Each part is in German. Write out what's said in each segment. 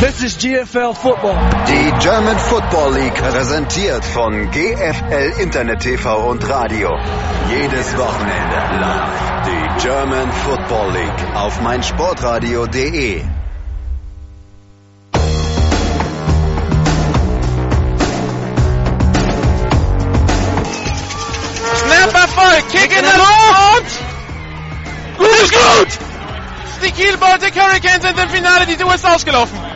This is GFL Football. Die German Football League präsentiert von GFL Internet TV und Radio. Jedes Wochenende live. Die German Football League auf meinsportradio.de. Snap Erfolg, Kick in der Luft! Gut, ist gut! Die Kiel Baltic Hurricanes sind im Finale, die Tour ist ausgelaufen.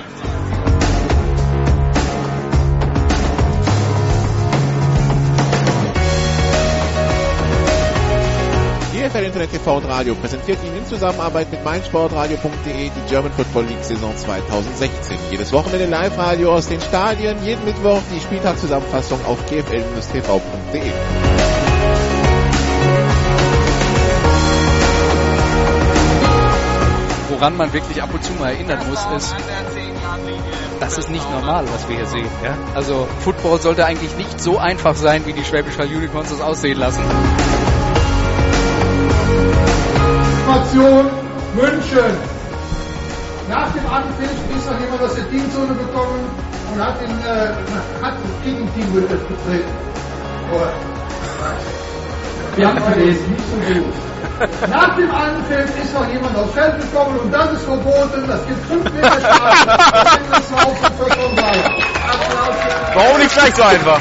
Internet TV und Radio präsentiert Ihnen in Zusammenarbeit mit meinsportradio.de die German Football League Saison 2016. Jedes Wochenende Live-Radio aus den Stadien, jeden Mittwoch die Spieltagszusammenfassung auf gfl-tv.de. Woran man wirklich ab und zu mal erinnern muss, ist, das ist nicht normal, was wir hier sehen. Ja? Also Football sollte eigentlich nicht so einfach sein, wie die Schwäbisch Unicorns das aussehen lassen. Situation München. Nach dem Anpfiff ist noch jemand aus der Teamzone gekommen und hat den, äh, hat das Gegenteam betreten. Oh. Wir haben verlesen, nicht so gut. Nach dem Anpfiff ist noch jemand aufs Feld gekommen und das ist verboten. Das gibt 5 Meter Strafe. Warum nicht gleich so einfach?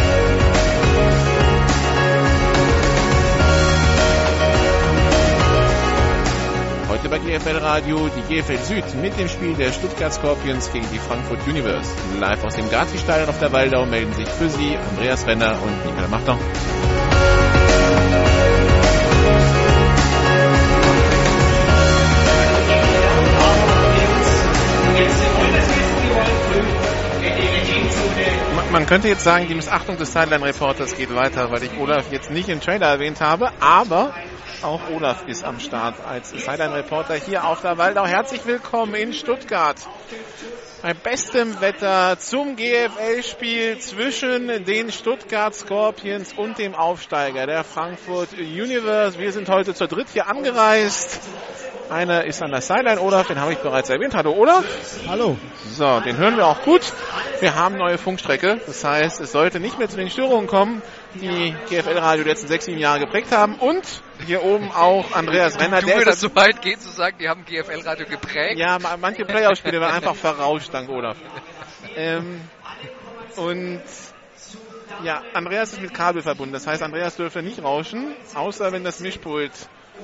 bei GFL Radio die GFL Süd mit dem Spiel der Stuttgart Scorpions gegen die Frankfurt Universe. Live aus dem Gazi-Stadion auf der Waldau melden sich für Sie Andreas Renner und Nicola Machter. Man- könnte jetzt sagen, die Missachtung des Sideline-Reporters geht weiter, weil ich Olaf jetzt nicht im Trailer erwähnt habe, aber auch Olaf ist am Start als Sideline-Reporter hier auf der Waldau. Herzlich willkommen in Stuttgart. Bei bestem Wetter zum GFL-Spiel zwischen den Stuttgart Scorpions und dem Aufsteiger, der Frankfurt Universe. Wir sind heute zur dritt hier angereist. Einer ist an der Sideline, Olaf, den habe ich bereits erwähnt. Hallo Olaf. Hallo. So, den hören wir auch gut. Wir haben neue Funkstrecke. Das heißt, es sollte nicht mehr zu den Störungen kommen, die GFL-Radio die letzten sechs, sieben Jahre geprägt haben. Und hier oben auch Andreas Renner. Du Der würdest so weit gehen zu sagen, die haben GFL-Radio geprägt. ja, ma- manche Playoff-Spiele waren einfach verrauscht, dank Olaf. Ähm, und ja, Andreas ist mit Kabel verbunden. Das heißt, Andreas dürfte nicht rauschen, außer wenn das Mischpult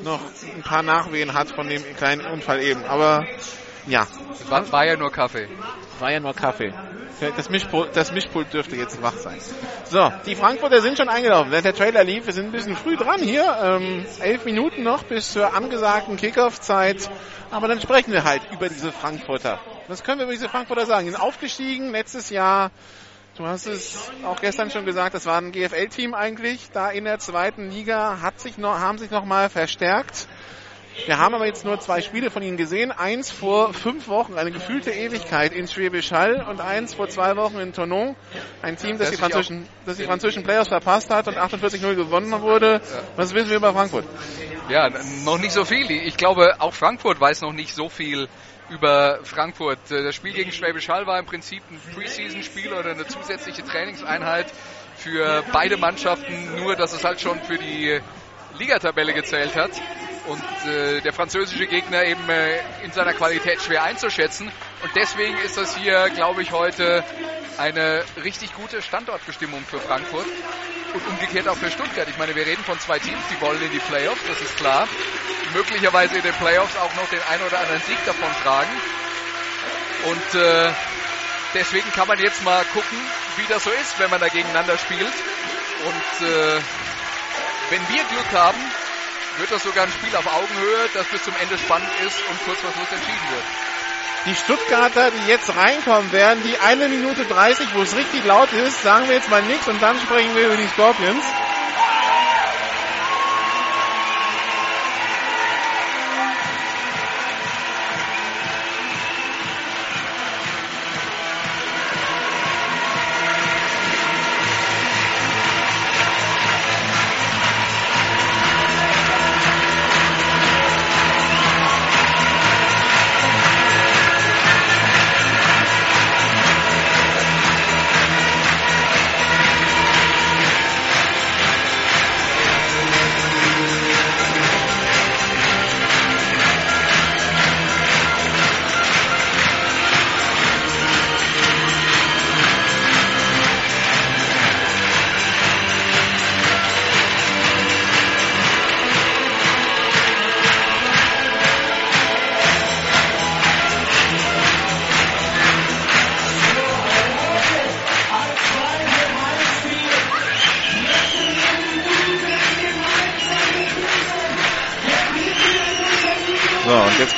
noch ein paar Nachwehen hat von dem kleinen Unfall eben. Aber ja, War, war ja nur Kaffee. war ja nur Kaffee. Das Mischpult, das Mischpult dürfte jetzt wach sein. So, die Frankfurter sind schon eingelaufen. Während der Trailer lief, wir sind ein bisschen früh dran hier. Ähm, elf Minuten noch bis zur angesagten Kickoff-Zeit. Aber dann sprechen wir halt über diese Frankfurter. Was können wir über diese Frankfurter sagen? Die sind aufgestiegen letztes Jahr. Du hast es auch gestern schon gesagt, das war ein GFL-Team eigentlich. Da in der zweiten Liga hat sich noch, haben sich noch mal verstärkt. Wir haben aber jetzt nur zwei Spiele von ihnen gesehen. Eins vor fünf Wochen, eine gefühlte Ewigkeit in Schwäbisch Hall und eins vor zwei Wochen in Tonon. Ein Team, das Das die französischen, das die französischen Playoffs verpasst hat und 48-0 gewonnen wurde. Was wissen wir über Frankfurt? Ja, noch nicht so viel. Ich glaube, auch Frankfurt weiß noch nicht so viel über Frankfurt. Äh, Das Spiel gegen Schwäbisch Hall war im Prinzip ein Preseason-Spiel oder eine zusätzliche Trainingseinheit für beide Mannschaften, nur dass es halt schon für die Ligatabelle gezählt hat und äh, der französische Gegner eben äh, in seiner Qualität schwer einzuschätzen. Und deswegen ist das hier, glaube ich, heute eine richtig gute Standortbestimmung für Frankfurt und umgekehrt auch für Stuttgart. Ich meine, wir reden von zwei Teams, die wollen in die Playoffs, das ist klar. Möglicherweise in den Playoffs auch noch den einen oder anderen Sieg davon tragen. Und äh, deswegen kann man jetzt mal gucken, wie das so ist, wenn man da gegeneinander spielt. Und äh, wenn wir Glück haben, wird das sogar ein Spiel auf Augenhöhe, das bis zum Ende spannend ist und kurz vor Schluss entschieden wird. die Stuttgarter, die jetzt reinkommen werden, die eine Minute 30, wo es richtig laut ist, sagen wir jetzt mal nichts und dann sprechen wir über die Scorpions.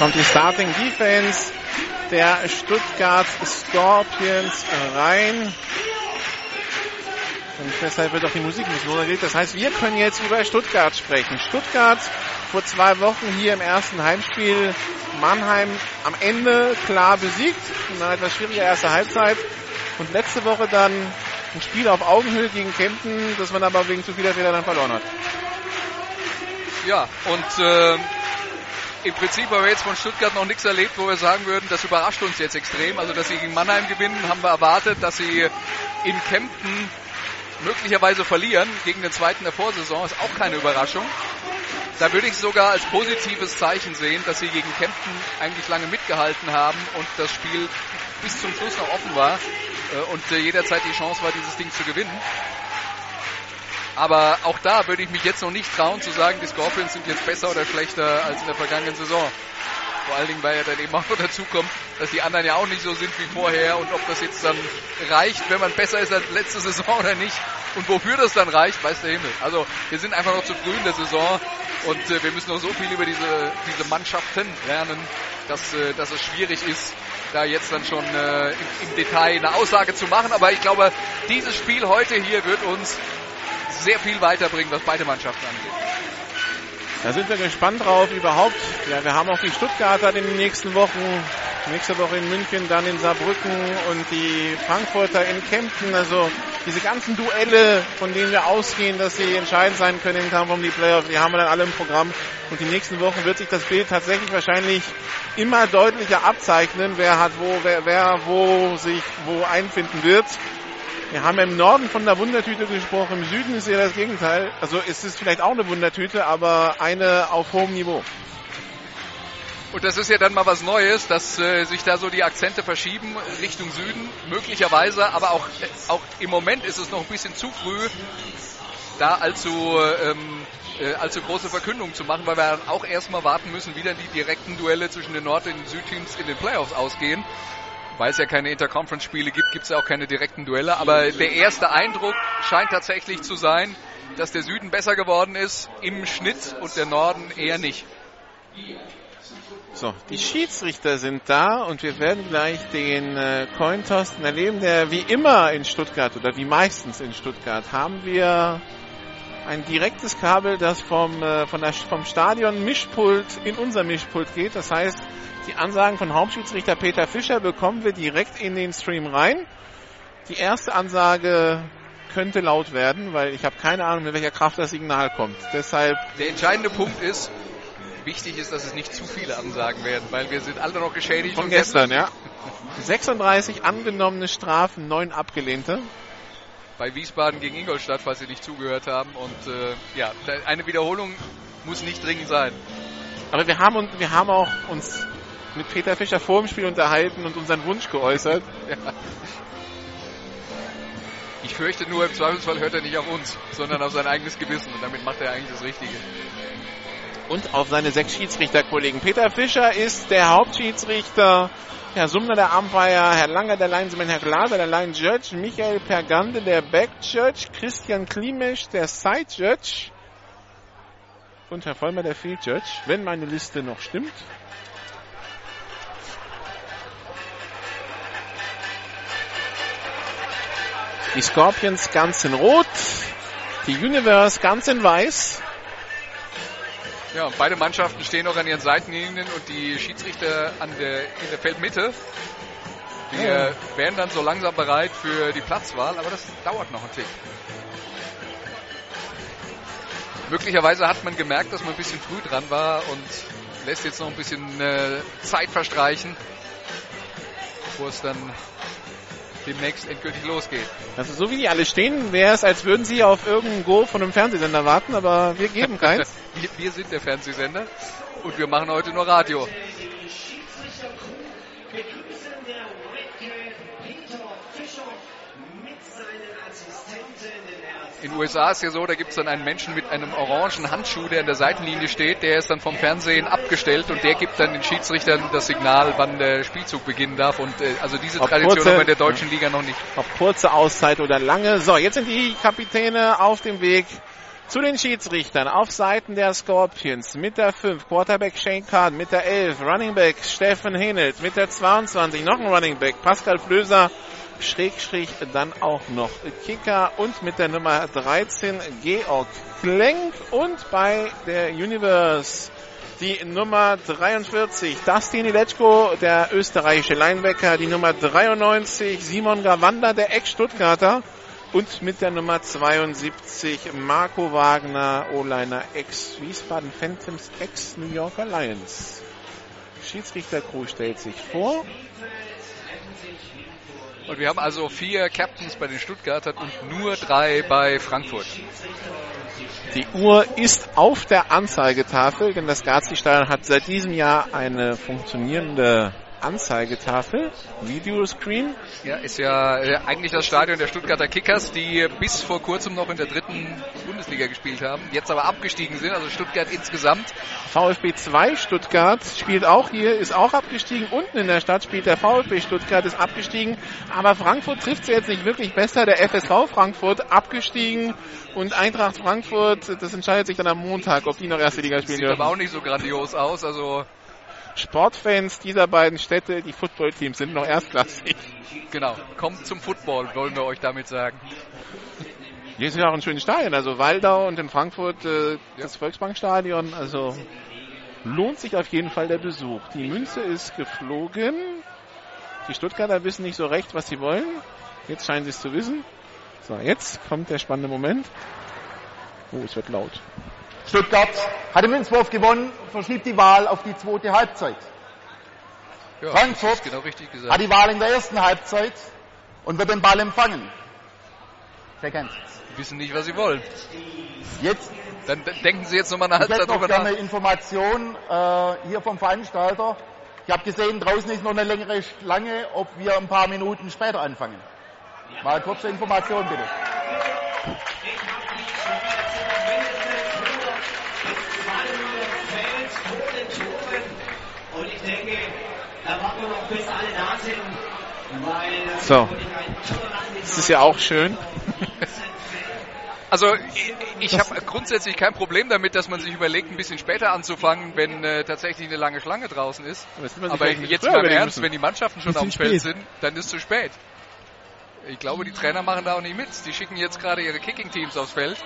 Kommt die Starting Defense der Stuttgart Scorpions rein. Und deshalb wird auch die Musik nicht moderiert. Das heißt, wir können jetzt über Stuttgart sprechen. Stuttgart vor zwei Wochen hier im ersten Heimspiel Mannheim am Ende klar besiegt. Eine etwas schwierige erste Halbzeit. Und letzte Woche dann ein Spiel auf Augenhöhe gegen Kempten, das man aber wegen zu vieler Fehler dann verloren hat. Ja, und äh, im Prinzip haben wir jetzt von Stuttgart noch nichts erlebt, wo wir sagen würden, das überrascht uns jetzt extrem. Also, dass sie gegen Mannheim gewinnen, haben wir erwartet, dass sie in Kempten möglicherweise verlieren gegen den zweiten der Vorsaison, ist auch keine Überraschung. Da würde ich sogar als positives Zeichen sehen, dass sie gegen Kempten eigentlich lange mitgehalten haben und das Spiel bis zum Schluss noch offen war äh, und äh, jederzeit die Chance war, dieses Ding zu gewinnen. Aber auch da würde ich mich jetzt noch nicht trauen zu sagen, die Scorpions sind jetzt besser oder schlechter als in der vergangenen Saison. Vor allen Dingen, weil ja dann eben auch noch dazu kommt, dass die anderen ja auch nicht so sind wie vorher und ob das jetzt dann reicht, wenn man besser ist als letzte Saison oder nicht und wofür das dann reicht, weiß der Himmel. Also wir sind einfach noch zu früh in der Saison und äh, wir müssen noch so viel über diese, diese Mannschaften lernen, dass, äh, dass es schwierig ist, da jetzt dann schon äh, im, im Detail eine Aussage zu machen. Aber ich glaube, dieses Spiel heute hier wird uns sehr viel weiterbringen, was beide Mannschaften angeht. Da sind wir gespannt drauf überhaupt. Ja, wir haben auch die Stuttgarter in den nächsten Wochen. Nächste Woche in München, dann in Saarbrücken und die Frankfurter in Kempten. Also diese ganzen Duelle, von denen wir ausgehen, dass sie entscheidend sein können im Kampf um die Playoffs, die haben wir dann alle im Programm. Und die nächsten Wochen wird sich das Bild tatsächlich wahrscheinlich immer deutlicher abzeichnen, wer hat wo, wer, wer wo sich wo einfinden wird. Wir haben im Norden von der Wundertüte gesprochen, im Süden ist ja das Gegenteil. Also ist es vielleicht auch eine Wundertüte, aber eine auf hohem Niveau. Und das ist ja dann mal was Neues, dass äh, sich da so die Akzente verschieben Richtung Süden, möglicherweise, aber auch, auch im Moment ist es noch ein bisschen zu früh, da allzu, ähm, äh, allzu große Verkündungen zu machen, weil wir dann auch erstmal warten müssen, wie dann die direkten Duelle zwischen den Nord- und Südteams in den Playoffs ausgehen weil es ja keine Interconference-Spiele gibt, gibt es ja auch keine direkten Duelle. Aber der erste Eindruck scheint tatsächlich zu sein, dass der Süden besser geworden ist im Schnitt und der Norden eher nicht. So, die Schiedsrichter sind da und wir werden gleich den äh, Cointosten erleben, der wie immer in Stuttgart oder wie meistens in Stuttgart haben wir ein direktes Kabel, das vom, äh, von der, vom Stadion Mischpult in unser Mischpult geht. Das heißt, die Ansagen von Hauptschiedsrichter Peter Fischer bekommen wir direkt in den Stream rein. Die erste Ansage könnte laut werden, weil ich habe keine Ahnung, mit welcher Kraft das Signal kommt. Deshalb. Der entscheidende Punkt ist, wichtig ist, dass es nicht zu viele Ansagen werden, weil wir sind alle noch geschädigt. Von gestern, ja. 36 angenommene Strafen, 9 abgelehnte. Bei Wiesbaden gegen Ingolstadt, falls Sie nicht zugehört haben. Und äh, ja, eine Wiederholung muss nicht dringend sein. Aber wir haben, wir haben auch uns mit Peter Fischer vor dem Spiel unterhalten und unseren Wunsch geäußert. Ja. Ich fürchte nur, im Zweifelsfall hört er nicht auf uns, sondern auf sein eigenes Gewissen und damit macht er eigentlich das Richtige. Und auf seine sechs Schiedsrichterkollegen. Peter Fischer ist der Hauptschiedsrichter, Herr Sumner der Umpire, Herr Langer der Linesman, Herr Glaser der Line Judge, Michael Pergande der Back Judge, Christian Klimesch der Side Judge und Herr Vollmer der Field Judge, wenn meine Liste noch stimmt. Die Scorpions ganz in Rot. Die Universe ganz in Weiß. Ja, beide Mannschaften stehen noch an ihren Seitenlinien und die Schiedsrichter an der, in der Feldmitte. Die ja. wären dann so langsam bereit für die Platzwahl, aber das dauert noch einen Tick. Möglicherweise hat man gemerkt, dass man ein bisschen früh dran war und lässt jetzt noch ein bisschen äh, Zeit verstreichen, bevor es dann demnächst endgültig losgeht. Also so wie die alle stehen, wäre es, als würden sie auf irgendein Go von einem Fernsehsender warten, aber wir geben keins. wir, wir sind der Fernsehsender und wir machen heute nur Radio. In den USA ist ja so, da gibt es dann einen Menschen mit einem orangen Handschuh, der an der Seitenlinie steht, der ist dann vom Fernsehen abgestellt und der gibt dann den Schiedsrichtern das Signal, wann der Spielzug beginnen darf. Und äh, also diese ob Tradition kurze, haben wir in der deutschen Liga noch nicht. Ob kurze Auszeit oder lange. So, jetzt sind die Kapitäne auf dem Weg zu den Schiedsrichtern. Auf Seiten der Scorpions mit der 5 Quarterback Shane Kahn, mit der 11 Running Back Steffen Henelt, mit der 22 noch ein Running Back Pascal Flöser Schrägstrich dann auch noch Kicker und mit der Nummer 13 Georg Klenk und bei der Universe die Nummer 43 Dustin Ilechko, der österreichische Linebacker, die Nummer 93 Simon Gawanda, der Ex-Stuttgarter und mit der Nummer 72 Marco Wagner, O-Liner Ex-Wiesbaden Phantoms, Ex-New Yorker Lions. Schiedsrichter-Crew stellt sich vor. Und wir haben also vier Captains bei den Stuttgartern und nur drei bei Frankfurt. Die Uhr ist auf der Anzeigetafel, denn das Gazi-Stadion hat seit diesem Jahr eine funktionierende Anzeigetafel, Videoscreen. Ja, ist ja äh, eigentlich das Stadion der Stuttgarter Kickers, die bis vor kurzem noch in der dritten Bundesliga gespielt haben, jetzt aber abgestiegen sind, also Stuttgart insgesamt. VfB 2 Stuttgart spielt auch hier, ist auch abgestiegen. Unten in der Stadt spielt der VfB Stuttgart, ist abgestiegen. Aber Frankfurt trifft sie jetzt nicht wirklich besser. Der FSV Frankfurt abgestiegen und Eintracht Frankfurt, das entscheidet sich dann am Montag, ob die noch erste Liga spielen Sieht dürfen. aber auch nicht so grandios aus, also Sportfans dieser beiden Städte, die Footballteams, sind noch erstklassig. Genau, kommt zum Football, wollen wir euch damit sagen. Hier ist ja auch ein schönes Stadion, also Waldau und in Frankfurt äh, das Volksbankstadion, also lohnt sich auf jeden Fall der Besuch. Die Münze ist geflogen. Die Stuttgarter wissen nicht so recht, was sie wollen. Jetzt scheinen sie es zu wissen. So, jetzt kommt der spannende Moment. Oh, es wird laut. Stuttgart hat im Münzwurf gewonnen, verschiebt die Wahl auf die zweite Halbzeit. Ja, Frankfurt genau hat die Wahl in der ersten Halbzeit und wird den Ball empfangen. Wer kennt's? Wissen nicht, was sie wollen. Jetzt. Dann denken Sie jetzt nochmal eine Halbzeit drüber nach. Ich hätte noch Information äh, hier vom Veranstalter. Ich habe gesehen, draußen ist noch eine längere Schlange, ob wir ein paar Minuten später anfangen. Mal kurze Information bitte. So. Das ist ja auch schön. Also ich, ich habe grundsätzlich kein Problem damit, dass man sich überlegt, ein bisschen später anzufangen, wenn äh, tatsächlich eine lange Schlange draußen ist. Aber jetzt mal im Ernst, wenn die Mannschaften schon auf dem Feld sind, dann ist es zu spät. Ich glaube, die Trainer machen da auch nicht mit. Die schicken jetzt gerade ihre Kicking-Teams aufs Feld.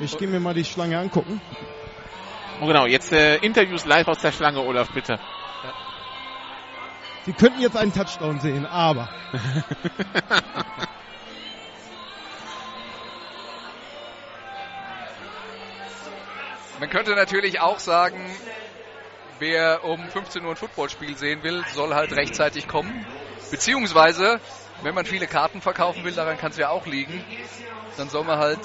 Ich gehe mir mal die Schlange angucken. Oh genau, jetzt äh, Interviews live aus der Schlange, Olaf, bitte. Sie könnten jetzt einen Touchdown sehen, aber. Man könnte natürlich auch sagen, wer um 15 Uhr ein Footballspiel sehen will, soll halt rechtzeitig kommen. Beziehungsweise, wenn man viele Karten verkaufen will, daran kann es ja auch liegen, dann soll man halt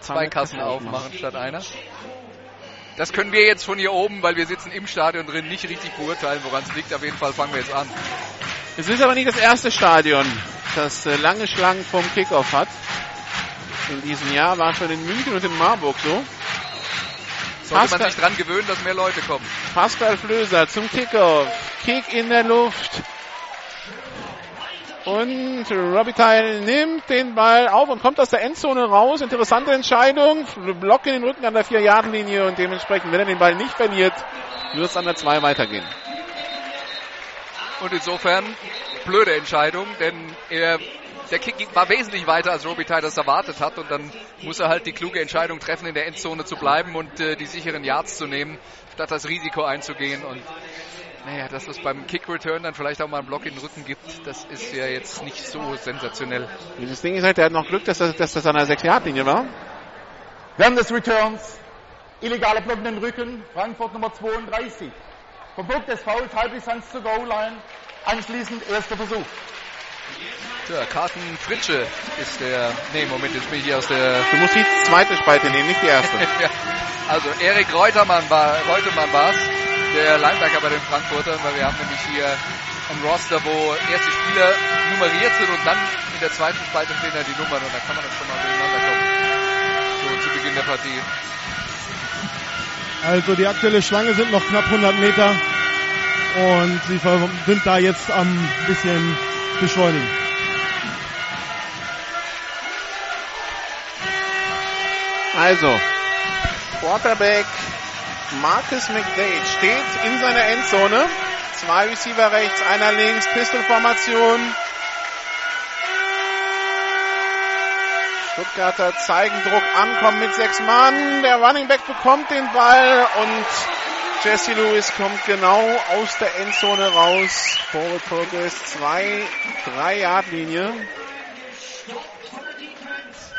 zwei Kassen aufmachen statt einer. Das können wir jetzt von hier oben, weil wir sitzen im Stadion drin, nicht richtig beurteilen, woran es liegt. Auf jeden Fall fangen wir jetzt an. Es ist aber nicht das erste Stadion, das äh, lange Schlangen vom Kickoff hat. In diesem Jahr war schon in München und in Marburg so. Sollte Pascal, man sich dran gewöhnen, dass mehr Leute kommen. Pascal Flöser zum Kickoff. Kick in der Luft. Und Robitaille nimmt den Ball auf und kommt aus der Endzone raus. Interessante Entscheidung. Block in den Rücken an der 4-Yard-Linie und dementsprechend, wenn er den Ball nicht verliert, wird es an der 2 weitergehen. Und insofern blöde Entscheidung, denn er der Kick war wesentlich weiter, als Robitaille das erwartet hat. Und dann muss er halt die kluge Entscheidung treffen, in der Endzone zu bleiben und äh, die sicheren Yards zu nehmen, statt das Risiko einzugehen. Und naja, dass es beim Kick-Return dann vielleicht auch mal einen Block in den Rücken gibt, das ist ja jetzt nicht so sensationell. Dieses Ding ist halt, der hat noch Glück, dass das, dass das an der 6-Yard-Linie war. Während des Returns, illegaler Block in den Rücken, Frankfurt Nummer 32. Verbot des Fouls, Halbdistanz zur Goal-Line, anschließend erster Versuch. Ja, Carsten Fritsche ist der. Nee, Moment, jetzt bin ich hier aus der. Du musst die zweite Spalte nehmen, nicht die erste. ja, also Erik Reutermann war Reutermann war's, der Linebacker bei den Frankfurtern, weil wir haben nämlich hier ein Roster, wo erste Spieler nummeriert sind und dann in der zweiten Spalte stehen dann die Nummern und da kann man das schon mal durcheinander kommen. So zu Beginn der Partie. Also die aktuelle Schlange sind noch knapp 100 Meter und sie sind da jetzt am bisschen beschleunigen. Also, Quarterback Marcus McDade steht in seiner Endzone. Zwei Receiver rechts, einer links, Pistolformation. Stuttgarter zeigen Druck an, kommen mit sechs Mann. Der Running Back bekommt den Ball und Jesse Lewis kommt genau aus der Endzone raus. Forward Progress, zwei, drei Yard Linie.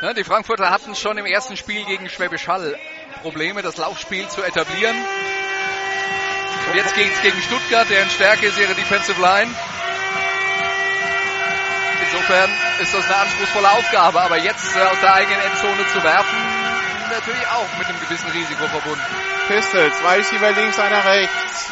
Ja, die Frankfurter hatten schon im ersten Spiel gegen Schwäbisch Hall Probleme, das Laufspiel zu etablieren. Und jetzt geht es gegen Stuttgart, deren Stärke ist ihre Defensive Line. Insofern ist das eine anspruchsvolle Aufgabe, aber jetzt äh, aus der eigenen Endzone zu werfen, natürlich auch mit einem gewissen Risiko verbunden. Pistol, zwei Receiver links, einer rechts.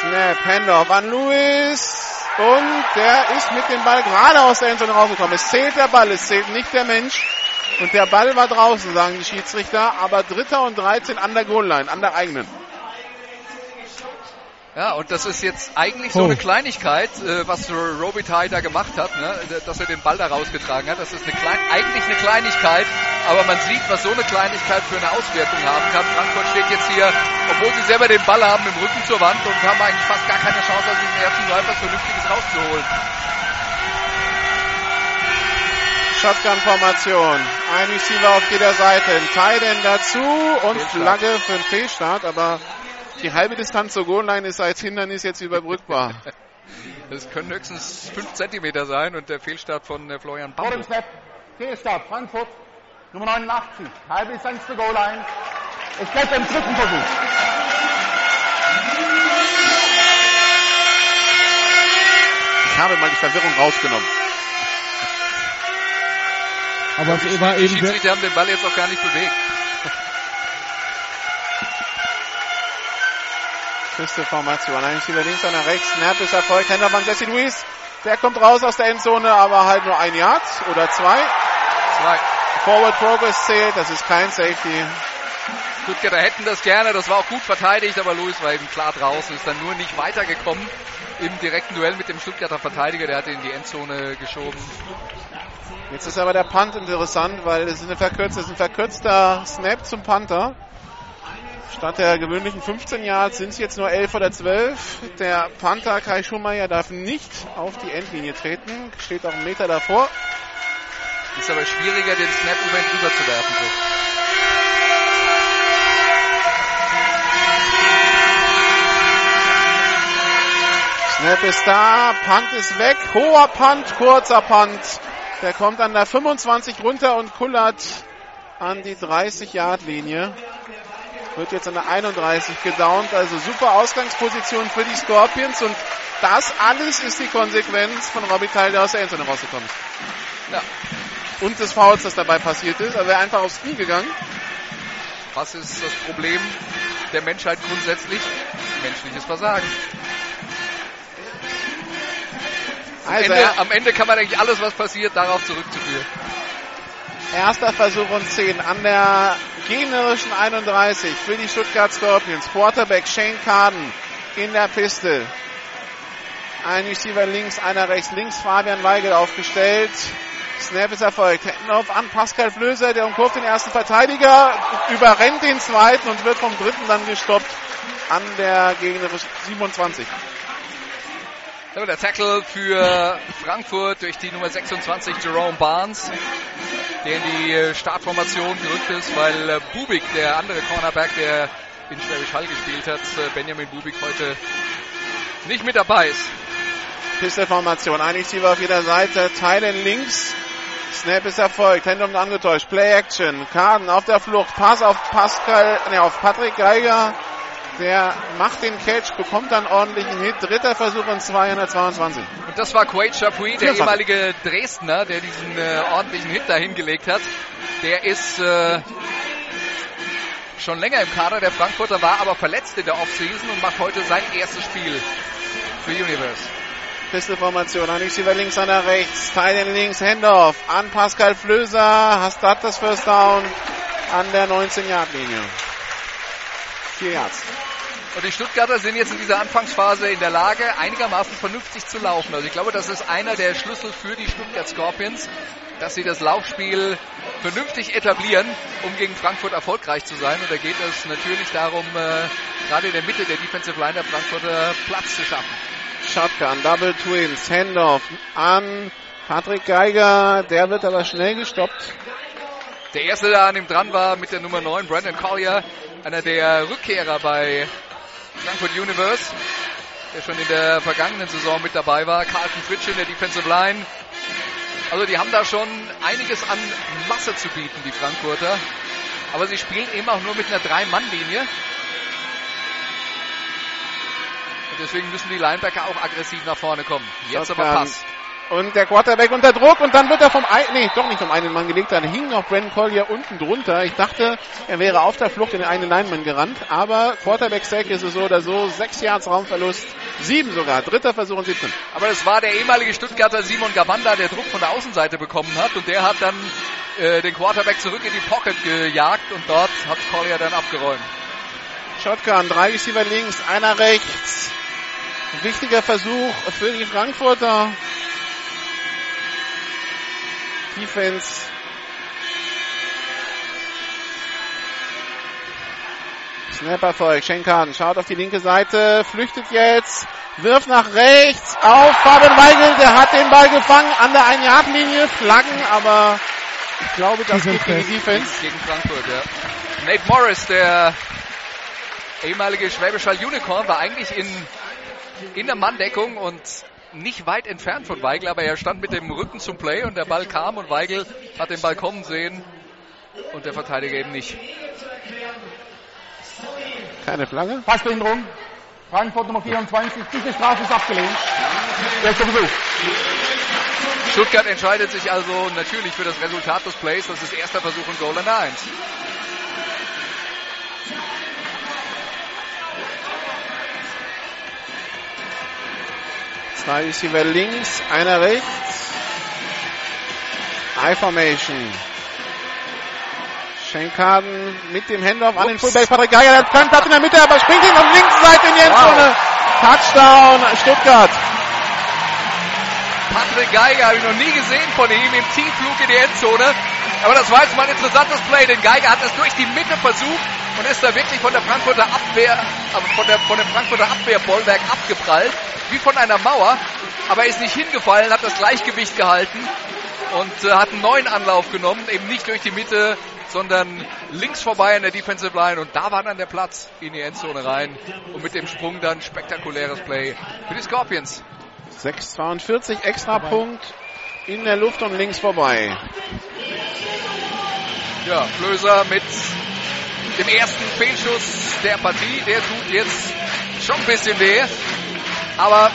Snap, Handoff an Lewis. Und der ist mit dem Ball gerade aus der Endzone rausgekommen. Es zählt der Ball, es zählt nicht der Mensch. Und der Ball war draußen, sagen die Schiedsrichter. Aber Dritter und 13 an der Goal-Line, an der eigenen. Ja, und das ist jetzt eigentlich so eine Kleinigkeit, äh, was Robitaille da gemacht hat, ne? dass er den Ball da rausgetragen hat. Das ist eine klein, eigentlich eine Kleinigkeit, aber man sieht, was so eine Kleinigkeit für eine Auswirkung haben kann. Frankfurt steht jetzt hier, obwohl sie selber den Ball haben, im Rücken zur Wand und haben eigentlich fast gar keine Chance, aus diesem ersten Drive was Vernünftiges rauszuholen. Shotgun-Formation. Ein Receiver auf jeder Seite. Ein Tight dazu und Flagge für den Fehlstart, aber die halbe Distanz zur Goal-Line ist als Hindernis jetzt überbrückbar. Das können höchstens 5 cm sein und der Fehlstart von äh, Florian Bambo. Vor dem Fehlstart, Frankfurt, Nummer 89, halbe Distanz zur Goal-Line. Es bleibt beim dritten Versuch. Ich habe mal die Verwirrung rausgenommen. Aber es war die eben... Schiedsrichter haben den Ball jetzt auch gar nicht bewegt. Formation. Ein Spieler links, einer rechts. Snap ist erfolgt. Händler von Jesse Luis. Der kommt raus aus der Endzone, aber halt nur ein Yard oder zwei. Zwei. Forward Progress zählt. Das ist kein Safety. Stuttgarter hätten das gerne, das war auch gut verteidigt, aber Luis war eben klar draußen, ist dann nur nicht weitergekommen im direkten Duell mit dem Stuttgarter Verteidiger, der hat ihn in die Endzone geschoben. Jetzt ist aber der Punt interessant, weil es ist, eine verkürzte, es ist ein verkürzter Snap zum Panther. Statt der gewöhnlichen 15 Yards sind es jetzt nur 11 oder 12. Der Panther Kai Schumacher darf nicht auf die Endlinie treten, steht auch einen Meter davor. Ist aber schwieriger, den Snap über ihn drüber zu werfen. So. Snap ist da, Punt ist weg, hoher Punt, kurzer Punt. Der kommt an der 25 runter und kullert an die 30-Yard-Linie. Wird jetzt an der 31 gedownt, also super Ausgangsposition für die Scorpions und das alles ist die Konsequenz von Robbie Teil, der aus der Endzone rausgekommen ist. Ja. Und des Fouls, das dabei passiert ist. Also er einfach aufs Knie gegangen. Was ist das Problem der Menschheit grundsätzlich? Menschliches Versagen. Also, Ende, am Ende kann man eigentlich alles, was passiert, darauf zurückzuführen. Erster Versuch und 10 an der gegnerischen 31 für die Stuttgart Scorpions. Quarterback Shane Carden in der Piste. Ein Receiver links, einer rechts. Links Fabian Weigel aufgestellt. Snap ist erfolgt. Handoff an Pascal Flöser, der umkurvt den ersten Verteidiger, überrennt den zweiten und wird vom dritten dann gestoppt an der gegnerischen 27. So, der Tackle für Frankfurt durch die Nummer 26 Jerome Barnes, der in die Startformation gerückt ist, weil Bubik, der andere Cornerback, der in Schwäbisch Hall gespielt hat, Benjamin Bubik heute nicht mit dabei ist. Pistolformation, ein Receiver auf jeder Seite, Teilen links, Snap ist erfolgt, Hände angetäuscht, Play Action, Kaden auf der Flucht, Pass auf Pascal, ne, auf Patrick Geiger, der macht den Catch, bekommt dann ordentlichen Hit. Dritter Versuch und 222. Und das war Quaid Chapuis, der ehemalige Dresdner, der diesen äh, ordentlichen Hit da hingelegt hat. Der ist äh, schon länger im Kader der Frankfurter, war aber verletzt in der Offseason und macht heute sein erstes Spiel für Universe. Pistolformation, ein Receiver links, einer rechts, Teilen links, Handoff an Pascal Flöser, hast das First Down an der 19-Yard-Linie. Vier Yards. Und die Stuttgarter sind jetzt in dieser Anfangsphase in der Lage, einigermaßen vernünftig zu laufen. Also ich glaube, das ist einer der Schlüssel für die Stuttgart Scorpions, dass sie das Laufspiel vernünftig etablieren, um gegen Frankfurt erfolgreich zu sein. Und da geht es natürlich darum, äh, gerade in der Mitte der Defensive Line der Frankfurter Platz zu schaffen. Shotgun, Double Twins, Handoff an Patrick Geiger, der wird aber schnell gestoppt. Der erste, der an ihm dran war mit der Nummer 9, Brandon Collier, einer der Rückkehrer bei Frankfurt Universe, der schon in der vergangenen Saison mit dabei war. Carlton Fritsch in der Defensive Line. Also die haben da schon einiges an Masse zu bieten, die Frankfurter. Aber sie spielen eben auch nur mit einer Drei-Mann-Linie. Und deswegen müssen die Linebacker auch aggressiv nach vorne kommen. Jetzt aber Pass. Und der Quarterback unter Druck und dann wird er vom einen, nee, doch nicht vom einen Mann gelegt, dann hing noch Brandon Collier unten drunter. Ich dachte, er wäre auf der Flucht in den einen Lineman gerannt, aber Quarterback Sack ist es so oder so, sechs Yards Raumverlust, sieben sogar, dritter Versuch und 17. Aber es war der ehemalige Stuttgarter Simon Gavanda, der Druck von der Außenseite bekommen hat und der hat dann äh, den Quarterback zurück in die Pocket gejagt und dort hat Collier dann abgeräumt. Shotgun, drei Receiver links, einer rechts. Wichtiger Versuch für die Frankfurter. Defense. Snap-Erfolg. Schenkan schaut auf die linke Seite, flüchtet jetzt, wirft nach rechts auf Fabian Weigel. Der hat den Ball gefangen an der 1-Yard-Linie. Flaggen, aber ich glaube, das geht gegen die Defense. Gegen Frankfurt, ja. Nate Morris, der ehemalige Schwäbischer Unicorn, war eigentlich in, in der Manndeckung und nicht weit entfernt von Weigel, aber er stand mit dem Rücken zum Play und der Ball kam und Weigel hat den Ball kommen sehen und der Verteidiger eben nicht. Keine Flagge. Passbehinderung. Frankfurt Nummer 24. Diese Strafe ist abgelehnt. Erster Versuch. Stuttgart entscheidet sich also natürlich für das Resultat des Plays. Das ist erster Versuch in Goal an 1. Zwei Receiver links, einer rechts. I-Formation. Schenkaden mit dem Handoff an den Fullback Patrick Geiger. Der hat keinen Platz in der Mitte, aber springt ihn auf linken Seite in die Endzone. Wow. Touchdown Stuttgart. Patrick Geiger habe ich noch nie gesehen von ihm im Tiefflug in die Endzone. Aber das war jetzt mal ein interessantes Play, denn Geiger hat es durch die Mitte versucht und ist da wirklich von der Frankfurter Abwehr, von, der, von dem Frankfurter Abwehrbollwerk abgeprallt, wie von einer Mauer. Aber er ist nicht hingefallen, hat das Gleichgewicht gehalten und äh, hat einen neuen Anlauf genommen, eben nicht durch die Mitte, sondern links vorbei an der Defensive Line und da war dann der Platz in die Endzone rein und mit dem Sprung dann spektakuläres Play für die Scorpions. 6,42 extra Punkt in der Luft und links vorbei. Ja, Flöser mit dem ersten Fehlschuss der Partie. Der tut jetzt schon ein bisschen weh. Aber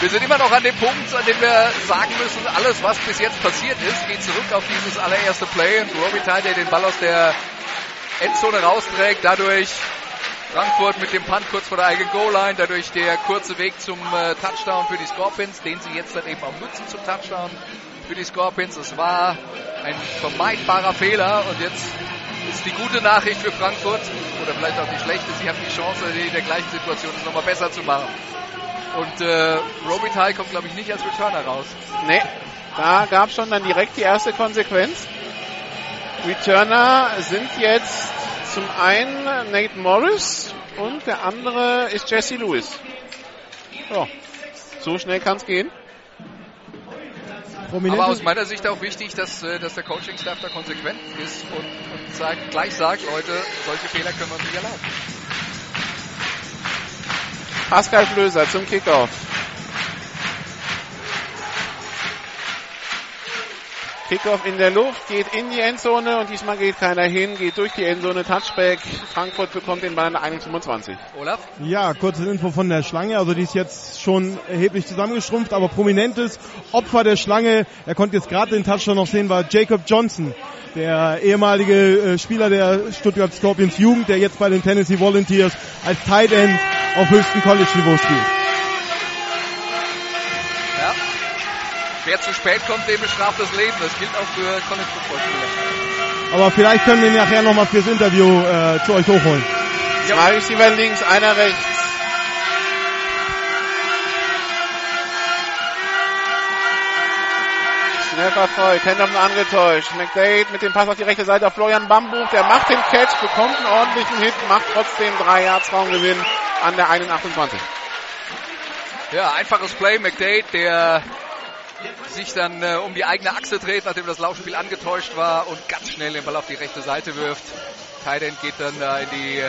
wir sind immer noch an dem Punkt, an dem wir sagen müssen, alles, was bis jetzt passiert ist, geht zurück auf dieses allererste Play. Und Robitaille, der den Ball aus der Endzone rausträgt, dadurch Frankfurt mit dem Punt kurz vor der eigenen Goal-Line, dadurch der kurze Weg zum äh, Touchdown für die Scorpions, den sie jetzt dann eben auch nutzen zum Touchdown für die Scorpions. Es war ein vermeidbarer Fehler und jetzt ist die gute Nachricht für Frankfurt oder vielleicht auch die schlechte. Sie haben die Chance, in der gleichen Situation es nochmal besser zu machen. Und äh, Robitaille kommt, glaube ich, nicht als Returner raus. Nee, da gab es schon dann direkt die erste Konsequenz. Returner sind jetzt zum einen Nate Morris und der andere ist Jesse Lewis. Ja. So schnell kann es gehen. Aber aus meiner Sicht auch wichtig, dass, äh, dass der Coaching-Staff da konsequent ist und, und sagt, gleich sagt, Leute, solche Fehler können wir uns nicht erlauben. Pascal Flöser zum Kickoff. Kickoff in der Luft, geht in die Endzone und diesmal geht keiner hin, geht durch die Endzone, Touchback. Frankfurt bekommt den Ball an der 1,25. Olaf? Ja, kurzes Info von der Schlange. Also die ist jetzt schon erheblich zusammengeschrumpft, aber prominentes Opfer der Schlange. Er konnte jetzt gerade den Touchdown noch sehen, war Jacob Johnson, der ehemalige äh, Spieler der Stuttgart Scorpions Jugend, der jetzt bei den Tennessee Volunteers als Tight End auf höchstem College-Niveau spielt. Wer zu spät kommt, dem bestraft das Leben. Das gilt auch für College Football Spieler. Aber vielleicht können wir ihn nachher nochmal fürs Interview äh, zu euch hochholen. Zwei Receiver links, einer rechts. Schnell verfolgt, Hendon angetäuscht. McDade mit dem Pass auf die rechte Seite auf Florian Bambuch. Der macht den Catch, bekommt einen ordentlichen Hit, macht trotzdem drei Yards Raumgewinn an der 1,28. Ja, einfaches Play. McDade, der sich dann äh, um die eigene Achse dreht, nachdem das Laufspiel angetäuscht war und ganz schnell den Ball auf die rechte Seite wirft. Tident geht dann äh, in die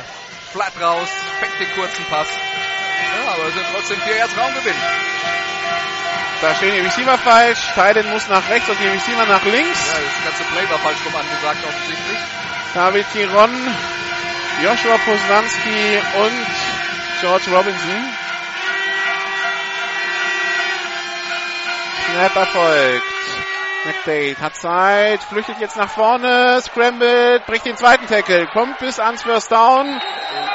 Flat raus, fängt den kurzen Pass. Ja, aber es sind trotzdem vier Yards Raumgewinn. Da stehen die Receiver falsch. Tident muss nach rechts und die Receiver nach links. Ja, das ganze Play war falsch rum angesagt offensichtlich. David Tiron, Joshua Posnanski und George Robinson. Snap erfolgt. McDade hat Zeit, flüchtet jetzt nach vorne, scrambled, bricht den zweiten Tackle, kommt bis ans First Down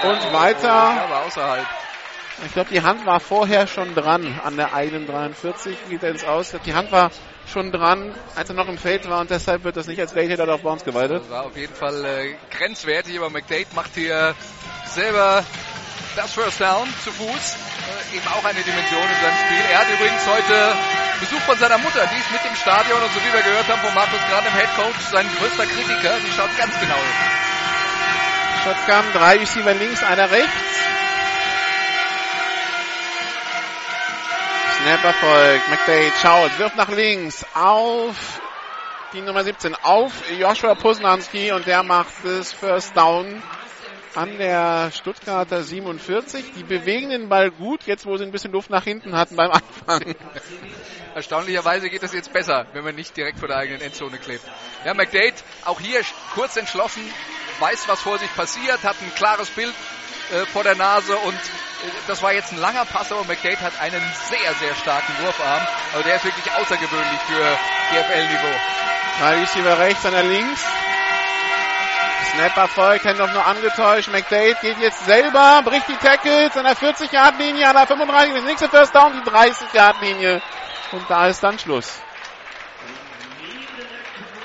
und weiter. Aber außerhalb. Ich glaube, die Hand war vorher schon dran an der eigenen 43, geht er ins Aus. Ich glaube, die Hand war schon dran, als er noch im Feld war und deshalb wird das nicht als Late Hitter auf Bounce geweitet. Das war auf jeden Fall äh, grenzwertig, aber McDade macht hier selber das First Down zu Fuß. Äh, eben auch eine Dimension in seinem Spiel. Er hat übrigens heute Besuch von seiner Mutter. Die ist mit im Stadion und so wie wir gehört haben von Markus gerade im Head Coach, sein größter Kritiker. Die schaut ganz genau hin. Shotgun, drei Receiver links, einer rechts. Snap erfolgt. McDade schaut, wirft nach links auf die Nummer 17, auf Joshua Posnanski und der macht das First Down an der Stuttgarter 47. Die bewegen den Ball gut, jetzt wo sie ein bisschen Luft nach hinten hatten beim Anfang. Erstaunlicherweise geht das jetzt besser, wenn man nicht direkt vor der eigenen Endzone klebt. Ja, McDade auch hier kurz entschlossen, weiß, was vor sich passiert, hat ein klares Bild äh, vor der Nase und äh, das war jetzt ein langer Pass, aber McDade hat einen sehr, sehr starken Wurfarm. Also der ist wirklich außergewöhnlich für GFL-Niveau. Drei Receiver rechts, einer links. Snap erfolgt, Händler nur angetäuscht. McDade geht jetzt selber, bricht die Tackles an der 40-Yard-Linie, an der 35, das nächste First Down, die 30-Yard-Linie. Und da ist dann Schluss.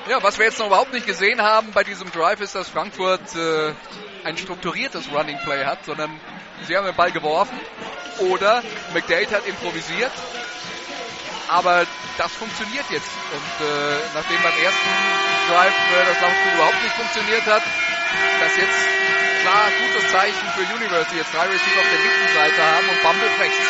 Ja, was wir jetzt noch überhaupt nicht gesehen haben bei diesem Drive ist, dass Frankfurt äh, ein strukturiertes Running Play hat, sondern sie haben den Ball geworfen oder McDade hat improvisiert aber das funktioniert jetzt. Und äh, nachdem beim ersten Drive äh, das Laufspiel überhaupt nicht funktioniert hat, das jetzt klar gutes Zeichen für University. Jetzt drei Receiver auf der linken Seite haben und Bumble rechts.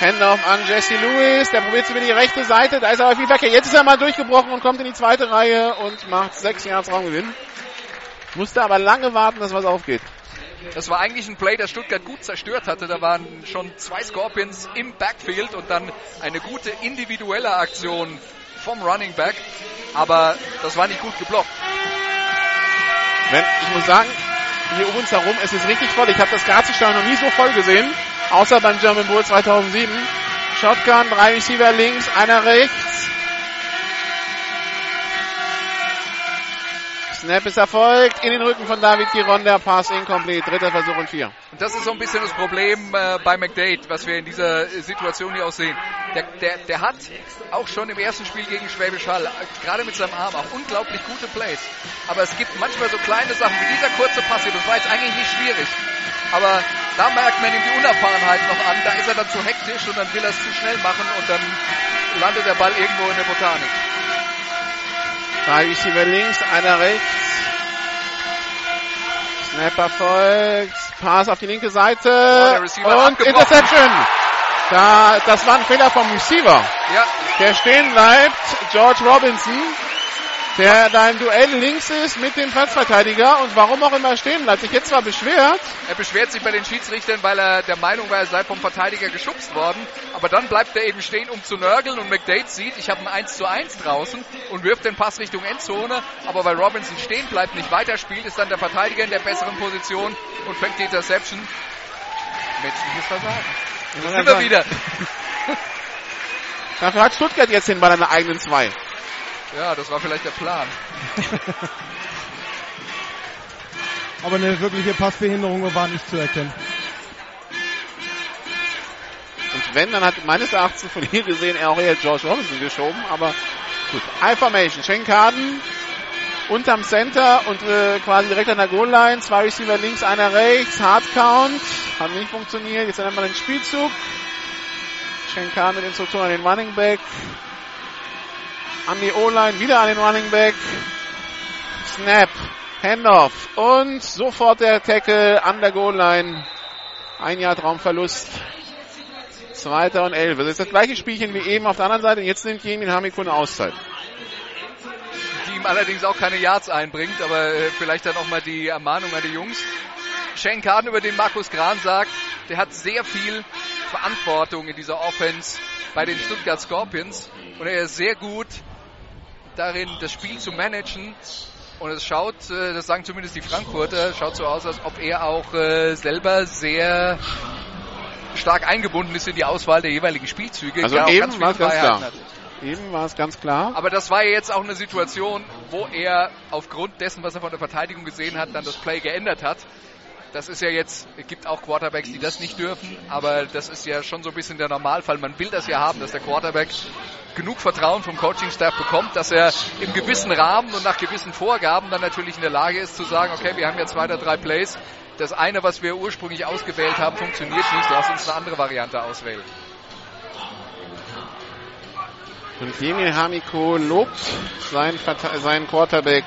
Handoff an Jesse Lewis, der probiert es über die rechte Seite, da ist aber viel Verkehr. Jetzt ist er mal durchgebrochen und kommt in die zweite Reihe und macht sechs Yards Raumgewinn. Musste aber lange warten, dass was aufgeht. Das war eigentlich ein Play, das Stuttgart gut zerstört hatte. Da waren schon zwei Scorpions im Backfield und dann eine gute individuelle Aktion vom Running Back. Aber das war nicht gut geblockt. Ich muss sagen, hier um uns herum ist es richtig voll. Ich habe das Grazistadion noch nie so voll gesehen, außer beim German Bowl 2007. Shotgun, drei Receiver links, einer rechts. Snap ist erfolgt in den Rücken von David Giron, der Pass incomplete, dritter Versuch und vier. Und das ist so ein bisschen das Problem äh, bei McDade, was wir in dieser Situation hier auch sehen. Der, der, der hat auch schon im ersten Spiel gegen Schwäbisch Hall, gerade mit seinem Arm, auch unglaublich gute Plays. Aber es gibt manchmal so kleine Sachen wie dieser kurze Pass hier, das war jetzt eigentlich nicht schwierig. Aber da merkt man ihm die Unerfahrenheit noch an, da ist er dann zu hektisch und dann will er es zu schnell machen und dann landet der Ball irgendwo in der Botanik. Drei Receiver links, einer rechts. Snapper folgt. Pass auf die linke Seite. Oh, und Interception. Da, das war ein Fehler vom Receiver. Ja. Der stehen bleibt, George Robinson, der da im Duell links ist mit dem Platzverteidiger und warum auch immer stehen bleibt. Sich jetzt zwar beschwert. Er beschwert sich bei den Schiedsrichtern, weil er der Meinung war, er sei vom Verteidiger geschubst worden. Aber dann bleibt er eben stehen, um zu nörgeln und McDade sieht, ich habe ein 1 zu 1 draußen und wirft den Pass Richtung Endzone. Aber weil Robinson stehen bleibt, nicht weiterspielt, ist dann der Verteidiger in der besseren Position und fängt die Interception. Menschliches Versagen. Das sind wir wieder. Dafür hat Stuttgart jetzt den Ball an der eigenen 2. Ja, das war vielleicht der Plan. Aber eine wirkliche Passbehinderung war nicht zu erkennen. Und wenn, dann hat meines Erachtens von hier gesehen er auch eher George Robinson geschoben, aber gut. I-Formation, Schenkaden unterm Center und äh, quasi direkt an der Goal-Line. Zwei Receiver links, einer rechts. Hard-Count. Hat nicht funktioniert. Jetzt haben wir den Spielzug. Schenkaden mit Instruktion an den Running Back an die O-Line, wieder an den Running Back. Snap, Handoff und sofort der Tackle an der Goal-Line. Ein Jahr Traumverlust. Zweiter und elf. Das ist das gleiche Spielchen wie eben auf der anderen Seite. Jetzt nimmt Jemin Hamiko eine Auszeit. Die ihm allerdings auch keine Yards einbringt, aber äh, vielleicht dann auch mal die Ermahnung an die Jungs. Shane Carden, über den Markus Gran sagt, der hat sehr viel Verantwortung in dieser Offense bei den Stuttgart Scorpions und er ist sehr gut darin, das Spiel zu managen. Und es schaut, äh, das sagen zumindest die Frankfurter, schaut so aus, als ob er auch äh, selber sehr stark eingebunden ist in die Auswahl der jeweiligen Spielzüge. Also eben war es ganz klar. Hat. Eben war es ganz klar. Aber das war ja jetzt auch eine Situation, wo er aufgrund dessen, was er von der Verteidigung gesehen hat, dann das Play geändert hat. Das ist ja jetzt, es gibt auch Quarterbacks, die das nicht dürfen, aber das ist ja schon so ein bisschen der Normalfall. Man will das ja haben, dass der Quarterback genug Vertrauen vom Coaching-Staff bekommt, dass er im gewissen Rahmen und nach gewissen Vorgaben dann natürlich in der Lage ist zu sagen, okay, wir haben ja zwei oder drei Plays. Das eine, was wir ursprünglich ausgewählt haben, funktioniert nicht. Lass uns eine andere Variante auswählen. Und Demir Hamiko lobt seinen, seinen Quarterback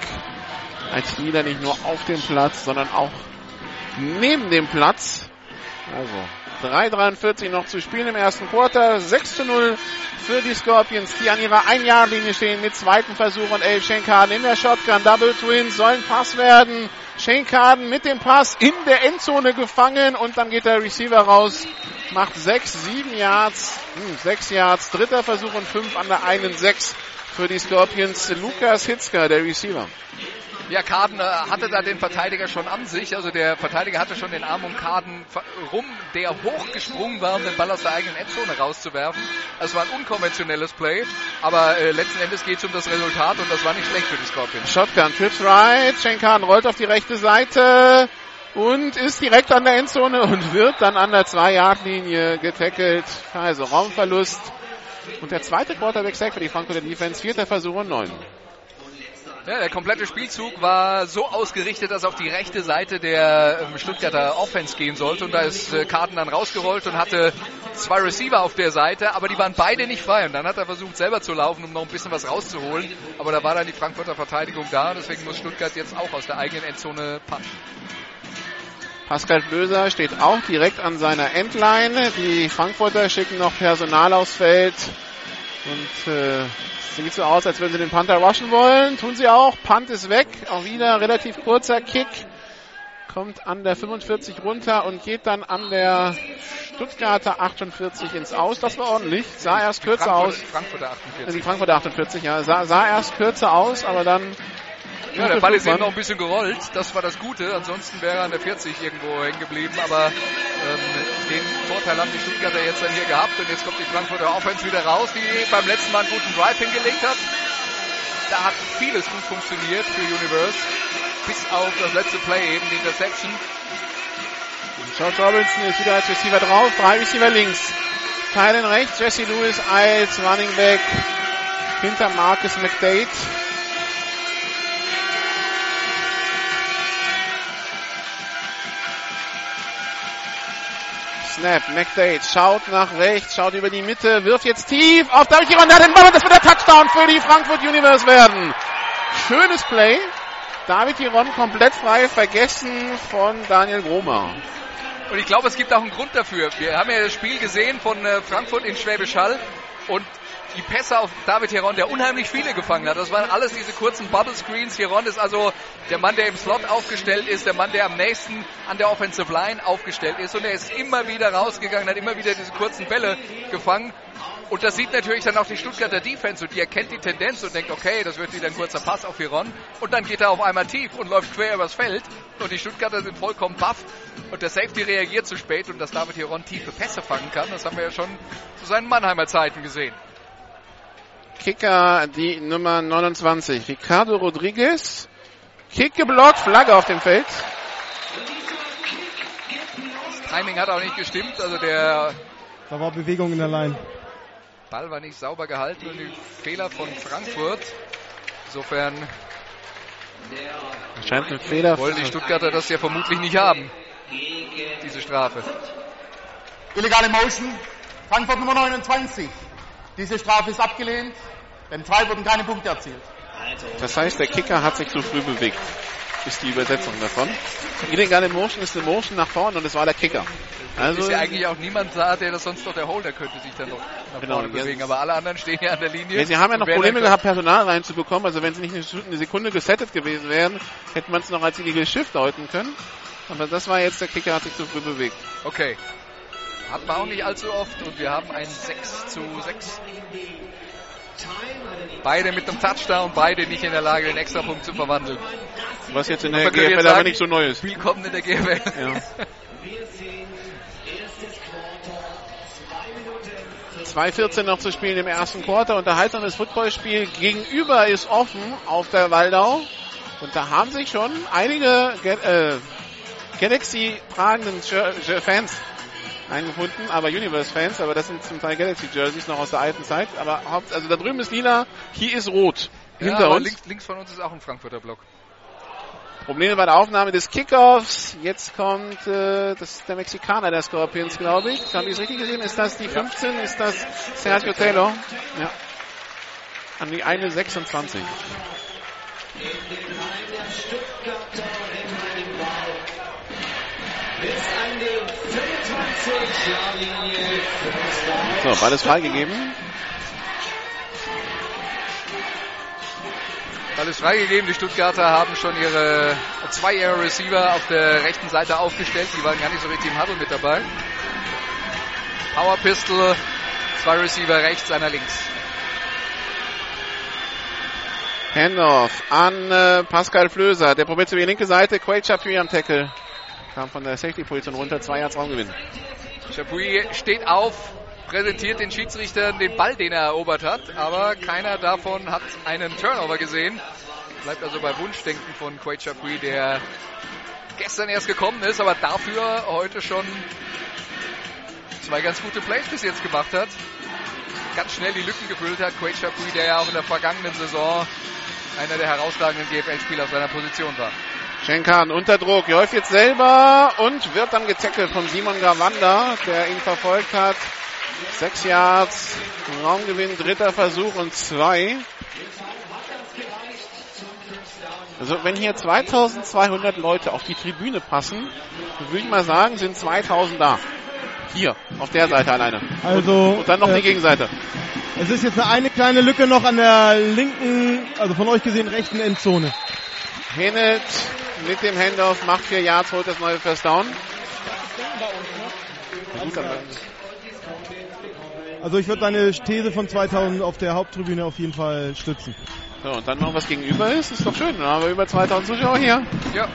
als Spieler nicht nur auf dem Platz, sondern auch neben dem Platz. Also 3,43 noch zu spielen im ersten Quarter. 6 zu 0 für die Scorpions, die an ihrer Ein-Jahr-Linie stehen mit zweiten Versuch und elf Schenkaden in der Shotgun. Double Twins sollen Pass werden. Schenkaden mit dem Pass in der Endzone gefangen und dann geht der Receiver raus, macht sechs, sieben Yards, hm, sechs Yards, dritter Versuch und fünf an der einen sechs für die Scorpions. Lukas Hitzker, der Receiver. Ja, Kaden äh, hatte da den Verteidiger schon an sich. Also der Verteidiger hatte schon den Arm um Kaden rum, der hochgesprungen war, um den Ball aus der eigenen Endzone rauszuwerfen. Es war ein unkonventionelles Play, aber äh, letzten Endes geht es um das Resultat und das war nicht schlecht für die Scorpions. Shotgun, trips right, Shane Kaden rollt auf die rechte Seite und ist direkt an der Endzone und wird dann an der 2-Yard-Linie getackelt. Also Raumverlust. Und der zweite Quarterback-Sack für die Frankfurter Defense, vierter Versuch und neun. Ja, der komplette Spielzug war so ausgerichtet, dass auf die rechte Seite der ähm, Stuttgarter Offense gehen sollte. Und da ist äh, Karten dann rausgerollt und hatte zwei Receiver auf der Seite, aber die waren beide nicht frei. Und dann hat er versucht, selber zu laufen, um noch ein bisschen was rauszuholen. Aber da war dann die Frankfurter Verteidigung da. Deswegen muss Stuttgart jetzt auch aus der eigenen Endzone punten. Pascal Böser steht auch direkt an seiner Endline. Die Frankfurter schicken noch Personal aufs Feld. Und äh, Sieht so aus, als würden sie den Panther rushen wollen. Tun sie auch. Punt ist weg. Auch wieder relativ kurzer Kick. Kommt an der 45 runter und geht dann an der Stuttgarter 48 ins Aus. Das war ordentlich. Sah erst kürzer Frankfurt, aus. Frankfurter 48. Die Frankfurter 48, ja. Sah, sah erst kürzer aus, aber dann ja, der Ball ist eben noch ein bisschen gerollt. Das war das Gute. Ansonsten wäre er an der 40 irgendwo hängen geblieben. Aber ähm, den Vorteil haben die Stuttgarter jetzt dann hier gehabt. Und jetzt kommt die Frankfurter Offense wieder raus, die beim letzten Mal einen guten Drive hingelegt hat. Da hat vieles gut funktioniert für Universe. Bis auf das letzte Play eben, die Interception. George Robinson ist wieder als Receiver drauf. Drei Receiver links. Teilen rechts. Jesse Lewis als Running Back hinter Marcus McDade. Snap, McDade schaut nach rechts, schaut über die Mitte, wirft jetzt tief auf David Giron, der hat den Ball das wird der Touchdown für die Frankfurt Universe werden. Schönes Play. David Giron komplett frei, vergessen von Daniel Gromer. Und ich glaube, es gibt auch einen Grund dafür. Wir haben ja das Spiel gesehen von äh, Frankfurt in Schwäbisch Hall und die Pässe auf David Heron, der unheimlich viele gefangen hat. Das waren alles diese kurzen Bubble Screens. Heron ist also der Mann, der im Slot aufgestellt ist, der Mann, der am nächsten an der Offensive Line aufgestellt ist. Und er ist immer wieder rausgegangen, hat immer wieder diese kurzen Bälle gefangen. Und das sieht natürlich dann auch die Stuttgarter Defense und die erkennt die Tendenz und denkt, okay, das wird wieder ein kurzer Pass auf Heron. Und dann geht er auf einmal tief und läuft quer übers Feld. Und die Stuttgarter sind vollkommen baff. Und der Safety reagiert zu spät und dass David Heron tiefe Pässe fangen kann, das haben wir ja schon zu seinen Mannheimer Zeiten gesehen. Kicker die Nummer 29, Ricardo Rodriguez. Kick geblockt, Flagge auf dem Feld. Das Timing hat auch nicht gestimmt, also der. Da war Bewegung in der Line. Ball war nicht sauber gehalten und ein Fehler von Frankfurt. Insofern. Scheint ein Fehler. Wollen die Stuttgarter das ja vermutlich nicht haben. Diese Strafe. Illegale Motion. Frankfurt Nummer 29. Diese Strafe ist abgelehnt, denn zwei wurden keine Punkte erzielt. Das heißt, der Kicker hat sich zu früh bewegt. Ist die Übersetzung davon. Illegale Motion ist eine Motion nach vorne und es war der Kicker. Also ist ja eigentlich auch niemand da, der das sonst noch der Holder könnte sich dann noch nach genau, vorne bewegen. Aber alle anderen stehen ja an der Linie. Ja, sie haben ja noch Probleme gehabt, Personal reinzubekommen. Also wenn sie nicht eine Sekunde gesettet gewesen wären, hätte man es noch als Illegal Shift deuten können. Aber das war jetzt, der Kicker hat sich zu früh bewegt. Okay. Hat man auch nicht allzu oft und wir haben ein 6 zu 6. Beide mit einem Touchdown, beide nicht in der Lage, den Extrapunkt zu verwandeln. Was jetzt in der GFL sagen, aber nicht so neu ist. Willkommen in der GFL. Ja. 2.14 noch zu spielen im ersten Quarter. Unterhaltsames Footballspiel. Gegenüber ist offen auf der Waldau. Und da haben sich schon einige äh, Galaxy-tragenden Fans eingefunden, aber Universe-Fans, aber das sind zum Teil Galaxy-Jerseys noch aus der alten Zeit. Aber also da drüben ist lila, hier ist rot. Ja, hinter uns. Links, links von uns ist auch ein Frankfurter Block. Probleme bei der Aufnahme des Kickoffs. Jetzt kommt äh, das ist der Mexikaner der Scorpions, glaube ich. Habe ich es richtig gesehen? Ist das die 15? Ist das Sergio Taylor? Ja. An die eine 26. So, Ball ist freigegeben. Ball ist freigegeben. Die Stuttgarter haben schon ihre zwei ihrer Receiver auf der rechten Seite aufgestellt. Die waren gar nicht so richtig im Huddle mit dabei. Power Pistol, zwei Receiver rechts, einer links. Handoff an äh, Pascal Flöser. Der probiert über die linke Seite. Quaid Chapuis am Tackle. Kam von der Safety-Position runter. Zwei Yards Raumgewinn. Chapuis steht auf, präsentiert den Schiedsrichtern den Ball, den er erobert hat, aber keiner davon hat einen Turnover gesehen. Bleibt also bei Wunschdenken von Quay Chapuis, der gestern erst gekommen ist, aber dafür heute schon zwei ganz gute Plays bis jetzt gemacht hat. Ganz schnell die Lücken gefüllt hat. Quay Chapuis, der ja auch in der vergangenen Saison einer der herausragenden GFL-Spieler auf seiner Position war. Schenkan unter Druck, läuft jetzt selber und wird dann getackelt von Simon Gawanda, der ihn verfolgt hat. Sechs Yards, Raumgewinn, dritter Versuch und zwei. Also wenn hier 2200 Leute auf die Tribüne passen, würde ich mal sagen, sind 2000 da. Hier, auf der Seite alleine. Also, und dann noch äh, die Gegenseite. Es ist jetzt eine kleine Lücke noch an der linken, also von euch gesehen rechten Endzone. Hinnelt mit dem Handoff, macht vier Yards, holt das neue First Down. Also ich würde deine These von 2000 auf der Haupttribüne auf jeden Fall stützen. So, und dann noch was gegenüber ist, ist doch schön. Dann haben wir über 2000 Zuschauer hier. Ja.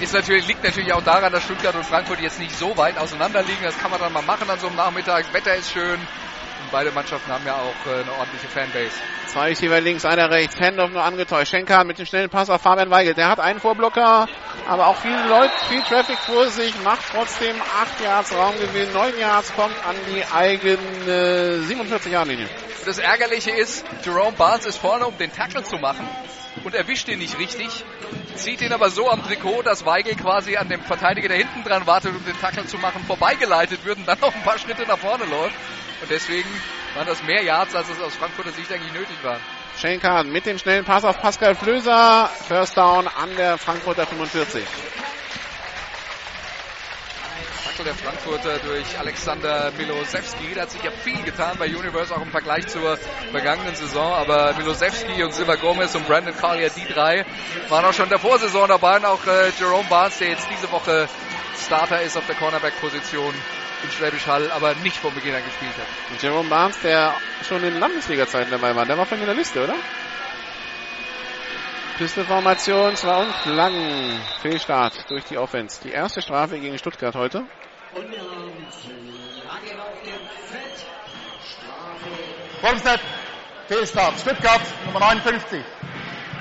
Ist natürlich, liegt natürlich auch daran, dass Stuttgart und Frankfurt jetzt nicht so weit auseinander liegen. Das kann man dann mal machen an so einem Nachmittag. Das Wetter ist schön. Beide Mannschaften haben ja auch äh, eine ordentliche Fanbase. Zwei Receiver links, einer rechts. Handoff nur angetäuscht. Schenker mit dem schnellen Pass auf Fabian Weigel. Der hat einen Vorblocker, aber auch viele Leute, viel Traffic vor sich, macht trotzdem 8 Yards Raumgewinn. 9 Yards kommt an die eigene 47 Yard Linie. Das Ärgerliche ist, Jerome Barnes ist vorne, um den Tackle zu machen und erwischt ihn nicht richtig. Zieht ihn aber so am Trikot, dass Weigel quasi an dem Verteidiger, der hinten dran wartet, um den Tackle zu machen, vorbeigeleitet wird und dann noch ein paar Schritte nach vorne läuft. Und deswegen waren das mehr Yards, als es aus Frankfurter Sicht eigentlich nötig war. Shane Kahn mit dem schnellen Pass auf Pascal Flöser. First Down an der Frankfurter 45. Tackle der Frankfurter durch Alexander Milosevski. Da hat sich ja viel getan bei Universe, auch im Vergleich zur vergangenen Saison. Aber Milosevski und Silva Gomez und Brandon Collier, die drei, waren auch schon in der Vorsaison dabei. Und auch äh, Jerome Barnes, der jetzt diese Woche Starter ist auf der Cornerback-Position in Schwäbisch Hall, aber nicht von Beginn an gespielt hat. Und Jerome Barnes, der schon in Landesliga-Zeiten dabei war, der war von in der Liste, oder? Pisteformation, zwar und lang. Fehlstart durch die Offense. Die erste Strafe gegen Stuttgart heute. Formstedt, Fehlstart. Stuttgart, Nummer 59.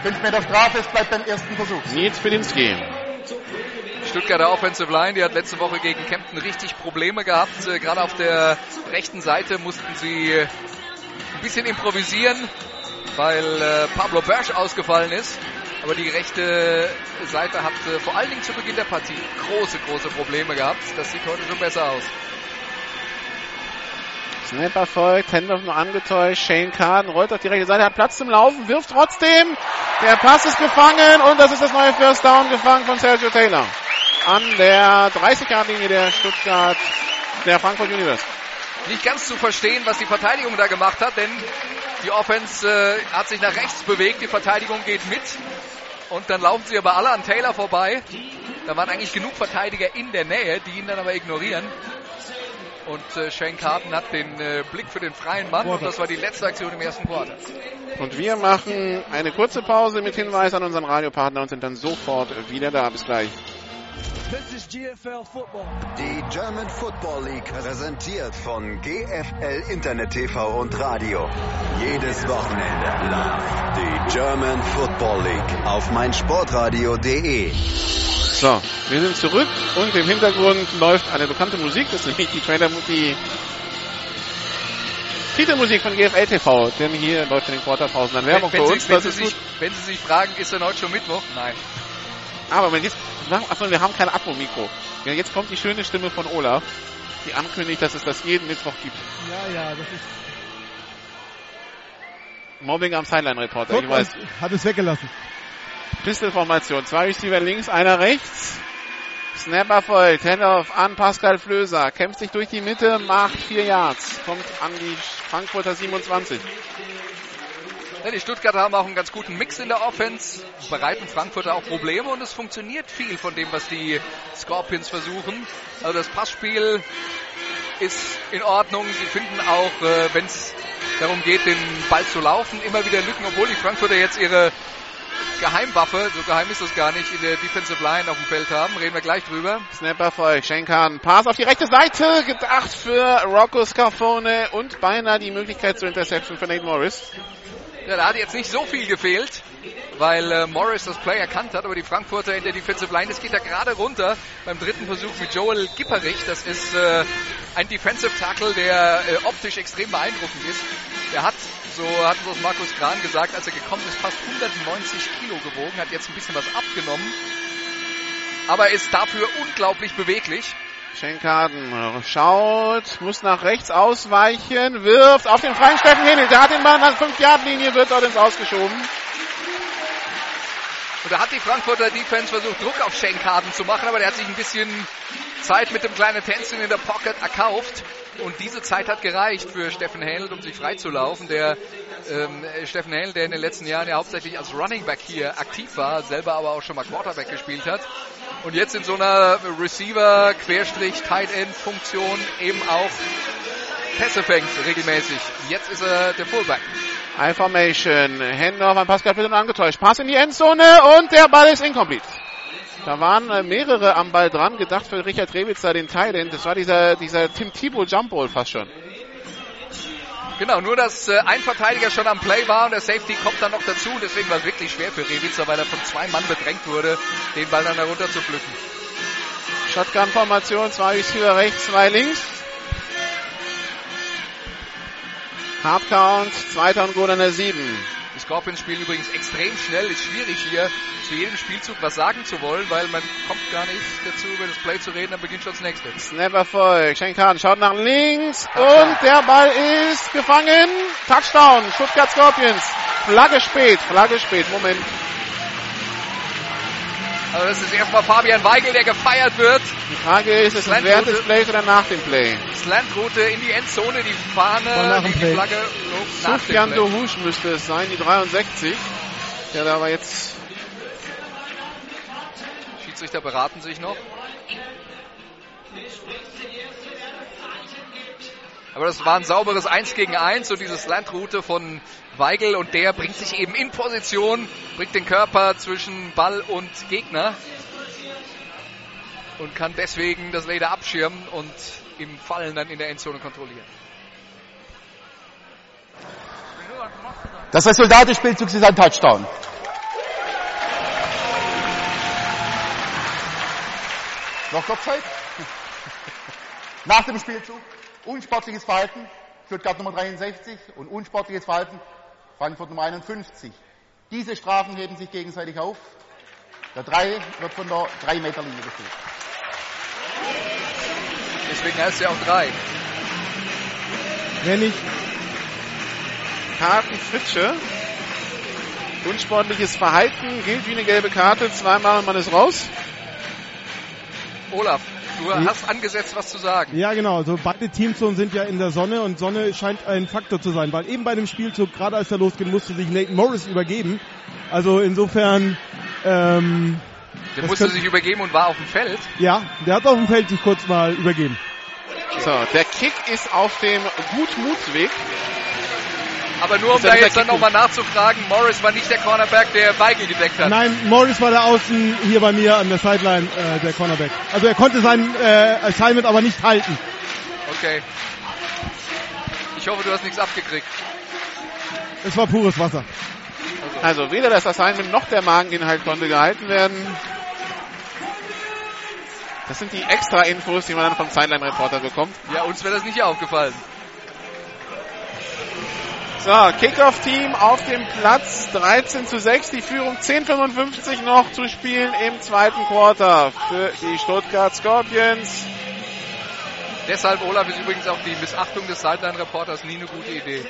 5 Meter Strafe, es bleibt beim ersten Versuch. Nils Pilinski. Stuttgarter Offensive Line, die hat letzte Woche gegen Kempten richtig Probleme gehabt. Äh, gerade auf der rechten Seite mussten sie ein bisschen improvisieren, weil äh, Pablo Bersch ausgefallen ist. Aber die rechte Seite hat äh, vor allen Dingen zu Beginn der Partie große, große Probleme gehabt. Das sieht heute schon besser aus. Snap erfolgt, Handoff nur angetäuscht. Shane Carden rollt auf die rechte Seite, hat Platz zum Laufen, wirft trotzdem. Der Pass ist gefangen und das ist das neue First Down gefangen von Sergio Taylor. An der 30-Yard-Linie der Stuttgart, der Frankfurt Universe. Nicht ganz zu verstehen, was die Verteidigung da gemacht hat, denn die Offense äh, hat sich nach rechts bewegt, die Verteidigung geht mit. Und dann laufen sie aber alle an Taylor vorbei. Da waren eigentlich genug Verteidiger in der Nähe, die ihn dann aber ignorieren. Und äh, Shane Carton hat den äh, Blick für den freien Mann und das war die letzte Aktion im ersten Quarter. Und wir machen eine kurze Pause mit Hinweis an unseren Radiopartner und sind dann sofort wieder da. Bis gleich. This is GFL Football. Die German Football League präsentiert von GFL Internet TV und Radio. Jedes Wochenende live. Die German Football League auf meinsportradio.de. So, wir sind zurück und im Hintergrund läuft eine bekannte Musik, das ist nämlich die Trailer, die Titelmusik von GFL TV, denn hier läuft in den Quarterpausen dann Werbung wenn, wenn für uns. Sie, wenn, Sie sich, wenn Sie sich fragen, ist denn heute schon Mittwoch? Nein. Aber wenn jetzt, achso, wir haben kein Abo-Mikro. Ja, jetzt kommt die schöne Stimme von Olaf, die ankündigt, dass es das jeden Mittwoch gibt. Ja, ja, das ist. Mobbing am Sideline-Reporter, ich weiß. Hat es weggelassen. Pistol-Formation. Zwei Receiver links, einer rechts. Snap erfolgt. Handoff an Pascal Flöser. Kämpft sich durch die Mitte, macht vier Yards. Kommt an die Frankfurter 27. Ja, die Stuttgarter haben auch einen ganz guten Mix in der Offense, bereiten Frankfurter auch Probleme und es funktioniert viel von dem, was die Scorpions versuchen. Also das Passspiel ist in Ordnung. Sie finden auch, äh, wenn es darum geht, den Ball zu laufen, immer wieder Lücken, obwohl die Frankfurter jetzt ihre Geheimwaffe, so geheim ist das gar nicht, in der Defensive Line auf dem Feld haben. Reden wir gleich drüber. Snapper voll. Schenkan. Pass auf die rechte Seite. Gedacht für Rocco Scarfone und beinahe die Möglichkeit zur Interception für Nate Morris. Ja, da hat jetzt nicht so viel gefehlt, weil äh, Morris das Play erkannt hat, aber die Frankfurter in der Defensive Line, das geht da gerade runter beim dritten Versuch mit Joel Gipperich. Das ist äh, ein Defensive Tackle, der äh, optisch extrem beeindruckend ist. Der hat, so hat uns Markus Kran gesagt, als er gekommen ist, fast 190 Kilo gewogen, hat jetzt ein bisschen was abgenommen, aber ist dafür unglaublich beweglich. Schenkaden schaut, muss nach rechts ausweichen, wirft auf den freien Steffen hin. Der hat den Ball an der 5-Yard-Linie, wird dort ins Ausgeschoben. Und da hat die Frankfurter Defense versucht, Druck auf Schenkaden zu machen, aber der hat sich ein bisschen Zeit mit dem kleinen Tänzchen in der Pocket erkauft. Und diese Zeit hat gereicht für Steffen Hähnel, um sich freizulaufen. Der ähm, Steffen Hähnel, der in den letzten Jahren ja hauptsächlich als Running Back hier aktiv war, selber aber auch schon mal Quarterback gespielt hat. Und jetzt in so einer Receiver, Querstrich, Tight End Funktion eben auch Pässe fängt regelmäßig. Jetzt ist er der Fullback. I-Formation. Handoff an Pascal Pitt angetäuscht. Pass in die Endzone und der Ball ist incomplete. Da waren äh, mehrere am Ball dran, gedacht für Richard Rewitzer, den Thailand. Das war dieser, dieser Tim Thibault Jump Ball fast schon. Genau, nur dass äh, ein Verteidiger schon am Play war und der Safety kommt dann noch dazu. Deswegen war es wirklich schwer für Rewitzer, weil er von zwei Mann bedrängt wurde, den Ball dann herunter zu pflücken. Shotgun-Formation, zwei Receiver rechts, zwei links. Hardcount, zweiter und Goal an der 7. Scorpions spielen übrigens extrem schnell. Ist schwierig hier zu jedem Spielzug was sagen zu wollen, weil man kommt gar nicht dazu, über das Play zu reden, dann beginnt schon das nächste. Snap Erfolg. Schenkan schaut nach links und der Ball ist gefangen. Touchdown. Stuttgart Scorpions. Flagge spät, Flagge spät. Moment. Also das ist erstmal Fabian Weigel, der gefeiert wird. Die Frage ist, ist es während des Plays oder nach dem Play? Slantroute in die Endzone, die Fahne, die, die Flagge. Sufjan Dohusch müsste es sein, die 63. Der da aber jetzt... Schiedsrichter beraten sich noch. Aber das war ein sauberes 1 gegen 1 und diese Slantroute von Weigel und der bringt sich eben in Position, bringt den Körper zwischen Ball und Gegner und kann deswegen das Leder abschirmen und im Fallen dann in der Endzone kontrollieren. Das Resultat des Spielzugs ist ein Touchdown. Noch Kopfzeit? Nach dem Spielzug unsportliches Verhalten, Stuttgart Nummer 63 und unsportliches Verhalten, Frankfurt Nummer 51. Diese Strafen heben sich gegenseitig auf. Der 3 wird von der 3-Meter-Linie gespielt. Deswegen heißt er auch 3. Wenn ich Karten Fritsche. Unsportliches Verhalten gilt wie eine gelbe Karte. Zweimal und man ist raus. Olaf, du hast angesetzt, was zu sagen. Ja, genau. Also beide Teamzonen sind ja in der Sonne und Sonne scheint ein Faktor zu sein, weil eben bei dem Spielzug, gerade als er losging, musste sich Nathan Morris übergeben. Also insofern. Ähm, der musste sich übergeben und war auf dem Feld. Ja, der hat auf dem Feld sich kurz mal übergeben. So, der Kick ist auf dem Gutmutsweg. Aber nur um da jetzt dann nochmal nachzufragen, Morris war nicht der Cornerback, der Weigel gedeckt hat. Nein, Morris war der Außen hier bei mir an der Sideline, äh, der Cornerback. Also er konnte sein äh, Assignment aber nicht halten. Okay. Ich hoffe, du hast nichts abgekriegt. Es war pures Wasser. Also, also weder das Assignment noch der Mageninhalt konnte gehalten werden. Das sind die extra Infos, die man dann vom Sideline-Reporter bekommt. Ja, uns wäre das nicht aufgefallen. So, Kickoff-Team auf dem Platz 13 zu 6. Die Führung 10,55 noch zu spielen im zweiten Quarter für die Stuttgart Scorpions. Deshalb, Olaf, ist übrigens auch die Missachtung des Sideline-Reporters nie eine gute Idee.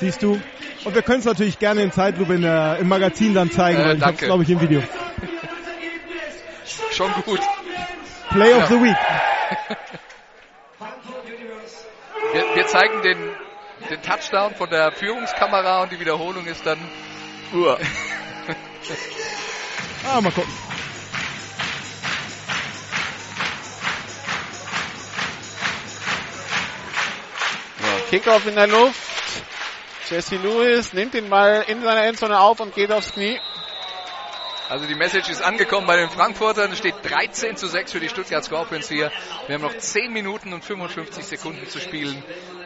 Siehst du? Und wir können es natürlich gerne in Zeitlupe in der, im Magazin dann zeigen, Äh, weil ich hab's, danke. glaube ich, im Video. Schon gut. Play of Ja. the Week. Wir, wir zeigen den, den Touchdown von der Führungskamera und die Wiederholung ist dann. Uhr. Ah, mal gucken. So, Kickoff in der Luft. Jesse Lewis nimmt den Ball in seiner Endzone auf und geht aufs Knie. Also die Message ist angekommen bei den Frankfurtern. Es steht 13 zu 6 für die Stuttgart Scorpions hier. Wir haben noch 10 Minuten und 55 Sekunden zu spielen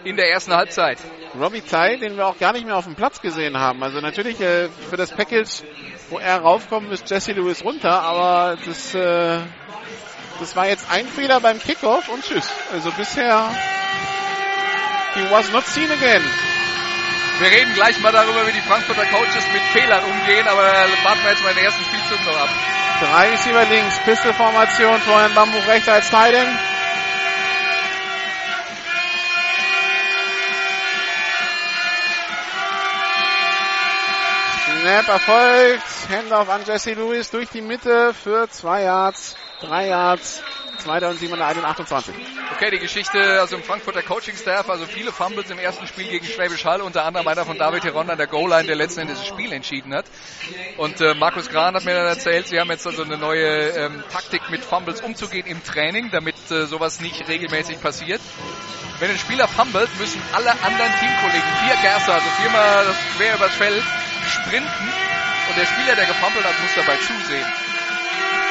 in der ersten Halbzeit. Robbie Ty, den wir auch gar nicht mehr auf dem Platz gesehen haben. Also natürlich äh, für das Package, wo er raufkommt, ist Jesse Lewis runter, aber das, äh, das war jetzt ein Fehler beim Kickoff und tschüss. Also bisher, he was not seen again. Wir reden gleich mal darüber, wie die Frankfurter Coaches mit Fehlern umgehen, aber warten wir jetzt mal den ersten Spielzug noch ab. Drei Receiver links, Pistolformation, Florian Bambuch rechts als Titan. Snap erfolgt. Handoff an Jesse Lewis durch die Mitte für zwei Yards, drei Yards, 728. Okay, die Geschichte also im Frankfurter Coaching-Staff, also viele Fumbles im ersten Spiel gegen Schwäbisch Hall, unter anderem einer von David Heron an der Goal-Line, der letzten Endes das Spiel entschieden hat. Und äh, Markus Gran hat mir dann erzählt, sie haben jetzt also eine neue ähm, Taktik mit Fumbles umzugehen im Training, damit äh, sowas nicht regelmäßig passiert. Wenn ein Spieler fummelt, müssen alle anderen Teamkollegen, vier Gerster, also viermal quer übers Feld, sprinten und der Spieler, der gefummelt hat, muss dabei zusehen.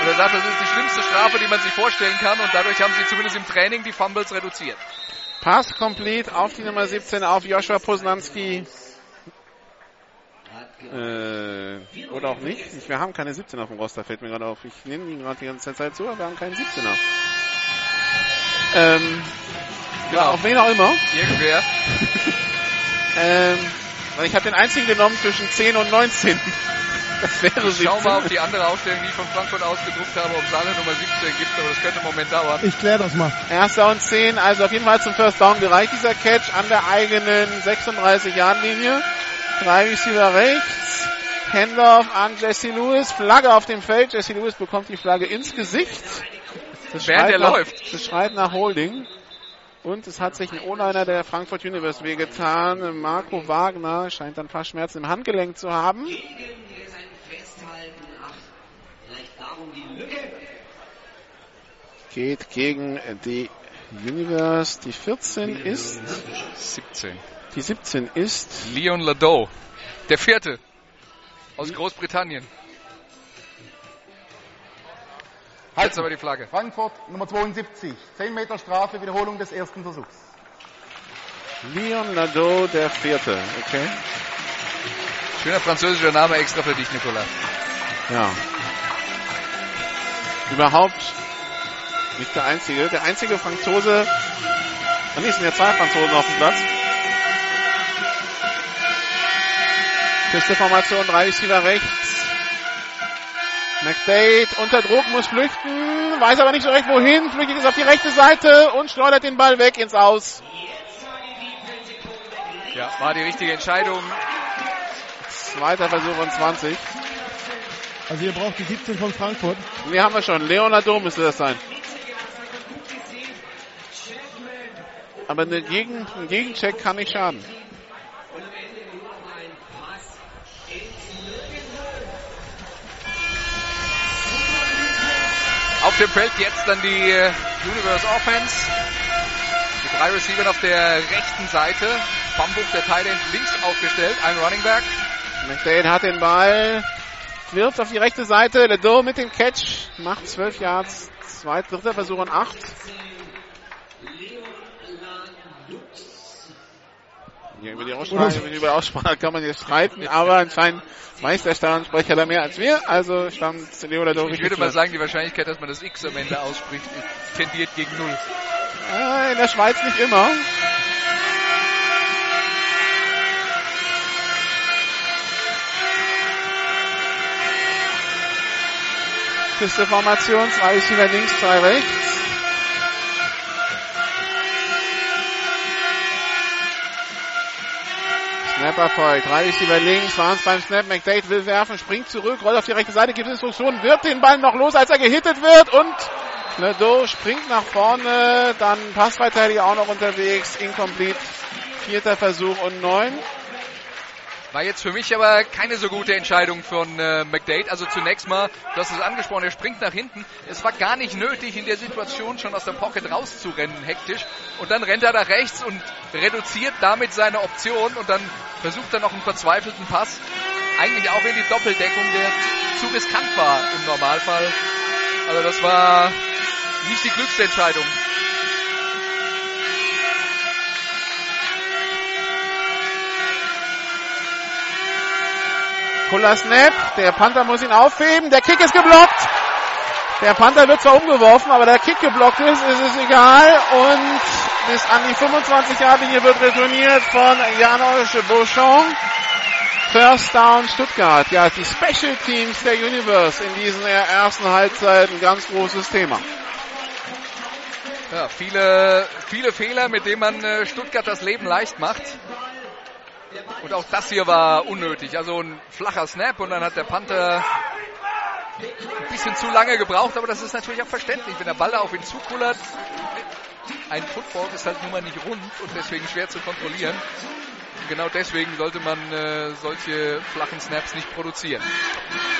Und er sagt, das ist die schlimmste Strafe, die man sich vorstellen kann und dadurch haben sie zumindest im Training die Fumbles reduziert. Pass complete auf die Nummer 17 auf Joshua Posnanski. Äh, oder auch nicht. Wir haben keine 17 auf dem Roster, fällt mir gerade auf. Ich nehme ihn gerade die ganze Zeit zu, aber wir haben keinen 17er. Ähm, ja, auf wen auch immer. Irgendwer. Ähm, Ich habe den einzigen genommen zwischen 10 und 19. Das wäre ich schau mal auf die andere Aufstellung, die ich von Frankfurt ausgedruckt habe, ob es alle Nummer 17 gibt, aber das könnte im Moment dauern. Ich kläre das mal. Erster und 10, also auf jeden Fall zum First Down gereicht dieser Catch an der eigenen 36-Yard-Linie. Drei Receiver rechts. Handoff an Jesse Lewis. Flagge auf dem Feld. Jesse Lewis bekommt die Flagge ins Gesicht. Das Während er nach, läuft. Das schreit nach Holding. Und es hat sich ein O-Liner der Frankfurt Universe wehgetan. Marco Wagner scheint dann fast Schmerzen im Handgelenk zu haben. Geht gegen die Universe. Die 14 ist 17. Die 17 ist Leon Ladeau. Der vierte. Aus Großbritannien. Jetzt aber die Flagge. Frankfurt Nummer 72. 10 Meter Strafe, Wiederholung des ersten Versuchs. Leon Nadeau, der vierte. Okay. Schöner französischer Name extra für dich, Nicolas. Ja. Überhaupt nicht der einzige. Der einzige Franzose. Am nächsten ja zwei Franzosen auf dem Platz. Feste Formation, drei Receiver rechts. McDade unter Druck, muss flüchten, weiß aber nicht so recht wohin, flüchtet es auf die rechte Seite und schleudert den Ball weg ins Aus. Ja, war die richtige Entscheidung. Zweiter Versuch und 20. Also ihr braucht die 17 von Frankfurt. Nee, haben wir schon. Leonardo müsste das sein. Aber eine Gegen, ein Gegencheck kann nicht schaden. Auf dem Feld jetzt dann die äh, Universe Offense. Die drei Receiver auf der rechten Seite. Bambuch, der End, links aufgestellt. Ein Running Back. McDade hat den Ball. Wirft auf die rechte Seite. Ledo mit dem Catch. Macht 12 Yards. Zweiter, dritter Versuch und 8. Ja, über die Aussprache, über die Aussprache kann man jetzt streiten, aber anscheinend weiß der Stadionsprecher da mehr als wir, also stammt Leonardo Ich würde mal sagen, die Wahrscheinlichkeit, dass man das X am Ende ausspricht, tendiert gegen Null. Äh, in der Schweiz nicht immer. Feste Formation, zwei Receiver links, zwei rechts. Snap erfolgt. Drei Receiver links, waren es beim Snap. McDade will werfen, springt zurück, rollt auf die rechte Seite, gibt Instruktionen, wird den Ball noch los, als er gehittet wird und Ledo springt nach vorne, dann Passverteidiger auch noch unterwegs, incomplete. Vierter Versuch und neun. War jetzt für mich aber keine so gute Entscheidung von äh, McDade. Also zunächst mal, du hast es angesprochen, er springt nach hinten. Es war gar nicht nötig, in der Situation schon aus der Pocket rauszurennen, hektisch. Und dann rennt er nach rechts und reduziert damit seine Option und dann versucht er noch einen verzweifelten Pass. Eigentlich auch in die Doppeldeckung, der zu riskant war im Normalfall. Also das war nicht die glückste Entscheidung. Puller Snap, der Panther muss ihn aufheben, der Kick ist geblockt. Der Panther wird zwar umgeworfen, aber der Kick geblockt ist, ist es egal. Und bis an die 25 Jahre linie wird retourniert von Janosch Beauchamp. First Down Stuttgart. Ja, die Special Teams der Universe in diesen ersten Halbzeiten ganz großes Thema. Ja, viele, viele Fehler, mit denen man äh, Stuttgart das Leben leicht macht. Und auch das hier war unnötig. Also ein flacher Snap und dann hat der Panther ein bisschen zu lange gebraucht, aber das ist natürlich auch verständlich, wenn der Ball da auf ihn zukullert. Ein Football ist halt nun mal nicht rund und deswegen schwer zu kontrollieren. Genau deswegen sollte man äh, solche flachen Snaps nicht produzieren.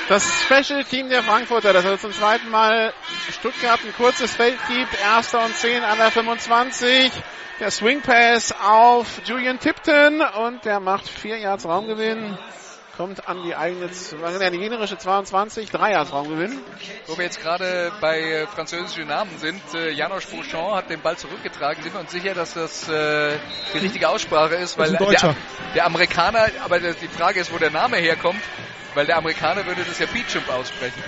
Das Special Team der Frankfurter, das also zum zweiten Mal Stuttgart ein kurzes Feld gibt. Erster und zehn an der 25. Der Swing Pass auf Julian Tipton und der macht vier Yards Raumgewinn kommt an die eigene, an die generische 22, 3 Yards Raumgewinn. Wo wir jetzt gerade bei äh, französischen Namen sind, äh, Janosch Bouchon hat den Ball zurückgetragen. Sind wir uns sicher, dass das äh, die richtige Aussprache ist? Weil der, der, Amerikaner, aber die Frage ist, wo der Name herkommt, weil der Amerikaner würde das ja Beecham aussprechen.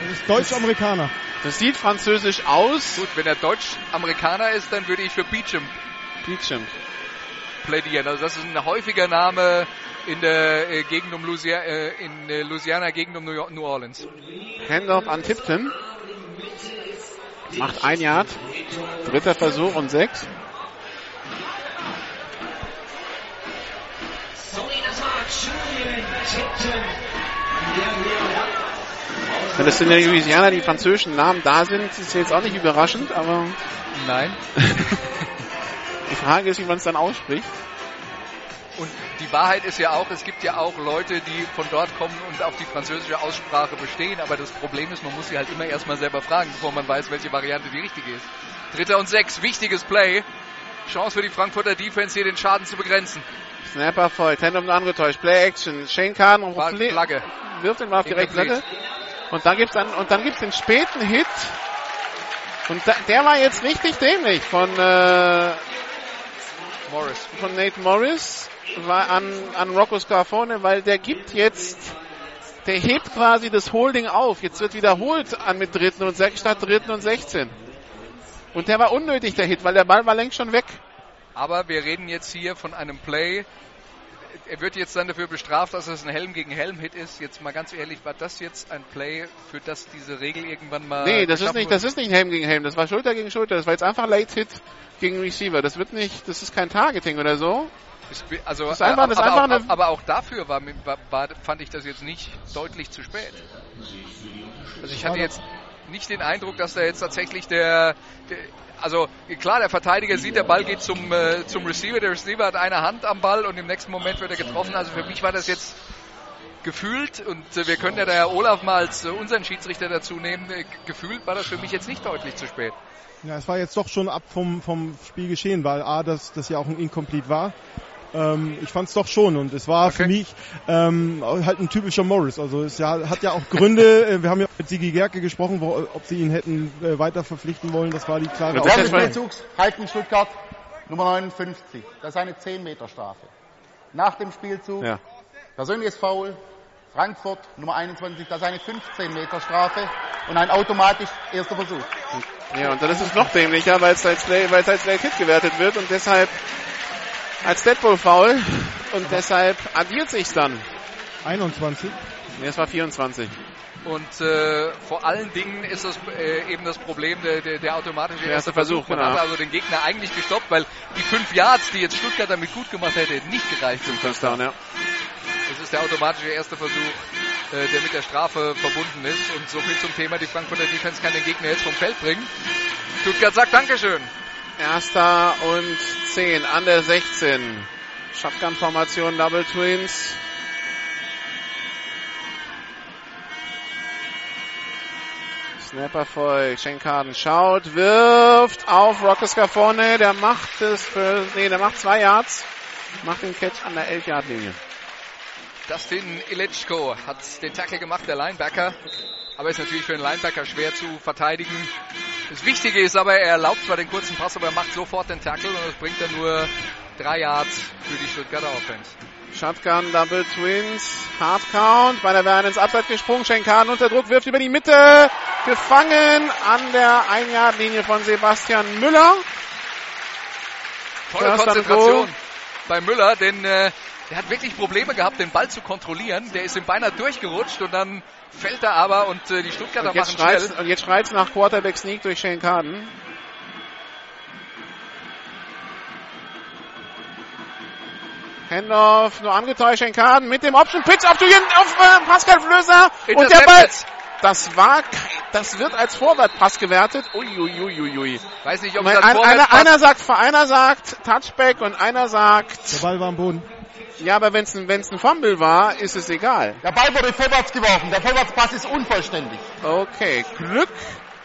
Das ist Deutsch-Amerikaner. Das sieht französisch aus. Gut, wenn er Deutsch-Amerikaner ist, dann würde ich für Beecham. Beecham. plädieren. Also das ist ein häufiger Name in der äh, Gegend um Louisiana, äh, in äh, Louisiana Gegend um New, New Orleans. Handoff an Tipton. Macht ein Yard. Dritter Versuch und sechs. Wenn das in der Louisiana die französischen Namen da sind, ist jetzt auch nicht überraschend, aber Nein. die Frage ist, wie man es dann ausspricht. Und die Wahrheit ist ja auch, es gibt ja auch Leute, die von dort kommen und auf die französische Aussprache bestehen. Aber das Problem ist, man muss sie halt immer erstmal selber fragen, bevor man weiß, welche Variante die richtige ist. Dritter und sechs, wichtiges Play. Chance für die Frankfurter Defense hier den Schaden zu begrenzen. Snapper folgt, Hand angetäuscht, Play Action, Shane Carden War Flagge. wirft ihn mal auf die rechte Seite. Und dann gibt's dann, und dann gibt's den späten Hit. Und da, der war jetzt richtig dämlich von, äh, Morris. von Nate Morris an, an Rocco Scarfone, weil der gibt jetzt, der hebt quasi das Holding auf. Jetzt wird wiederholt an mit dritten und sechs statt dritten und 16. Und der war unnötig, der Hit, weil der Ball war längst schon weg. Aber wir reden jetzt hier von einem Play. Er wird jetzt dann dafür bestraft, dass es ein Helm gegen Helm-Hit ist. Jetzt mal ganz ehrlich, war das jetzt ein Play, für das diese Regel irgendwann mal. Nee, das ist nicht, das ist nicht Helm gegen Helm, das war Schulter gegen Schulter, das war jetzt einfach Late Hit gegen Receiver. Das wird nicht, das ist kein Targeting oder so. Bin- Also, ist einfach- ist aber, einfach auch, eine- aber auch dafür war, war, war, fand ich das jetzt nicht deutlich zu spät. Also ich hatte jetzt nicht den Eindruck, dass da jetzt tatsächlich der, der also klar, der Verteidiger sieht, der Ball geht zum, äh, zum Receiver, der Receiver hat eine Hand am Ball und im nächsten Moment wird er getroffen. Also für mich war das jetzt gefühlt und äh, wir können ja da Olaf mal als äh, unseren Schiedsrichter dazu nehmen, äh, gefühlt war das für mich jetzt nicht deutlich zu spät. Ja, es war jetzt doch schon ab vom, vom Spiel geschehen, weil A, das, das ja auch ein Incomplete war. Ähm, ich fand es doch schon und es war für Okay. mich ähm, halt ein typischer Morris. Also es ja, hat ja auch Gründe. Äh, Wir haben ja mit Sigi Gerke gesprochen, wo, ob sie ihn hätten äh, weiter verpflichten wollen. Das war die klare Spielzugs halten Stuttgart Nummer 59. Das ist eine 10 Meter Strafe. Nach dem Spielzug Ja. persönliches Foul. Frankfurt Nummer 21. Das ist eine 15 Meter Strafe und ein automatisch erster Versuch. Ja, und dann ist es noch dämlicher, weil es als Late, weil es als Late Hit gewertet wird und deshalb als Deadpool Foul und deshalb addiert sich's dann. 21. Nee, es war 24. Und äh, vor allen Dingen ist das äh, eben das Problem der, der, der automatische Der erste erste Versuch. Versuch, Man genau. hat also den Gegner eigentlich gestoppt, weil die fünf Yards, die jetzt Stuttgart damit gut gemacht hätte, nicht gereicht zum. Touchdown, ja. Das ist der automatische erste Versuch, äh, der mit der Strafe verbunden ist. Und so viel zum Thema, die Frankfurter Defense kann den Gegner jetzt vom Feld bringen. Stuttgart sagt Dankeschön. Erster und 10 an der 16. Shotgun-Formation, Double Twins. Snapper folgt, Schenkaden schaut, wirft auf Rockeska vorne, der macht es für, nee, der macht zwei Yards, macht den Catch an der 11-Yard-Linie. Dustin Ilitschko hat den Tackle gemacht, der Linebacker. Aber ist natürlich für einen Linebacker schwer zu verteidigen. Das Wichtige ist aber, er erlaubt zwar den kurzen Pass, aber er macht sofort den Tackle und das bringt dann nur drei Yards für die Stuttgarter Offense. Shotgun, Double Twins, Hard Count, bei der werden ins Abseits gesprungen, Schenkaden unter Druck, wirft über die Mitte, gefangen an der 1-Yard-Linie von Sebastian Müller. Tolle First Konzentration bei Müller, denn äh, der hat wirklich Probleme gehabt, den Ball zu kontrollieren. Der ist ihm beinahe durchgerutscht und dann fällt er aber und äh, die Stuttgarter Und jetzt, machen schnell. schreit's, und jetzt schreit's nach Quarterback Sneak durch Shane Carden. Handoff, nur angetäuscht, Shane Carden mit dem Option Pitch auf, auf äh, Pascal Flößer. Und der Ball, das war, das wird als Vorwärtspass gewertet. Uiuiuiui. Weiß nicht, ob Mein, es ein, einer, einer sagt, einer sagt Touchback und einer sagt, Der Ball war am Boden. Ja, aber wenn es ein, wenn's ein Fumble war, ist es egal. Der Ball wurde vorwärts geworfen. Der Vorwärtspass ist unvollständig. Okay, Glück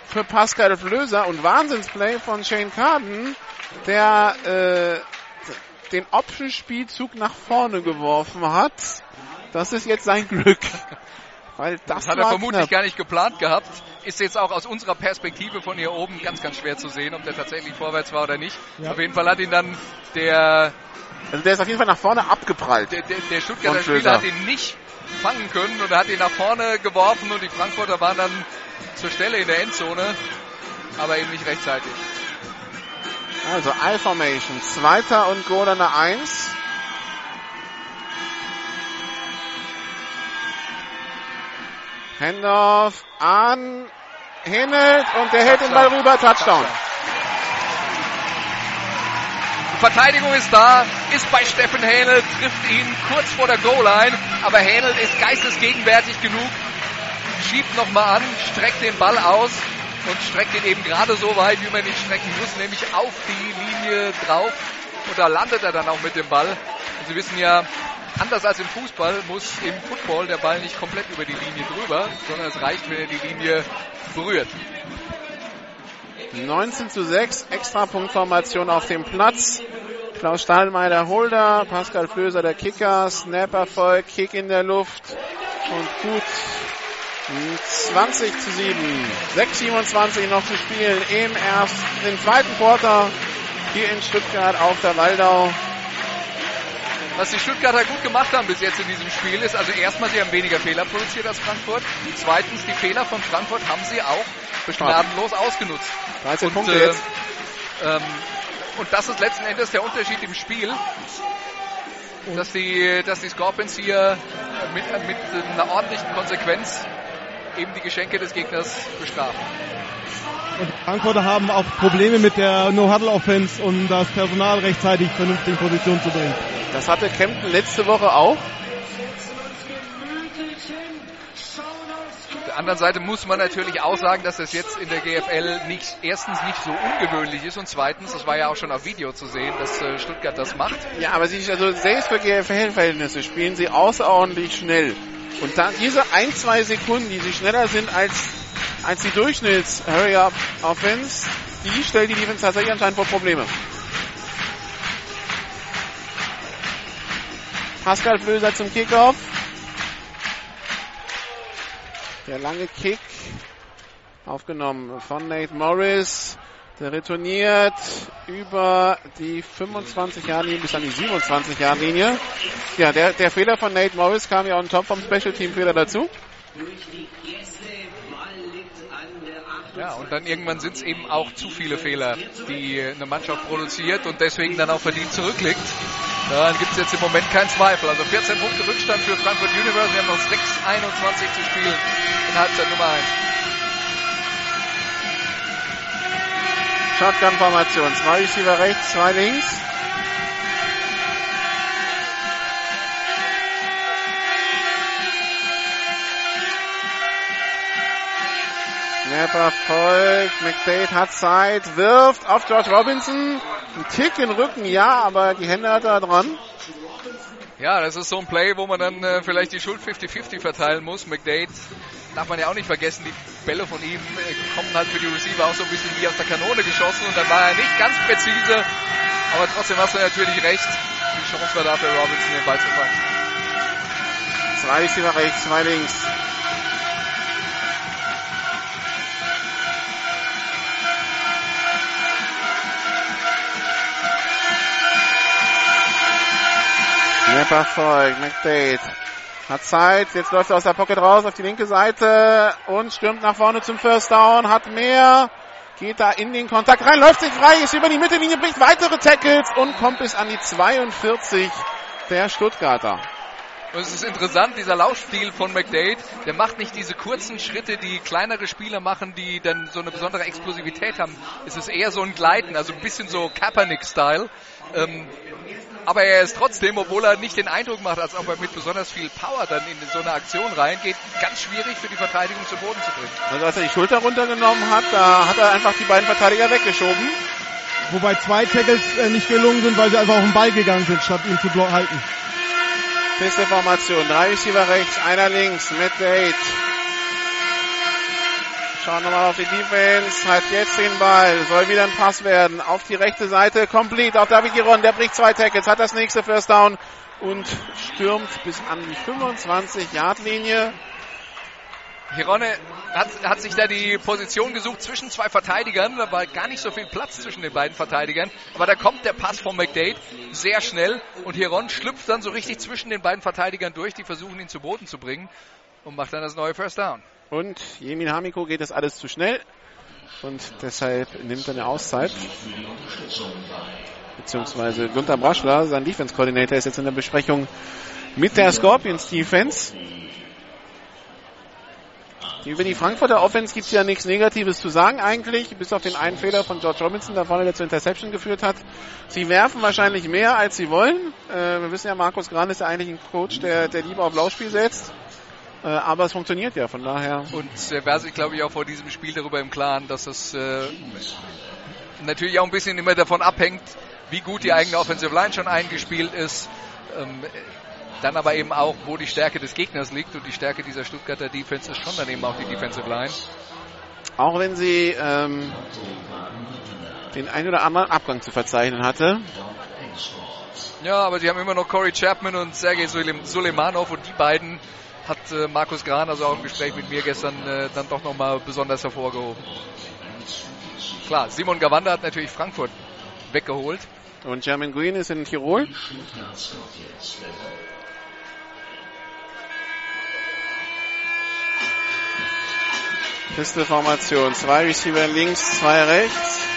für Pascal Flöser und Wahnsinnsplay von Shane Carden, der äh, den Option-Spielzug nach vorne geworfen hat. Das ist jetzt sein Glück. Weil das, Das hat er vermutlich knapp. gar nicht geplant gehabt. Ist jetzt auch aus unserer Perspektive von hier oben ganz, ganz schwer zu sehen, ob der tatsächlich vorwärts war oder nicht. Ja. Auf jeden Fall hat ihn dann der, Also der ist auf jeden Fall nach vorne abgeprallt. der, der, der Stuttgarter. Spieler hat ihn nicht fangen können und er hat ihn nach vorne geworfen und die Frankfurter waren dann zur Stelle in der Endzone, aber eben nicht rechtzeitig. Also I-Formation, zweiter und Goal an der 1. Handoff an Hinnelt und der hält den Ball rüber, Touchdown. Verteidigung ist da, ist bei Steffen Hähnel, trifft ihn kurz vor der Goal-Line, aber Hähnel ist geistesgegenwärtig genug, schiebt nochmal an, streckt den Ball aus und streckt ihn eben gerade so weit, wie man ihn strecken muss, nämlich auf die Linie drauf. Und da landet er dann auch mit dem Ball. Und Sie wissen ja, anders als im Fußball muss im Football der Ball nicht komplett über die Linie drüber, sondern es reicht, wenn er die Linie berührt. 19 zu 6, Extrapunktformation auf dem Platz. Klaus Stahlmeier der Holder, Pascal Flöser der Kicker, Snap-Erfolg, Kick in der Luft und gut 20 zu 7. 6,27 noch zu spielen im ersten, im zweiten Quarter hier in Stuttgart auf der Waldau. Was die Stuttgarter gut gemacht haben bis jetzt in diesem Spiel ist, also erstmal, sie haben weniger Fehler produziert als Frankfurt. Zweitens, die Fehler von Frankfurt haben sie auch gnadenlos ausgenutzt. 13 und, Punkte äh, jetzt. Ähm, und das ist letzten Endes der Unterschied im Spiel, dass die, dass die Scorpions hier mit, mit einer ordentlichen Konsequenz eben die Geschenke des Gegners bestrafen. Und die Frankfurter haben auch Probleme mit der No-Huddle-Offense, um das Personal rechtzeitig vernünftig in Position zu bringen. Das hatte Kempten letzte Woche auch. Auf der anderen Seite muss man natürlich auch sagen, dass das jetzt in der GFL nicht, erstens nicht so ungewöhnlich ist und zweitens, das war ja auch schon auf Video zu sehen, dass äh, Stuttgart das macht. Ja, aber sie, also selbst für GFL-Verhältnisse spielen sie außerordentlich schnell. Und dann diese ein, zwei Sekunden, die sie schneller sind als, als die Durchschnitts-Hurry-Up-Offense, die stellt die Defense tatsächlich anscheinend vor Probleme. Pascal Flöser zum Kickoff. Der lange Kick aufgenommen von Nate Morris. Der retourniert über die 25 Jahre Linie bis an die 27 Jahre Linie. Ja, der, der Fehler von Nate Morris kam ja on top vom Special Team Fehler dazu. Ja, und dann irgendwann sind es eben auch zu viele Fehler, die eine Mannschaft produziert und deswegen dann auch verdient zurückliegt. Daran gibt es jetzt im Moment keinen Zweifel. Also 14 Punkte Rückstand für Frankfurt Universe. Wir haben noch 6,21 zu spielen in Halbzeit Nummer 1. Shotgun-Formation. Zwei Receiver rechts, zwei links. Snap erfolgt. McDade hat Zeit, wirft auf George Robinson. Ein Tick in den Rücken, ja, aber die Hände hat er dran. Ja, das ist so ein Play, wo man dann äh, vielleicht die Schuld 50-50 verteilen muss. McDade darf man ja auch nicht vergessen, die Bälle von ihm äh, kommen halt für die Receiver auch so ein bisschen wie aus der Kanone geschossen und dann war er nicht ganz präzise, aber trotzdem hast du natürlich recht. Die Chance war da für Robinson, den Ball zu fangen. Zwei Receiver rechts, zwei links. Snap erfolgt, McDade hat Zeit, jetzt läuft er aus der Pocket raus auf die linke Seite und stürmt nach vorne zum First Down, hat mehr, geht da in den Kontakt rein, läuft sich frei, ist über die Mittellinie, bricht weitere Tackles und kommt bis an die 42 der Stuttgarter. Und es ist interessant, dieser Laufstil von McDade, der macht nicht diese kurzen Schritte, die kleinere Spieler machen, die dann so eine besondere Explosivität haben. Es ist eher so ein Gleiten, also ein bisschen so Kaepernick-Style. Ähm, aber er ist trotzdem, obwohl er nicht den Eindruck macht, als ob er mit besonders viel Power dann in so eine Aktion reingeht, ganz schwierig für die Verteidigung zu Boden zu bringen. Also als er die Schulter runtergenommen hat, da hat er einfach die beiden Verteidiger weggeschoben. Wobei zwei Tackles äh, nicht gelungen sind, weil sie einfach auf den Ball gegangen sind, statt ihn zu halten. Piste-Formation. Drei Receiver rechts, einer links mit Date. Schauen nochmal auf die Defense, hat jetzt den Ball, soll wieder ein Pass werden, auf die rechte Seite, complete, auf David Giron, der bricht zwei Tackles, hat das nächste First Down und stürmt bis an die 25-Yard-Linie. Hirone hat, hat sich da die Position gesucht zwischen zwei Verteidigern. Da war gar nicht so viel Platz zwischen den beiden Verteidigern. Aber da kommt der Pass von McDade sehr schnell und Hiron schlüpft dann so richtig zwischen den beiden Verteidigern durch. Die versuchen ihn zu Boden zu bringen und macht dann das neue First Down. Und Jemin Hamiko geht das alles zu schnell. und deshalb nimmt er eine Auszeit. Beziehungsweise Gunther Braschler, sein Defense Coordinator, ist jetzt in der Besprechung mit der Scorpions Defense. Über die Frankfurter Offense gibt es ja nichts Negatives zu sagen eigentlich, bis auf den einen Fehler von George Robinson da vorne, der zur Interception geführt hat. Sie werfen wahrscheinlich mehr, als sie wollen. Äh, wir wissen ja, Markus Gran ist ja eigentlich ein Coach, der, der lieber auf Laufspiel setzt. Äh, aber es funktioniert ja, von daher. Und er wäre sich, glaube ich, auch vor diesem Spiel darüber im Klaren, dass es äh, natürlich auch ein bisschen immer davon abhängt, wie gut die eigene Offensive Line schon eingespielt ist. Ähm, dann aber eben auch, wo die Stärke des Gegners liegt. Und die Stärke dieser Stuttgarter Defense ist schon dann eben auch die Defensive Line. Auch wenn sie ähm, den ein oder anderen Abgang zu verzeichnen hatte. Ja, aber sie haben immer noch Corey Chapman und Sergei Suleimanov und die beiden hat äh, Markus Gran, also auch im Gespräch mit mir gestern, äh, dann doch nochmal besonders hervorgehoben. Klar, Simon Gawanda hat natürlich Frankfurt weggeholt. Und German Green ist in Tirol. Pistol-Formation. Zwei Receiver links, zwei rechts.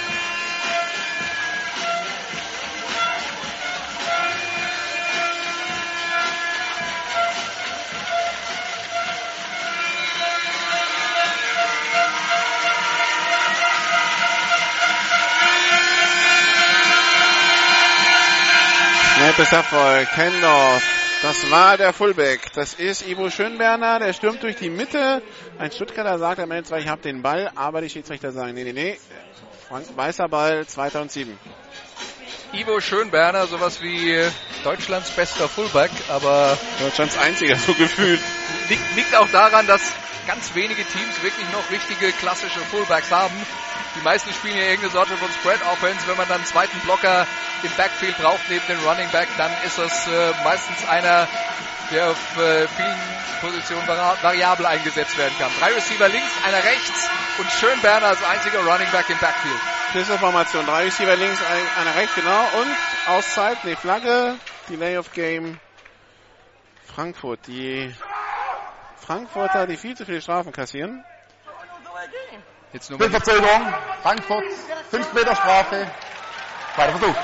Nettes Erfolg. Kendorf. Das war der Fullback. Das ist Ivo Schönberner. Der stürmt durch die Mitte. Ein Stuttgarter sagt am Ende zwar, ich habe den Ball, aber die Schiedsrichter sagen, nee, nee, nee. Frank Weißer Ball 2007. Ivo Schönberner, sowas wie Deutschlands bester Fullback, aber Deutschlands einziger, so gefühlt. Liegt, liegt auch daran, dass ganz wenige Teams wirklich noch richtige klassische Fullbacks haben. Die meisten spielen ja irgendeine Sorte von Spread Offense. Wenn man dann einen zweiten Blocker im Backfield braucht neben dem Running Back, dann ist das äh, meistens einer, der auf äh, vielen Positionen vari variabel eingesetzt werden kann. Drei Receiver links, einer rechts und Schönberner als einziger Running Back im Backfield. Schlüsselformation. Drei Receiver links, ein, einer rechts, genau. Und Auszeit, ne Flagge, Delay of Game. Frankfurt, die Frankfurter, die viel zu viele Strafen kassieren. Jetzt nur Verzögerung. Frankfurt, 5 Meter Strafe. Zweiter Versuch.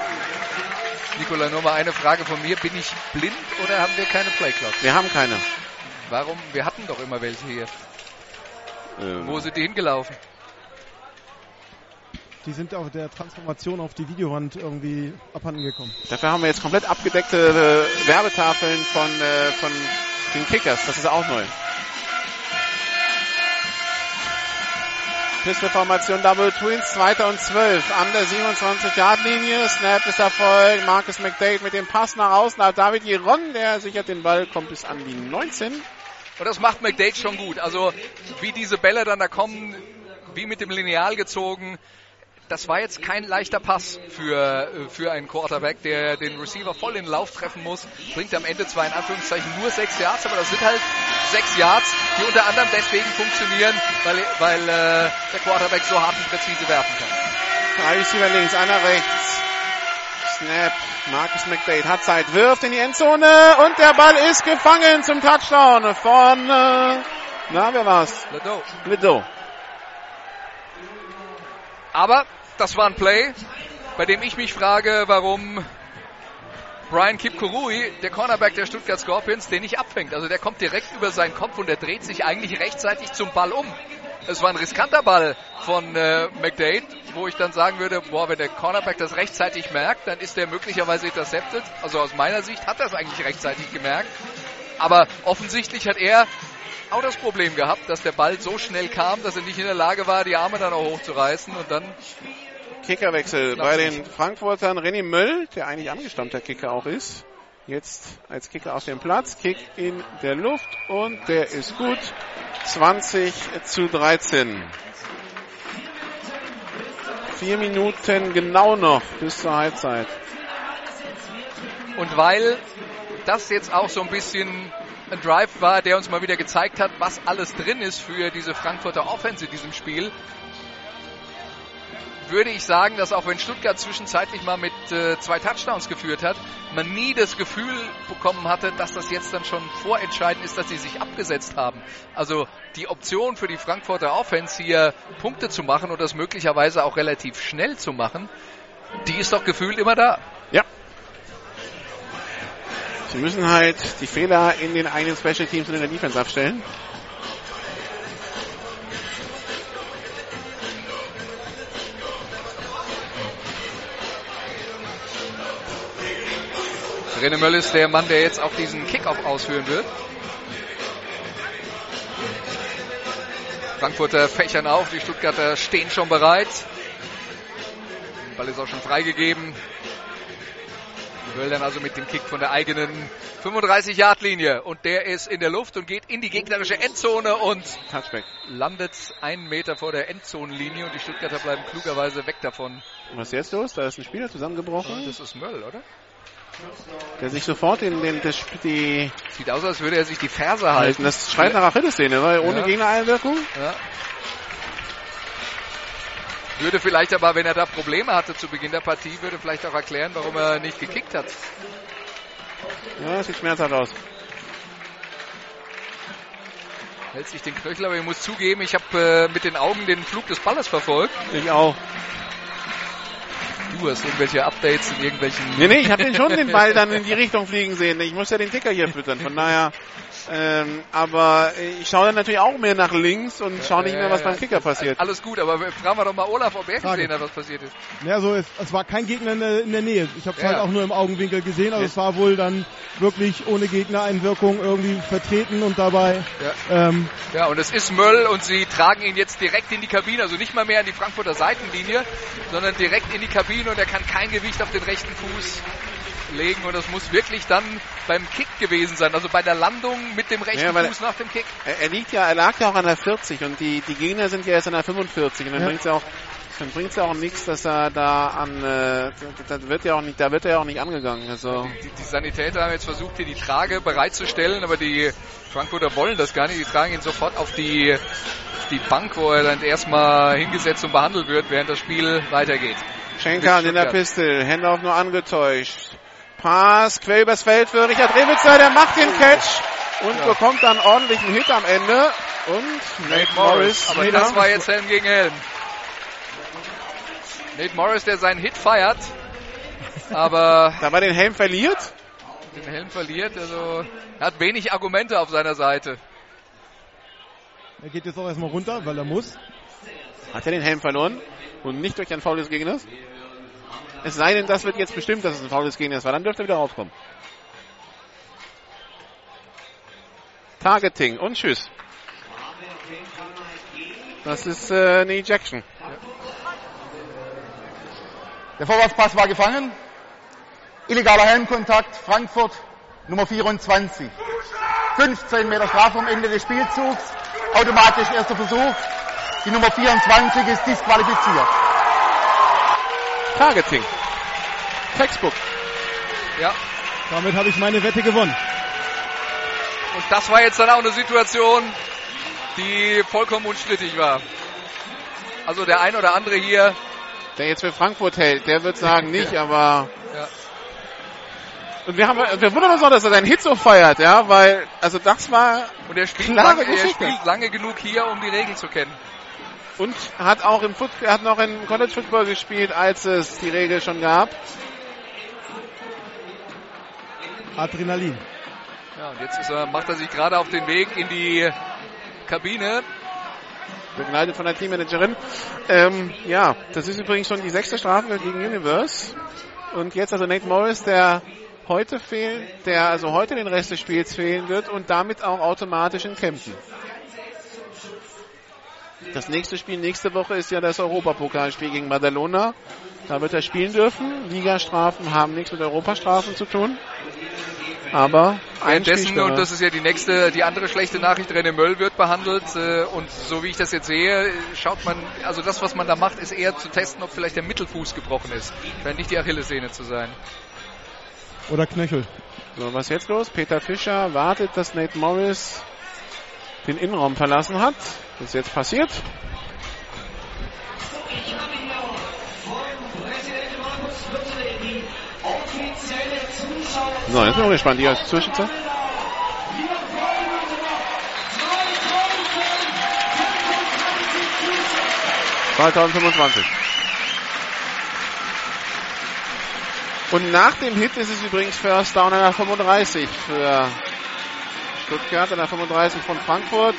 Nikola, nur mal eine Frage von mir. Bin ich blind oder haben wir keine Playclock? Wir haben keine. Warum? Wir hatten doch immer welche hier. Ähm. Wo sind die hingelaufen? Die sind auf der Transformation auf die Videowand irgendwie abhanden gekommen. Dafür haben wir jetzt komplett abgedeckte äh, Werbetafeln von, äh, von den Kickers. Das ist auch neu. Pistolformation Double Twins, zweiter und zwölf an der 27-Yard-Linie. Snap ist Erfolg. Marcus McDade mit dem Pass nach außen auf David Giron. Der sichert den Ball, kommt bis an die 19. Und das macht McDade schon gut. Also wie diese Bälle dann da kommen, wie mit dem Lineal gezogen. Das war jetzt kein leichter Pass für, für einen Quarterback, der den Receiver voll in den Lauf treffen muss. Bringt am Ende zwar in Anführungszeichen nur sechs Yards, aber das sind halt sechs Yards, die unter anderem deswegen funktionieren, weil, weil äh, der Quarterback so hart und präzise werfen kann. Drei Receiver links, einer rechts. Snap. Marcus McDade hat Zeit, wirft in die Endzone und der Ball ist gefangen zum Touchdown von, äh, na, wer war's? Ledo. Ledo. Aber das war ein Play, bei dem ich mich frage, warum Brian Kipkurui, der Cornerback der Stuttgart Scorpions, den nicht abfängt. Also der kommt direkt über seinen Kopf und der dreht sich eigentlich rechtzeitig zum Ball um. Es war ein riskanter Ball von äh, McDade, wo ich dann sagen würde, boah, wenn der Cornerback das rechtzeitig merkt, dann ist der möglicherweise intercepted. Also aus meiner Sicht hat er es eigentlich rechtzeitig gemerkt. Aber offensichtlich hat er auch das Problem gehabt, dass der Ball so schnell kam, dass er nicht in der Lage war, die Arme dann auch hochzureißen und dann Kickerwechsel bei den Frankfurtern. René Möll, der eigentlich angestammter Kicker auch ist, jetzt als Kicker auf dem Platz, Kick in der Luft und der ist gut. 20 zu 13. Vier Minuten genau noch bis zur Halbzeit. Und weil das jetzt auch so ein bisschen ein Drive war, der uns mal wieder gezeigt hat, was alles drin ist für diese Frankfurter Offense in diesem Spiel, würde ich sagen, dass auch wenn Stuttgart zwischenzeitlich mal mit äh, zwei Touchdowns geführt hat, man nie das Gefühl bekommen hatte, dass das jetzt dann schon vorentscheidend ist, dass sie sich abgesetzt haben. Also die Option für die Frankfurter Offense hier Punkte zu machen und das möglicherweise auch relativ schnell zu machen, die ist doch gefühlt immer da. Ja. Sie müssen halt die Fehler in den eigenen Special Teams und in der Defense abstellen. René Möll ist der Mann, der jetzt auch diesen Kickoff ausführen wird. Frankfurter fächern auf, die Stuttgarter stehen schon bereit. Der Ball ist auch schon freigegeben. Möll dann also mit dem Kick von der eigenen 35-Yard-Linie. Und der ist in der Luft und geht in die gegnerische Endzone und Touchback. landet einen Meter vor der Endzonenlinie und die Stuttgarter bleiben klugerweise weg davon. Und was ist jetzt los? Da ist ein Spieler zusammengebrochen, Das ist Möll, oder? Der sich sofort in den, das, die Sieht aus, als würde er sich die Ferse halten. Das schreit nach Achillessehne, weil ohne Ja. Gegnereinwirkung. Ja. Würde vielleicht aber, wenn er da Probleme hatte zu Beginn der Partie, würde vielleicht auch erklären, warum er nicht gekickt hat. Ja, sieht schmerzhaft aus. Hält sich den Knöchel, aber ich muss zugeben, ich habe äh, mit den Augen den Flug des Balles verfolgt. Ich auch. Du hast irgendwelche Updates in irgendwelchen... Nee, nee, ich habe den schon den Ball dann in die Richtung fliegen sehen. Ich muss ja den Ticker hier füttern. Von daher, ähm, aber ich schaue dann natürlich auch mehr nach links und schaue nicht mehr, was beim Kicker passiert. Alles gut, aber fragen wir doch mal Olaf, ob er Frage. gesehen hat, was passiert ist. Ja, so es, es war kein Gegner in der, in der Nähe. Ich habe es Ja. halt auch nur im Augenwinkel gesehen, also es war wohl dann wirklich ohne Gegnereinwirkung irgendwie vertreten und dabei ähm, Ja, und es ist Möll und sie tragen ihn jetzt direkt in die Kabine, also nicht mal mehr an die Frankfurter Seitenlinie, sondern direkt in die Kabine und er kann kein Gewicht auf den rechten Fuß legen und das muss wirklich dann beim Kick gewesen sein, also bei der Landung mit dem rechten Ja, Fuß nach dem Kick. Er, er liegt ja, er lag ja auch an der 40 und die, die Gegner sind ja erst an der 45 und dann Ja. bringt's ja auch dann bringt's ja auch nichts, dass er da an äh, da wird ja auch nicht, da wird er ja auch nicht angegangen. Also Die, die Sanitäter haben jetzt versucht, hier die Trage bereitzustellen, aber die Frankfurter wollen das gar nicht. Die tragen ihn sofort auf die, auf die Bank, wo er dann erstmal hingesetzt und behandelt wird, während das Spiel weitergeht. Schenker Bis in der Stuttgart. Pistol, Handoff nur angetäuscht. Pass, quer übers Feld für Richard Rewitzer, der macht den Catch und Ja. bekommt dann ordentlichen Hit am Ende. Und Nate Morris. Aber wieder. das war jetzt Helm gegen Helm. Nate Morris, der seinen Hit feiert, aber Da war den Helm verliert. den Helm verliert. Also er hat wenig Argumente auf seiner Seite. er geht jetzt auch erstmal runter, weil er muss. Hat er den Helm verloren und nicht durch ein Foul des Gegners? Es sei denn, das wird jetzt bestimmt, dass es ein Foul des Gegners war, dann dürfte er wieder rauskommen. Targeting und Tschüss. Das ist äh, eine Ejection. Der Vorwärtspass war gefangen. Illegaler Helmkontakt, Frankfurt, Nummer 24. 15 Meter Strafe am Ende des Spielzugs. Automatisch erster Versuch. Die Nummer 24 ist disqualifiziert. Targeting. Textbook. Ja, Damit habe ich meine Wette gewonnen. und das war jetzt dann auch eine Situation, die vollkommen unstrittig war. Also der ein oder andere hier, Der jetzt für Frankfurt hält, der wird sagen nicht, aber ja, und wir haben wir wundern uns auch, dass er seinen Hit so feiert, ja, weil also das war und er spielt, Klare lange, er spielt lange genug hier, um die Regeln zu kennen. und hat auch im Foot, hat noch in College Football gespielt, als es die Regel schon gab. Adrenalin. Ja, und jetzt ist er, macht er sich gerade auf den Weg in die Kabine. Begleitet von der Teammanagerin. Ähm, ja, das ist übrigens schon die sechste Strafe gegen Universe. Und jetzt also Nate Morris, der heute fehlt, der also heute den Rest des Spiels fehlen wird und damit auch automatisch in Kempten. Das nächste Spiel nächste Woche ist ja das Europapokalspiel gegen Badalona. Da wird er spielen dürfen. Ligastrafen haben nichts mit Europastrafen zu tun. Aber ein Währenddessen, Spielsperre. und das ist ja die nächste, die andere schlechte Nachricht, René Möll wird behandelt. äh, Und so wie ich das jetzt sehe, schaut man, also das, was man da macht, ist eher zu testen, ob vielleicht der Mittelfuß gebrochen ist. Scheint nicht die Achillessehne zu sein. Oder Knöchel. So, was jetzt los? Peter Fischer wartet, dass Nate Morris den Innenraum verlassen hat. Das ist jetzt passiert. So, jetzt bin ich gespannt. Die Zwischenzeit. ...2025. Und nach dem Hit ist es übrigens First Down an der 35 für Stuttgart, an der 35 von Frankfurt.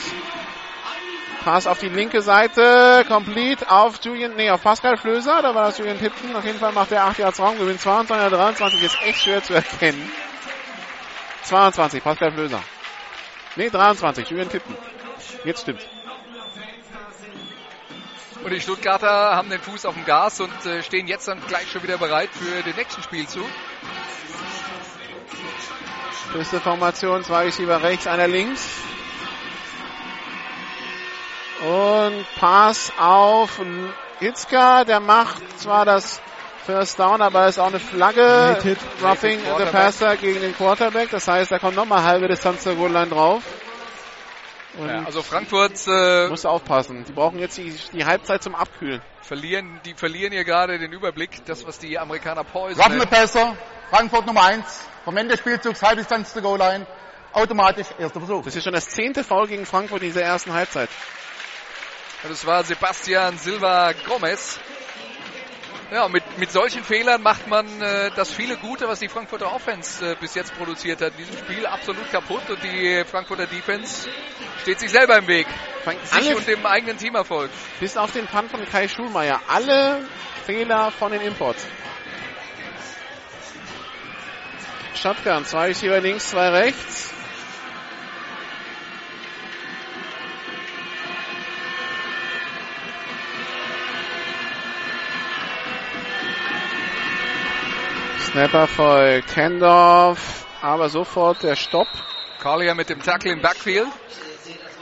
Pass auf die linke Seite, complete auf Julian, nee, auf Pascal Flöser, da war das Julian Tipton. Auf jeden Fall macht er 8 Yards Raumgewinn, 22, 23 ist echt schwer zu erkennen. 22, Pascal Flöser. Nee, 23, Julian Tipton. Jetzt stimmt. Und die Stuttgarter haben den Fuß auf dem Gas und äh, stehen jetzt dann gleich schon wieder bereit für den nächsten Spielzug. Beste Formation, zwei Receiver rechts, einer links. Und Pass auf Hitzka, der macht zwar das First Down, aber ist auch eine Flagge. Nated. Roughing the Passer gegen den Quarterback. Das heißt, da kommt nochmal halbe Distanz zur Goal-Line drauf. Und Ja, also Frankfurt äh, muss aufpassen. Die brauchen jetzt die, die Halbzeit zum Abkühlen. verlieren, die verlieren hier gerade den Überblick, das was die Amerikaner the nennen. Passer, Frankfurt Nummer 1, vom Ende des Spielzugs, Halbdistanz zur Goal-Line, automatisch erster Versuch. Das ist schon das zehnte Foul gegen Frankfurt in dieser ersten Halbzeit. Das war Sebastian Silva Gomez. Ja, mit, mit solchen Fehlern macht man äh, das viele Gute, was die Frankfurter Offense äh, bis jetzt produziert hat, in diesem Spiel absolut kaputt und die Frankfurter Defense steht sich selber im Weg. Sich und dem eigenen Teamerfolg. bis auf den Punt von Kai Schulmeier. Alle Fehler von den Imports. Shotgun, zwei Receiver links, zwei rechts. Snapper folgt, Handoff, aber sofort der Stopp. Collier mit dem Tackle im Backfield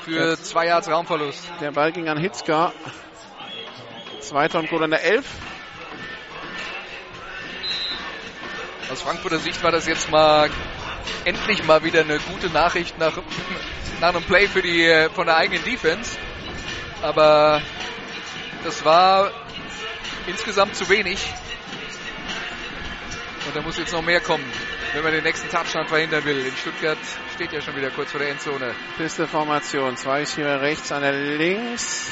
für zwei Yards Raumverlust. Der Ball ging an Hitzka. Zweiter und Goal an der 11. Aus Frankfurter Sicht war das jetzt mal endlich mal wieder eine gute Nachricht nach, nach einem Play für die von der eigenen Defense. Aber das war insgesamt zu wenig. Und da muss jetzt noch mehr kommen, wenn man den nächsten Touchdown verhindern will. In Stuttgart steht ja schon wieder kurz vor der Endzone. Piste-Formation. Zwei ist hier rechts, einer links.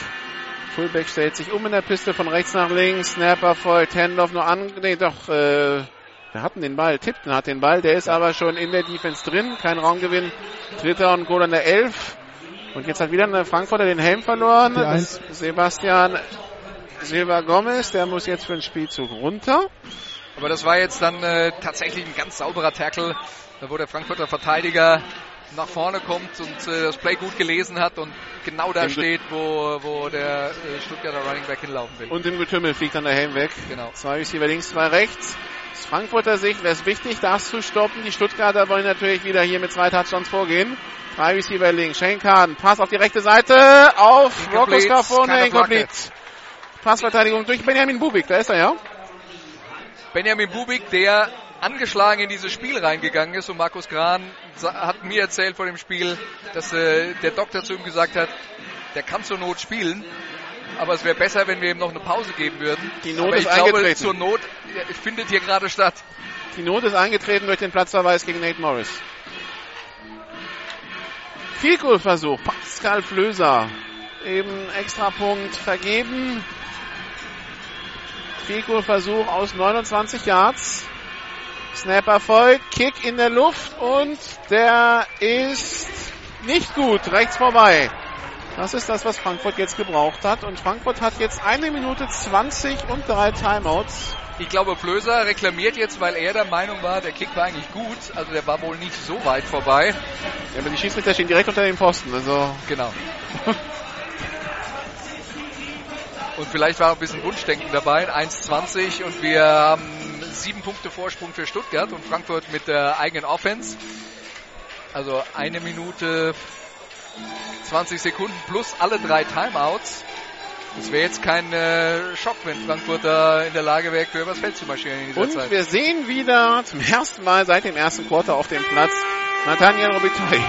Fullback stellt sich um in der Piste von rechts nach links. Snapper folgt. Handoff nur an. Nee, doch, äh, wir hatten den Ball. Tipton hat den Ball. Der ist aber schon in der Defense drin. Kein Raumgewinn. Dritter und Goal an der 11. Und jetzt hat wieder eine Frankfurter den Helm verloren. Sebastian Silva Gomez. Der muss jetzt für den Spielzug runter. Aber das war jetzt dann äh, tatsächlich ein ganz sauberer Tackle, da wo der Frankfurter Verteidiger nach vorne kommt und äh, das Play gut gelesen hat und genau da Im steht, wo, wo der äh, Stuttgarter Running Back hinlaufen will. Und im Getümmel fliegt dann der Helm weg. Genau. Zwei Receiver links, zwei rechts. Aus Frankfurter Sicht wäre es wichtig, das zu stoppen. Die Stuttgarter wollen natürlich wieder hier mit zwei Touchdowns vorgehen. Drei Receiver links. Shane Carden. Pass auf die rechte Seite. Auf Rocco. Keine Incomplete. Passverteidigung durch Benjamin Bubik. Da ist er ja. Benjamin Bubik, der angeschlagen in dieses Spiel reingegangen ist und Markus Gran sa- hat mir erzählt vor dem Spiel, dass äh, der Doktor zu ihm gesagt hat, der kann zur Not spielen, aber es wäre besser, wenn wir ihm noch eine Pause geben würden. Die Not aber ist ich glaube, eingetreten. zur Not äh, findet hier gerade statt. Die Not ist eingetreten durch den Platzverweis gegen Nate Morris. Vielkohlversuch. Pascal Flöser. Eben Extrapunkt vergeben. Vielkohlversuch aus 29 Yards. Snap erfolgt. Kick in der Luft und der ist nicht gut. Rechts vorbei. Das ist das, was Frankfurt jetzt gebraucht hat. Und Frankfurt hat jetzt eine Minute 20 und drei Timeouts. Ich glaube, Flöser reklamiert jetzt, weil er der Meinung war, der Kick war eigentlich gut. Also der war wohl nicht so weit vorbei. Ja, aber die Schiedsrichter stehen direkt unter dem Posten. Also Genau. Und vielleicht war auch ein bisschen Wunschdenken dabei. 1,20 und wir haben sieben Punkte Vorsprung für Stuttgart und Frankfurt mit der eigenen Offense. Also eine Minute 20 Sekunden plus alle drei Timeouts. Das wäre jetzt kein äh, Schock, wenn Frankfurt da in der Lage wäre, übers Feld zu marschieren in dieser Und Zeit. wir sehen wieder zum ersten Mal seit dem ersten Quarter auf dem Platz Nathaniel Robitaille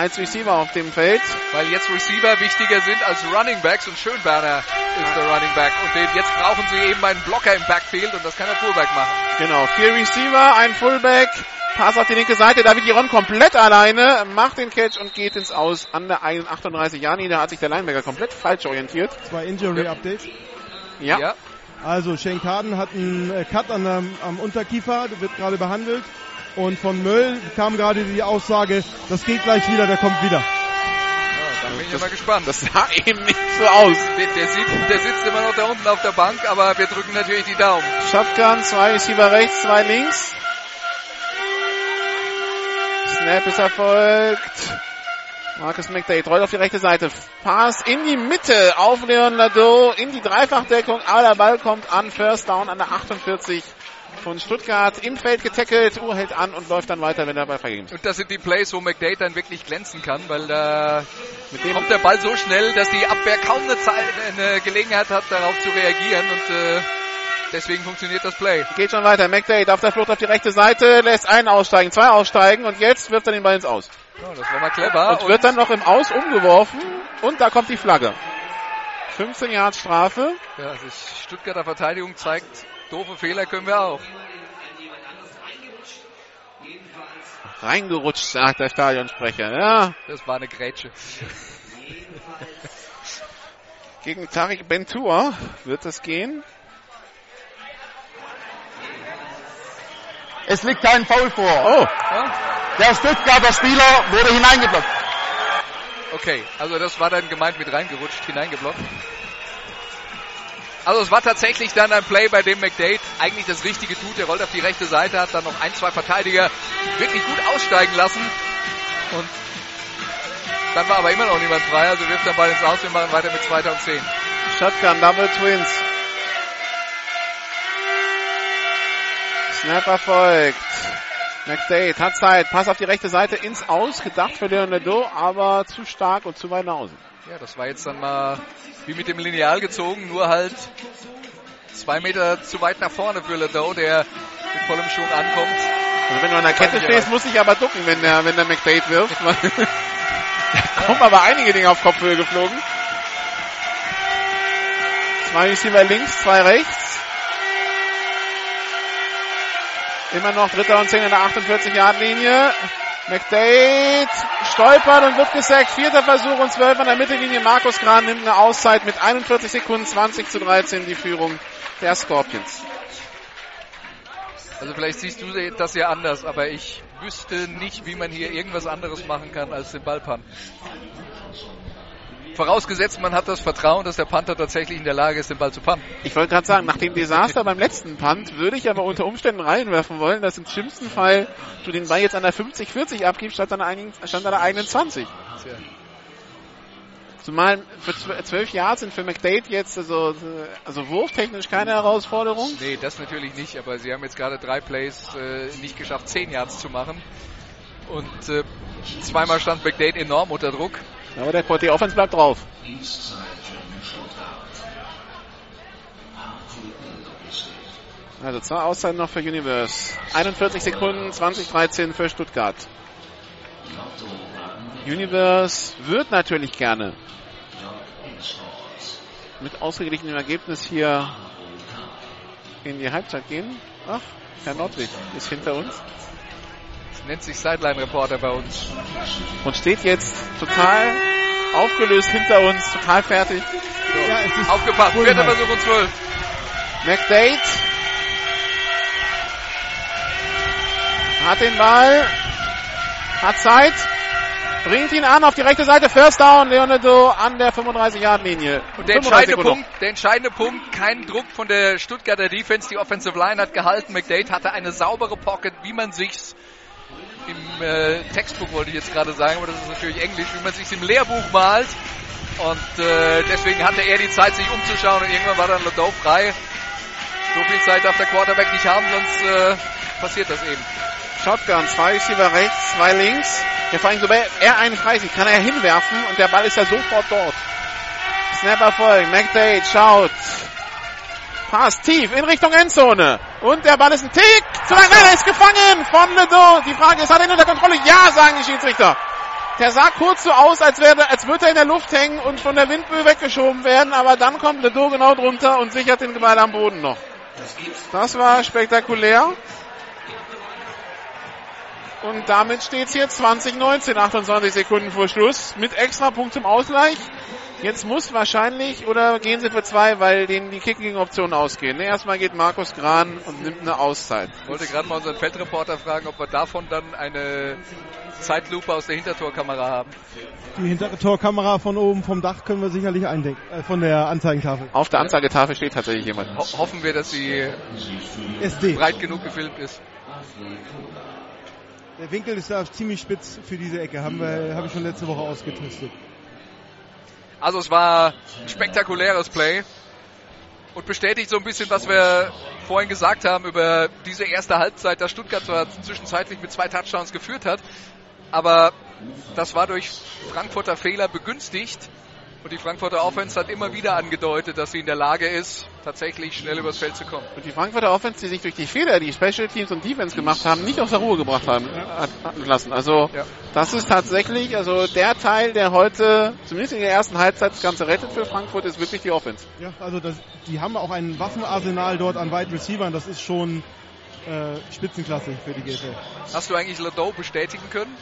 als Receiver auf dem Feld. Weil jetzt Receiver wichtiger sind als Running Backs und Schönberner ist der Running Back. Und den, jetzt brauchen sie eben einen Blocker im Backfield und das kann der Fullback machen. Genau, vier Receiver, ein Fullback. Pass auf die linke Seite. David Giron komplett alleine, macht den Catch und geht ins Aus an der 38 Jani. Da hat sich der Linebacker komplett falsch orientiert. Zwei Injury Updates. Ja. Ja. Also Shane Carden hat einen äh, Cut an der, am Unterkiefer, der wird gerade behandelt. Und von Möll kam gerade die Aussage, das geht gleich wieder, der kommt wieder. Dann bin ich ja mal gespannt. Das sah eben nicht so aus. Der, der, sitzt, der sitzt immer noch da unten auf der Bank, aber wir drücken natürlich die Daumen. Shotgun, zwei Receiver rechts, zwei links. Snap ist erfolgt. Marcus McDade rollt auf die rechte Seite. Pass in die Mitte auf Leon Lado, in die Dreifachdeckung, aber der Ball kommt an. First down an der 48 von Stuttgart. Im Feld getackelt, Uhr hält an und läuft dann weiter, wenn der Ball ist. Und das sind die Plays, wo McDade dann wirklich glänzen kann, weil da mit dem kommt der Ball so schnell, dass die Abwehr kaum eine, Zeit, eine Gelegenheit hat, darauf zu reagieren und äh, deswegen funktioniert das Play. Geht schon weiter. McDade auf der Flucht auf die rechte Seite, lässt einen aussteigen, zwei aussteigen und jetzt wirft er den Ball ins Aus. Ja, das war mal clever. Und wird dann noch im Aus umgeworfen und da kommt die Flagge. 15 Yards Strafe. Ja, die Stuttgarter Verteidigung zeigt, doofe Fehler können wir auch. Reingerutscht, sagt der Stadionsprecher. Ja, Das war eine Grätsche. gegen Tarik Bentour wird es gehen. Es liegt kein Foul vor. Oh, Ja? Der Stuttgarter Spieler wurde hineingeblockt. Okay, also das war dann gemeint mit reingerutscht, hineingeblockt. Also es war tatsächlich dann ein Play, bei dem McDade eigentlich das Richtige tut. Er rollt auf die rechte Seite, hat dann noch ein, zwei Verteidiger wirklich gut aussteigen lassen. Und dann war aber immer noch niemand frei, also wirft der Ball ins Aus. Wir machen weiter mit 2010. Shotgun, Double Twins. Snap erfolgt. McDade hat Zeit. Pass auf die rechte Seite ins Aus. Gedacht für Leonardo, aber zu stark und zu weit nach außen. Ja, das war jetzt dann mal wie mit dem Lineal gezogen, nur halt zwei Meter zu weit nach vorne für Ledo, der mit vollem Schwung ankommt. Also wenn du an der Kette stehst, muss ich aber ducken, wenn der, wenn der McDade wirft. da kommen aber einige Dinge auf Kopfhöhe geflogen. Zwei Receiver links, zwei rechts. Immer noch dritter und zehn in der 48-Yard-Linie. McDade stolpert und wird gesackt. Vierter Versuch und zwölf an der Mittellinie. Markus Gran nimmt eine Auszeit mit 41 Sekunden, 20 zu 13 die Führung der Scorpions. Also vielleicht siehst du das ja anders, aber ich wüsste nicht, wie man hier irgendwas anderes machen kann als den Ball. Vorausgesetzt, man hat das Vertrauen, dass der Panther tatsächlich in der Lage ist, den Ball zu punten. Ich wollte gerade sagen, nach dem Desaster beim letzten Punt würde ich aber unter Umständen reinwerfen wollen, dass im schlimmsten Fall du den Ball jetzt an der 50-40 abgibst, statt an der, eigenen, statt an der eigenen 20. Tja. Zumal für zw- 12 Jahre sind für McDade jetzt also, also wurftechnisch keine Herausforderung. Nee, das natürlich nicht, aber sie haben jetzt gerade drei Plays äh, nicht geschafft, 10 Yards zu machen. Und äh, zweimal stand McDade enorm unter Druck. Aber der, die Offense bleibt drauf. Also zwei Auszeiten noch für Universe. 41 Sekunden, 2013 für Stuttgart. Universe wird natürlich gerne mit ausgeglichenem Ergebnis hier in die Halbzeit gehen. Ach, Herr Nordwig ist hinter uns nennt sich Sideline-Reporter bei uns. und steht jetzt total aufgelöst hinter uns, total fertig. Ja, es ist Aufgepasst, vierter. Versuch und 12. McDade hat den Ball, hat Zeit, bringt ihn an auf die rechte Seite, First Down, Leonardo an der 35-Yard-Linie. Und der entscheidende Punkt, der entscheidende Punkt, kein Druck von der Stuttgarter Defense. Die Offensive Line hat gehalten. McDade hatte eine saubere Pocket, wie man sich's im äh, Textbook wollte ich jetzt gerade sagen, aber das ist natürlich Englisch, wie man sich's im Lehrbuch malt. Und äh, deswegen hatte er die Zeit, sich umzuschauen und irgendwann war dann Lodeau frei. So viel Zeit darf der Quarterback nicht haben, sonst äh, passiert das eben. Shotgun, zwei Receiver rechts, zwei links. Vor allem, sobald er einen frei kann er hinwerfen und der Ball ist ja sofort dort. Snap Erfolg, McDade schaut. Pass tief in Richtung Endzone. Und der Ball ist ein Tick. Zu nein, er ist gefangen von Ledo. Die Frage ist, hat er ihn unter Kontrolle? Ja, sagen die Schiedsrichter. Der sah kurz so aus, als, wäre, als würde er in der Luft hängen und von der Windböe weggeschoben werden, aber dann kommt Ledo genau drunter und sichert den Ball am Boden noch. Das war spektakulär. Und damit steht es hier 2019, 28 Sekunden vor Schluss mit Extrapunkt zum Ausgleich. Jetzt muss wahrscheinlich, oder gehen sie für zwei, weil denen die Kicking-Optionen ausgehen. Ne, erstmal geht Markus Gran und nimmt eine Auszeit. Ich wollte gerade mal unseren Feldreporter fragen, ob wir davon dann eine Zeitlupe aus der Hintertorkamera haben. Die hintere Torkamera von oben vom Dach können wir sicherlich eindecken, äh, von der Anzeigentafel. Auf der Anzeigetafel steht tatsächlich jemand. Ho hoffen wir, dass sie SD. breit genug gefilmt ist. Der Winkel ist da ziemlich spitz für diese Ecke, haben wir, habe ich schon letzte Woche ausgetestet. Also es war ein spektakuläres Play und bestätigt so ein bisschen, was wir vorhin gesagt haben über diese erste Halbzeit, dass Stuttgart zwar zwischenzeitlich mit zwei Touchdowns geführt hat, aber das war durch Frankfurter Fehler begünstigt. Und die Frankfurter Offense hat immer wieder angedeutet, dass sie in der Lage ist, tatsächlich schnell übers Feld zu kommen. Und die Frankfurter Offense, die sich durch die Fehler, die Special Teams und Defense gemacht haben, nicht aus der Ruhe gebracht haben hatten lassen. Also ja. das ist tatsächlich, also der Teil, der heute zumindest in der ersten Halbzeit das Ganze rettet für Frankfurt, ist wirklich die Offense. Ja, also das, die haben auch ein Waffenarsenal dort an Wide Receivern. Das ist schon äh, Spitzenklasse für die GFL. Hast du eigentlich Ladeau bestätigen können?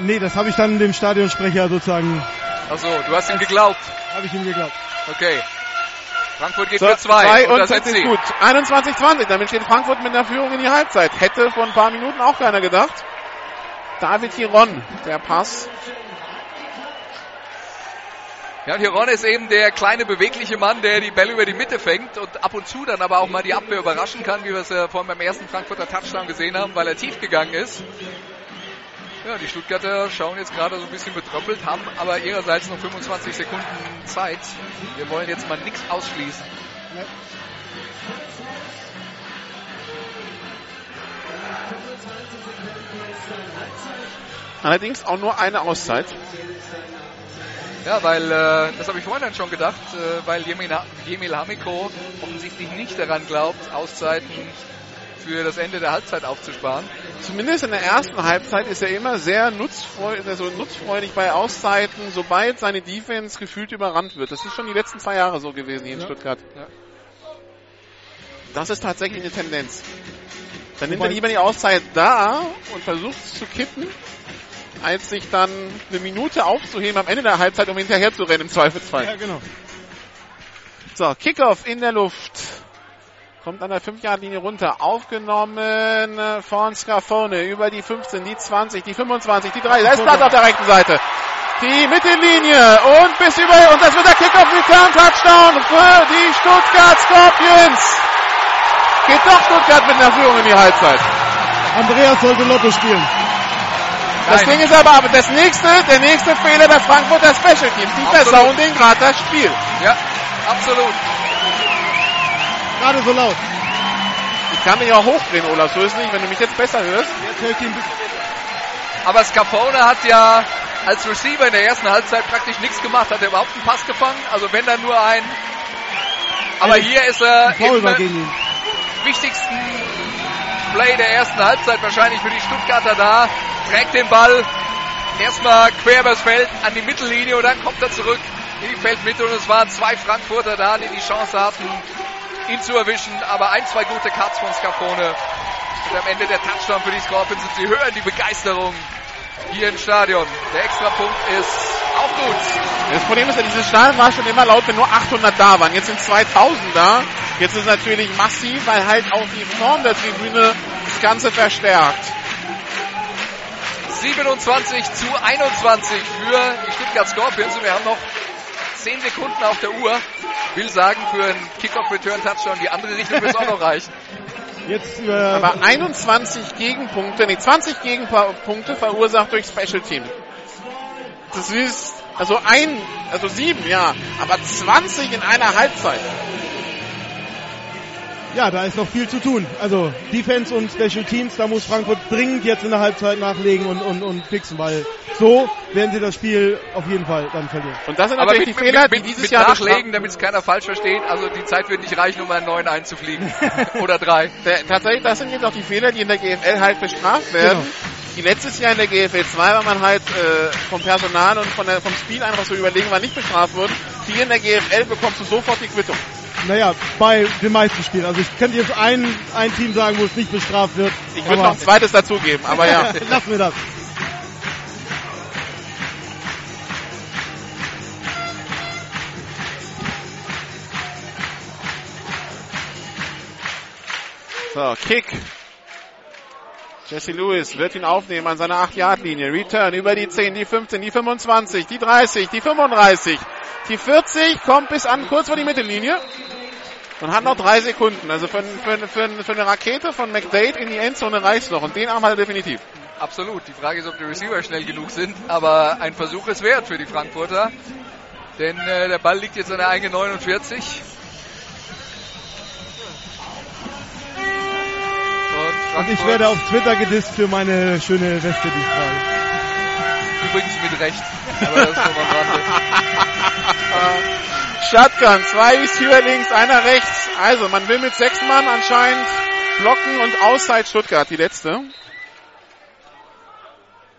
Nee, das habe ich dann dem Stadionsprecher sozusagen. Achso, du hast ihm geglaubt. Habe ich ihm geglaubt. Okay. Frankfurt geht so, für zwei. zwei und, und das ist gut. 21-20. Damit steht Frankfurt mit der Führung in die Halbzeit. Hätte vor ein paar Minuten auch keiner gedacht. David Hiron, der Pass. Ja, und Hiron ist eben der kleine bewegliche Mann, der die Bälle über die Mitte fängt und ab und zu dann aber auch mal die Abwehr überraschen kann, wie wir es ja vorhin beim ersten Frankfurter Touchdown gesehen haben, weil er tief gegangen ist. Ja, die Stuttgarter schauen jetzt gerade so ein bisschen betröppelt, haben aber ihrerseits noch 25 Sekunden Zeit. Wir wollen jetzt mal nichts ausschließen. Ja. Allerdings auch nur eine Auszeit. Ja, weil, äh, das habe ich vorhin dann schon gedacht, äh, weil Jemil Hamiko offensichtlich nicht daran glaubt, Auszeiten für das Ende der Halbzeit aufzusparen. Zumindest in der ersten Halbzeit ist er immer sehr nutzfreudig, also nutzfreudig bei Auszeiten, sobald seine Defense gefühlt überrannt wird. Das ist schon die letzten zwei Jahre so gewesen hier in ja. Stuttgart. Ja. Das ist tatsächlich eine Tendenz. Dann nimmt er lieber die Auszeit da und versucht es zu kippen, als sich dann eine Minute aufzuheben am Ende der Halbzeit, um hinterher zu rennen im Zweifelsfall. Ja, genau. So, Kickoff in der Luft. Kommt an der 5-Yard-Linie runter. Aufgenommen von Scafone über die 15, die 20, die 25, die 3. Da ist Platz auf der rechten Seite. Die Mittellinie und bis über, und das wird der Kickoff Return Touchdown für die Stuttgart Scorpions. Geht doch Stuttgart mit einer Führung in die Halbzeit. Andreas sollte Lotto spielen. Das Nein. Ding ist aber, aber das nächste, der nächste Fehler der Frankfurter Special Teams. Die Absolut. versauen den gerade das Spiel. Ja, absolut gerade so laut. Ich kann mich auch hochdrehen, Olaf. So ist es nicht. Wenn du mich jetzt besser hörst. Jetzt Aber Scapone hat ja als Receiver in der ersten Halbzeit praktisch nichts gemacht. Hat er überhaupt einen Pass gefangen? Also wenn dann nur ein. Aber hier ist er im wichtigsten Play der ersten Halbzeit wahrscheinlich für die Stuttgarter da. Trägt den Ball erstmal quer übers Feld an die Mittellinie und dann kommt er zurück in die Feldmitte und es waren zwei Frankfurter da, die die Chance hatten, ihn zu erwischen. Aber ein, zwei gute Cuts von Scafone. Und am Ende der Touchdown für die Scorpions. Und sie hören die Begeisterung hier im Stadion. Der Extrapunkt ist auch gut. Das Problem ist ja, dieses Stadion war schon immer laut, wenn nur 800 da waren. Jetzt sind 2000 da. Jetzt ist es natürlich massiv, weil halt auch die Form der Tribüne das Ganze verstärkt. 27 zu 21 für die Stuttgart Scorpions. Und wir haben noch 10 Sekunden auf der Uhr. Will sagen, für einen Kickoff-Return-Touchdown die andere Richtung wird es auch noch reichen. Jetzt äh Aber 21 Gegenpunkte, nee, 20 Gegenpunkte verursacht durch Special Team. Das ist, also ein, also sieben, ja, aber 20 in einer Halbzeit ja, da ist noch viel zu tun. Also Defense und Special Teams, da muss Frankfurt dringend jetzt in der Halbzeit nachlegen und, und, und fixen, weil so werden sie das Spiel auf jeden Fall dann verlieren. Und das sind natürlich mit, die Fehler, mit, die dieses mit Jahr nachlegen, damit es keiner falsch versteht. Also die Zeit wird nicht reichen, um einen neuen einzufliegen. Oder drei. Der, tatsächlich, das sind jetzt auch die Fehler, die in der GFL halt bestraft werden. Genau. Die letztes Jahr in der GFL 2 war man halt äh, vom Personal und von der, vom Spiel einfach so überlegen, war nicht bestraft wurden. Hier in der GFL bekommst du sofort die Quittung. Naja, bei den meisten Spielen. Also ich könnte jetzt ein, ein Team sagen, wo es nicht bestraft wird. Ich würde noch ein zweites dazugeben, aber ja. Lassen wir das. So, Kick. Jesse Lewis wird ihn aufnehmen an seiner 8-Yard-Linie. Return über die 10, die 15, die 25, die 30, die 35, die 40, kommt bis an kurz vor die Mittellinie und hat noch drei Sekunden. Also für, für, für, für eine Rakete von McDade in die Endzone reicht noch und den Arm hat er definitiv. Absolut. Die Frage ist, ob die Receiver schnell genug sind, aber ein Versuch ist wert für die Frankfurter. Denn äh, der Ball liegt jetzt an der eigenen 49. Und ich werde auf Twitter gedisst für meine schöne Weste, die ich trage. Übrigens mit Recht. Aber das ist Shotgun, zwei Receiver links, einer rechts. Also man will mit sechs Mann anscheinend blocken und Auszeit Stuttgart, die letzte.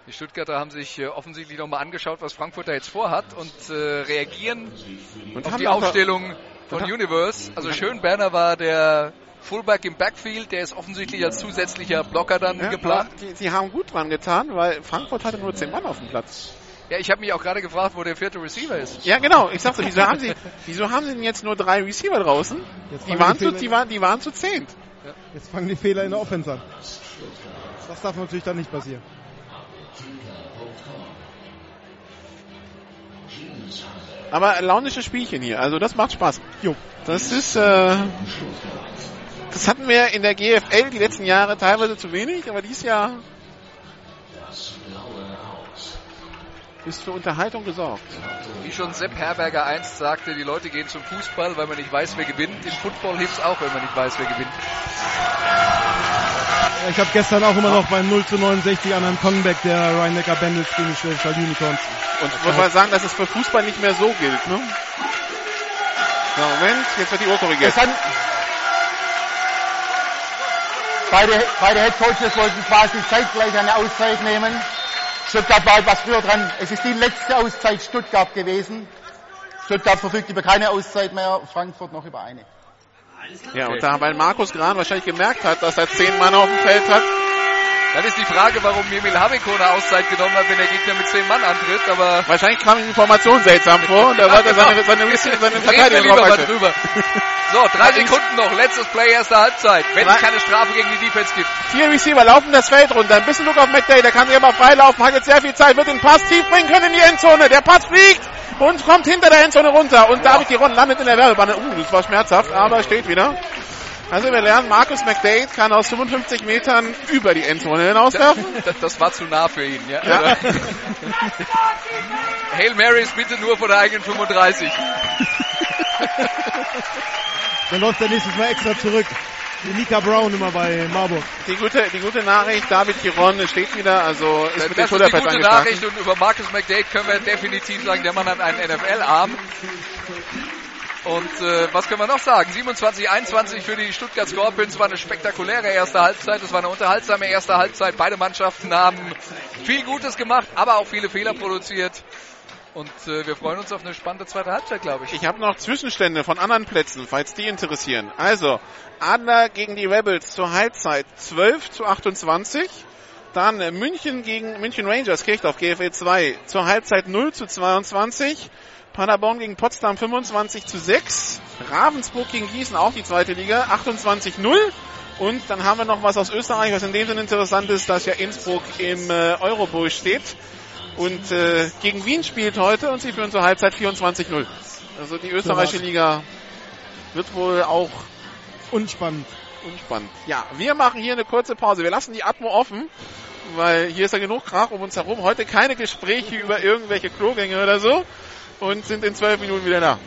Die Stuttgarter haben sich äh, offensichtlich nochmal angeschaut, was Frankfurt da jetzt vorhat und äh, reagieren Und auf die Aufstellung von Universe. Also schön, Berner war der Fullback im Backfield, der ist offensichtlich als zusätzlicher Blocker dann Ja, geplant. Die, die haben gut dran getan, weil Frankfurt hatte nur zehn Mann auf dem Platz. Ja, ich habe mich auch gerade gefragt, wo der vierte Receiver ist. Ja, genau. Ich sagte, wieso haben sie, wieso haben sie denn jetzt nur drei Receiver draußen? Die waren, die zu, die, waren, die waren zu zehnt. Jetzt fangen die Fehler in der Offense an. Das darf natürlich dann nicht passieren. Aber launische Spielchen hier. Also das macht Spaß. Jo. Das ist, äh, das hatten wir in der GFL die letzten Jahre teilweise zu wenig, aber dieses Jahr ist für Unterhaltung gesorgt. Wie schon Sepp Herberger einst sagte, die Leute gehen zum Fußball, weil man nicht weiß, wer gewinnt. Im Football hilft es auch, wenn man nicht weiß, wer gewinnt. Ich habe gestern auch immer noch beim 0 zu 69 an einem Conback der Rhein-Neckar Bandits gegen die Schwäbisch Unicorns. Und muss man sagen, dass es für Fußball nicht mehr so gilt, ne? So, Moment, jetzt wird die Uhr korrigiert. Beide, beide Head Coaches wollten quasi zeitgleich eine Auszeit nehmen. Stuttgart war etwas früher dran. Es ist die letzte Auszeit Stuttgart gewesen. Stuttgart verfügt über keine Auszeit mehr, Frankfurt noch über eine. Ja, und da, weil Markus Gran wahrscheinlich gemerkt hat, dass er zehn Mann auf dem Feld hat, Dann ist die Frage, warum Emil Haviko eine Auszeit genommen hat, wenn der Gegner mit zehn Mann antritt, aber wahrscheinlich kam ihm die Formation seltsam vor und da wollte er seine, seine, seine, seine Verteidigung lieber mal drüber. So, drei Sekunden noch, letztes Play erster Halbzeit, wenn es keine Strafe gegen die Defense gibt. Vier Receiver laufen das Feld runter. Ein bisschen Druck auf McDay. Der kann sich aber freilaufen. Hat jetzt sehr viel Zeit. Wird den Pass tief bringen können in die Endzone. Der Pass fliegt und kommt hinter der Endzone runter. Und David Giron landet in der Werbebahn. Uh, das war schmerzhaft, aber steht wieder. Also wir lernen, Markus McDade kann aus 55 Metern über die Endzone hinauswerfen. Das, das war zu nah für ihn, ja. Ja. Also, Hail Marys bitte nur von der eigenen 35. Dann läuft er nächstes Mal extra zurück. Wie Mika Brown immer bei Marburg. Die gute, die gute Nachricht, David Giron steht wieder, also ist mit den Das ist die gute. Nachricht und über Marcus McDade können wir definitiv sagen, der Mann hat einen NFL-Arm. Und äh, was können wir noch sagen? 27-21 für die Stuttgart Scorpions war eine spektakuläre erste Halbzeit. Es war eine unterhaltsame erste Halbzeit. Beide Mannschaften haben viel Gutes gemacht, aber auch viele Fehler produziert. Und äh, wir freuen uns auf eine spannende zweite Halbzeit, glaube ich. Ich habe noch Zwischenstände von anderen Plätzen, falls die interessieren. Also, Adler gegen die Rebels zur Halbzeit 12 zu 28. Dann äh, München gegen München Rangers, Kirchdorf GFL 2 zur Halbzeit 0 zu 22. Paderborn gegen Potsdam 25 zu 6. Ravensburg gegen Gießen, auch die zweite Liga, 28 0. Und dann haben wir noch was aus Österreich, was in dem Sinne interessant ist, dass ja Innsbruck im äh, Eurobowl steht. Und äh, gegen Wien spielt heute und sie führen zur Halbzeit 24-0. Also die österreichische Liga wird wohl auch Unspannend. unspannend. Ja, wir machen hier eine kurze Pause. Wir lassen die Atmo offen, weil hier ist ja genug Krach um uns herum. Heute keine Gespräche über irgendwelche Klogänge oder so. Und sind in zwölf Minuten wieder da.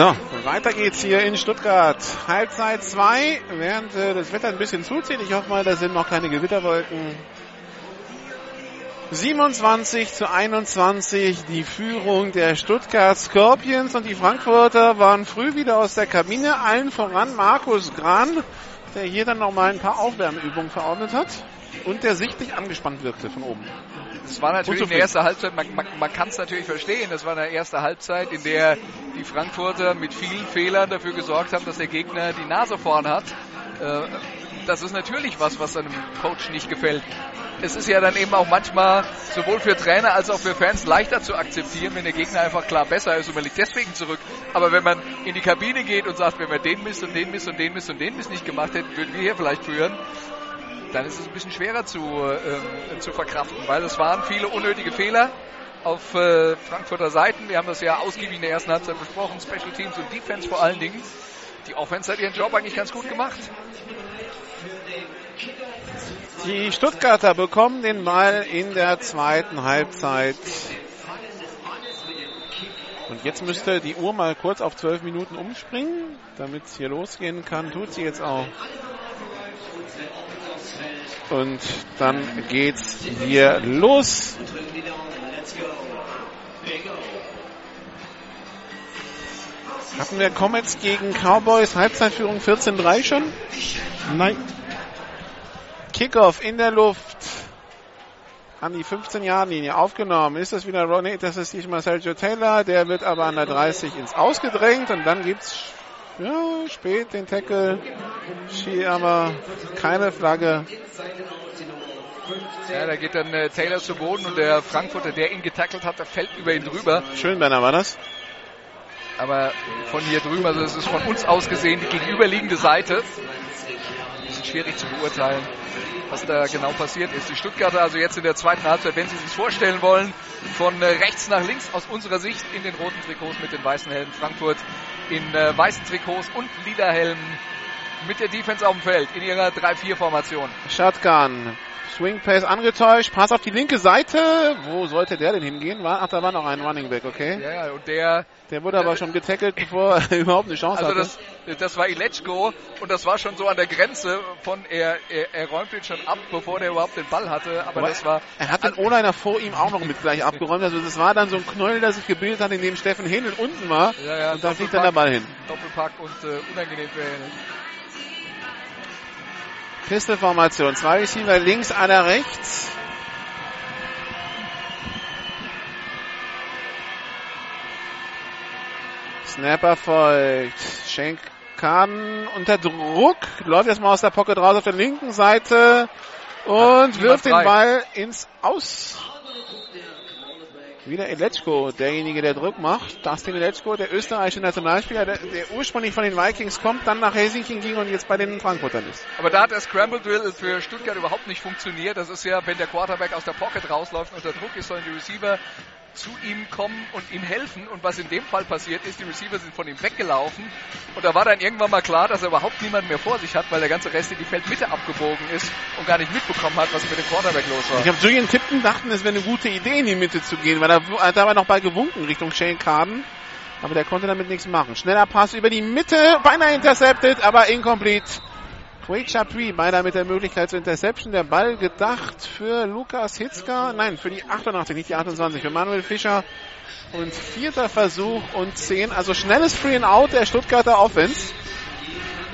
So, weiter geht's hier in Stuttgart. Halbzeit 2, während äh, das Wetter ein bisschen zuzieht. Ich hoffe mal, da sind noch keine Gewitterwolken. 27 zu 21 die Führung der Stuttgart Scorpions und die Frankfurter waren früh wieder aus der Kabine, allen voran Markus Gran, der hier dann nochmal ein paar Aufwärmübungen verordnet hat und der sichtlich angespannt wirkte von oben. Das war natürlich eine erste Halbzeit, man, man, man kann es natürlich verstehen, das war eine erste Halbzeit, in der die Frankfurter mit vielen Fehlern dafür gesorgt haben, dass der Gegner die Nase vorn hat. Äh, das ist natürlich was, was einem Coach nicht gefällt. Es ist ja dann eben auch manchmal sowohl für Trainer als auch für Fans leichter zu akzeptieren, wenn der Gegner einfach klar besser ist und man liegt deswegen zurück. Aber wenn man in die Kabine geht und sagt, wenn wir den Mist und den Mist und den Mist und den Mist nicht gemacht hätten, würden wir hier vielleicht führen, dann ist es ein bisschen schwerer zu, äh, zu verkraften, weil es waren viele unnötige Fehler auf äh, Frankfurter Seiten. Wir haben das ja ausgiebig in der ersten Halbzeit besprochen, Special Teams und Defense vor allen Dingen. Die Offense hat ihren Job eigentlich ganz gut gemacht. Die Stuttgarter bekommen den Ball in der zweiten Halbzeit. Und jetzt müsste die Uhr mal kurz auf zwölf Minuten umspringen, damit es hier losgehen kann. Tut sie jetzt auch. Und dann geht's hier los. Hatten wir Comets gegen Cowboys Halbzeitführung 14-3 schon? Nein. Kickoff in der Luft. An die 15-Jahr-Linie aufgenommen. Ist das wieder Ronnie? Das ist diesmal Sergio Taylor. Der wird aber an der 30 ins Ausgedrängt. Und dann gibt's ja, spät den Tackle. Ski aber keine Flagge. Ja, da geht dann äh, Taylor zu Boden und der Frankfurter, der ihn getackelt hat, der fällt über ihn drüber. Schönberner war das. Aber von hier drüben, also es ist von uns aus gesehen die gegenüberliegende Seite. Bisschen schwierig zu beurteilen, was da genau passiert ist. Die Stuttgarter also jetzt in der zweiten Halbzeit, wenn Sie sich vorstellen wollen, von äh, rechts nach links aus unserer Sicht in den roten Trikots mit den weißen Helmen. Frankfurt in äh, weißen Trikots und lila Helmen mit der Defense auf dem Feld in ihrer 3-4-Formation. Shotgun. Swing Pace angetäuscht. Pass auf die linke Seite. Wo sollte der denn hingehen? War, ach, da war noch ein Running Back, okay. Ja, ja, und der. Der wurde aber schon getackelt, bevor er überhaupt eine Chance Also hatte. das, das war Ilechko und das war schon so an der Grenze von er, er, er räumt ihn schon ab, bevor der überhaupt den Ball hatte. Aber, Aber das war. Er hat den O-Liner vor ihm auch noch mit gleich abgeräumt. Also das war dann so ein Knäuel, der sich gebildet hat, in dem Steffen Hähnel unten war. Ja, ja, und da fliegt dann der Ball hin. Doppelpack und äh, unangenehm für Hähnel. Pistolformation. Zwei Receiver links, einer rechts. Snapper folgt. Schenk kann unter Druck. Läuft erstmal aus der Pocket raus auf der linken Seite und wirft den. Ball ins Aus. Wieder Eletschko, derjenige, der Druck macht. Dustin Eletschko, der österreichische Nationalspieler, der, der ursprünglich von den Vikings kommt, dann nach Helsinki ging und jetzt bei den Frankfurtern ist. Aber da hat der Scramble Drill für Stuttgart überhaupt nicht funktioniert. Das ist ja, wenn der Quarterback aus der Pocket rausläuft und unter Druck ist, sollen die Receiver zu ihm kommen und ihm helfen. Und was in dem Fall passiert ist, die Receiver sind von ihm weggelaufen. Und da war dann irgendwann mal klar, dass er überhaupt niemanden mehr vor sich hat, weil der ganze Rest in die Feldmitte abgebogen ist und gar nicht mitbekommen hat, was mit dem Quarterback los war. Ich glaube, Julian Tipton dachten, es wäre eine gute Idee, in die Mitte zu gehen, weil er hat dabei noch Ball gewunken Richtung Shane Carden. Aber der konnte damit nichts machen. Schneller Pass über die Mitte, beinahe intercepted, aber incomplete. Quay Chapuis, beinahe mit der Möglichkeit zur Interception. Der Ball gedacht für Lukas Hitzka, nein, für die 88, nicht die 28, für Manuel Fischer. Und vierter Versuch und 10, also schnelles Free and Out der Stuttgarter Offense.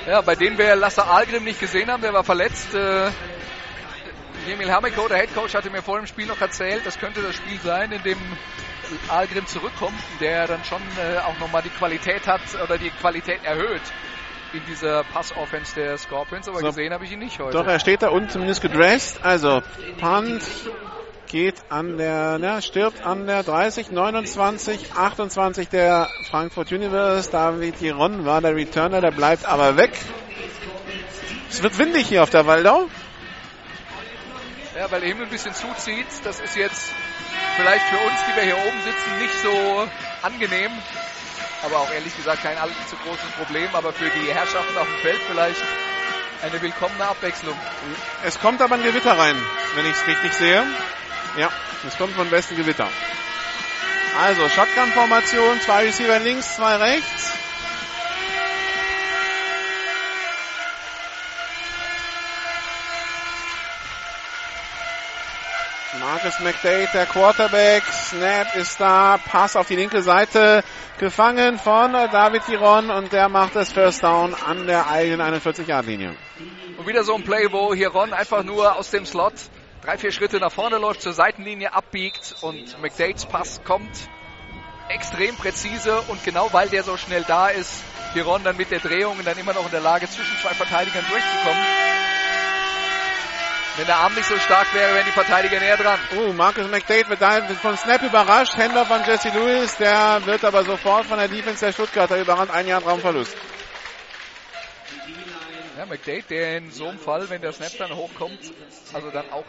Ja, bei denen wir Lasse Algrim nicht gesehen haben, der war verletzt. Äh, Emil Hamiko, der Headcoach, hatte mir vor dem Spiel noch erzählt, das könnte das Spiel sein, in dem Algrim zurückkommt, der dann schon äh, auch nochmal die Qualität hat oder die Qualität erhöht in dieser Pass-Offense der Scorpions, aber So. gesehen habe ich ihn nicht heute. Doch, er steht da unten zumindest gedressed. Also, Punt geht an der, ne, stirbt an der 30, 29, 28 der Frankfurt Universe. David Giron war der Returner, der bleibt aber weg. Es wird windig hier auf der Waldau. Ja, weil der Himmel ein bisschen zuzieht. Das ist jetzt vielleicht für uns, die wir hier oben sitzen, nicht so angenehm. Aber auch ehrlich gesagt kein allzu großes Problem. Aber für die Herrschaften auf dem Feld vielleicht eine willkommene Abwechslung. Es kommt aber ein Gewitter rein, wenn ich es richtig sehe. Ja, es kommt von Westen Gewitter. Also, Shotgun-Formation, zwei Receiver links, zwei rechts. Marcus McDade, der Quarterback. Snap ist da. Pass auf die linke Seite. Gefangen von David Giron und der macht das First Down an der eigenen 41-Yard-Linie. Und wieder so ein Play, wo Hiron einfach nur aus dem Slot drei, vier Schritte nach vorne läuft, zur Seitenlinie abbiegt und McDades Pass kommt extrem präzise und genau weil der so schnell da ist, Hiron dann mit der Drehung dann immer noch in der Lage, zwischen zwei Verteidigern durchzukommen. Wenn der Arm nicht so stark wäre, wären die Verteidiger näher dran. Uh, Marcus McDade wird da von Snap überrascht. Händler von Jesse Lewis, der wird aber sofort von der Defense der Stuttgarter überrannt. Ein Jahr Raumverlust. Ja, McDade, der in so einem Fall, wenn der Snap dann hochkommt, also dann auch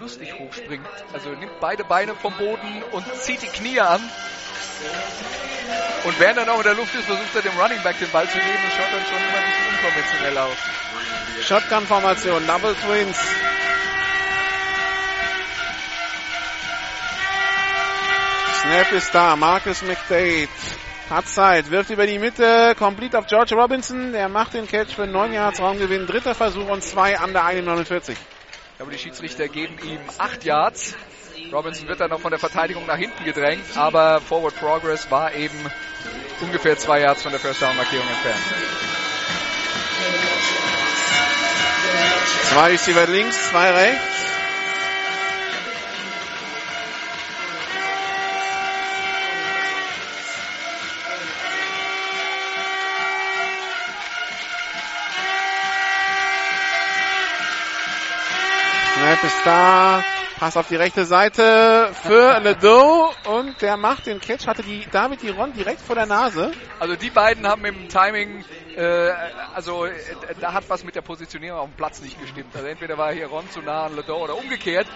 lustig hochspringt. Also nimmt beide Beine vom Boden und zieht die Knie an. Und während er noch in der Luft ist, versucht er dem Running Back den Ball zu geben. Das schaut dann schon immer ein bisschen unkonventionell aus. Shotgun-Formation, Double Twins. Snap ist da, Marcus McDade hat Zeit, wirft über die Mitte, complete auf George Robinson, der macht den Catch für 9 Yards Raumgewinn, dritter Versuch und zwei an der 1,49. Aber die Schiedsrichter geben ihm 8 Yards. Robinson wird dann noch von der Verteidigung nach hinten gedrängt, aber Forward Progress war eben ungefähr 2 Yards von der First Down Markierung entfernt. Zwei Receiver links, zwei rechts. Snap ist da. Pass auf die rechte Seite für Ledoux und der macht den Catch. Hatte die David Diron direkt vor der Nase. Also die beiden haben im Timing, äh, also äh, da hat was mit der Positionierung auf dem Platz nicht gestimmt. Also entweder war Hiron zu nah an Ledoux oder umgekehrt.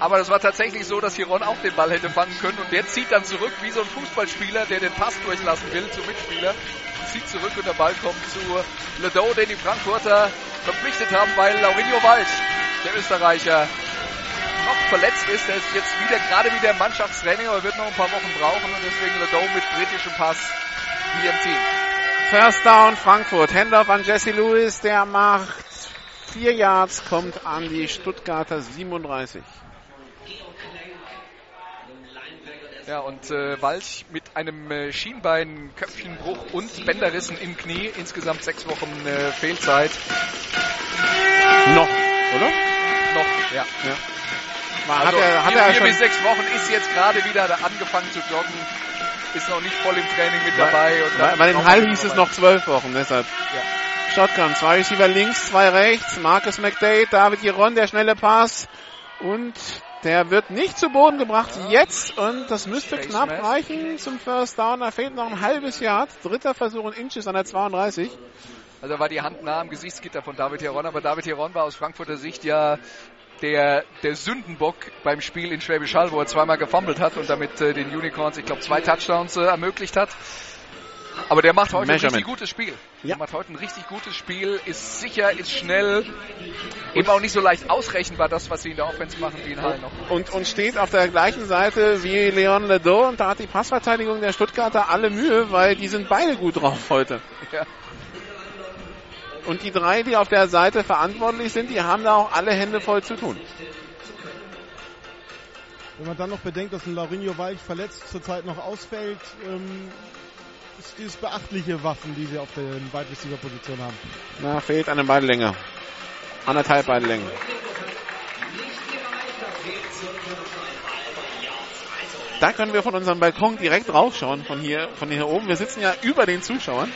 Aber das war tatsächlich so, dass Hiron auch den Ball hätte fangen können und der zieht dann zurück wie so ein Fußballspieler, der den Pass durchlassen will zum Mitspieler. Zieht zurück und der Ball kommt zu Ledoux, den die Frankfurter verpflichtet haben, weil Laurinho Wald, der Österreicher, noch verletzt ist. Er ist jetzt wieder gerade wieder im Mannschaftstraining, aber wird noch ein paar Wochen brauchen und deswegen Ledoux mit britischem Pass hier im Team. First Down Frankfurt. Handoff an Jesse Lewis, der macht vier Yards, kommt an die Stuttgarter 37. Ja, und äh, Walch mit einem äh, Schienbein-Köpfchenbruch und Bänderrissen im Knie. Insgesamt sechs Wochen äh, Fehlzeit. Noch, oder? Noch, ja. Ja. Also hat er, hat vier, er vier bis sechs Wochen ist jetzt gerade wieder angefangen zu joggen. Ist noch nicht voll im Training mit dabei. Und bei, bei den Hall hieß es noch zwölf Wochen, deshalb. Ja. Shotgun, zwei Receiver links, zwei rechts. Marcus McDade, David Giron, der schnelle Pass. Und der wird nicht zu Boden gebracht jetzt. Und das müsste Face knapp Mask. reichen zum First Down. Da fehlt noch ein halbes Yard. Dritter Versuch in Inches an der 32. Also war die Hand nah am Gesichtsgitter von David Heron, aber David Heron war aus Frankfurter Sicht ja der, der Sündenbock beim Spiel in Schwäbisch Hall, wo er zweimal gefummelt hat und damit äh, den Unicorns, ich glaube, zwei Touchdowns äh, ermöglicht hat. Aber der macht heute ein richtig gutes Spiel. Ja. Der macht heute ein richtig gutes Spiel, ist sicher, ist schnell, eben auch nicht so leicht ausrechenbar, das, was sie in der Offense machen, wie in Hall noch. Und, und steht auf der gleichen Seite wie Leon Ledoux. Und da hat die Passverteidigung der Stuttgarter alle Mühe, weil die sind beide gut drauf heute. Ja. Und die drei, die auf der Seite verantwortlich sind, die haben da auch alle Hände voll zu tun. Wenn man dann noch bedenkt, dass ein Laurinho Walch verletzt zurzeit noch ausfällt, ähm, ist dieses beachtliche Waffen, die sie auf der Wide Receiver Position haben. Na, fehlt eine Beidlänge. Anderthalb Beidlängen. Da können wir von unserem Balkon direkt raufschauen, von hier, von hier oben. Wir sitzen ja über den Zuschauern.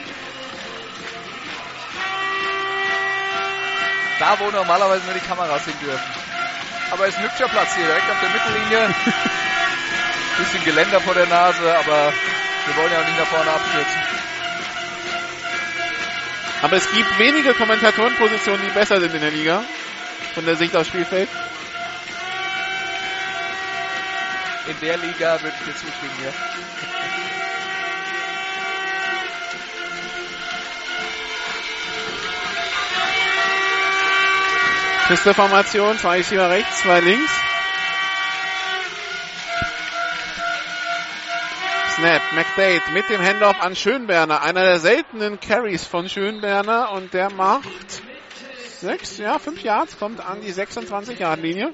Da, wo normalerweise nur die Kameras hin dürfen. Aber es ist ein hübscher Platz hier, direkt auf der Mittellinie. Bisschen Geländer vor der Nase, aber wir wollen ja auch nicht nach vorne abstürzen. Aber es gibt wenige Kommentatorenpositionen, die besser sind in der Liga. Von der Sicht aufs Spielfeld. In der Liga würde ich dir zustimmen, ja. Feste Formation, zwei Receiver rechts, zwei links. Snap, McDade mit dem Handoff an Schönberner. Einer der seltenen Carries von Schönberner und der macht sechs, ja, fünf Yards, kommt an die 26 Yard Linie.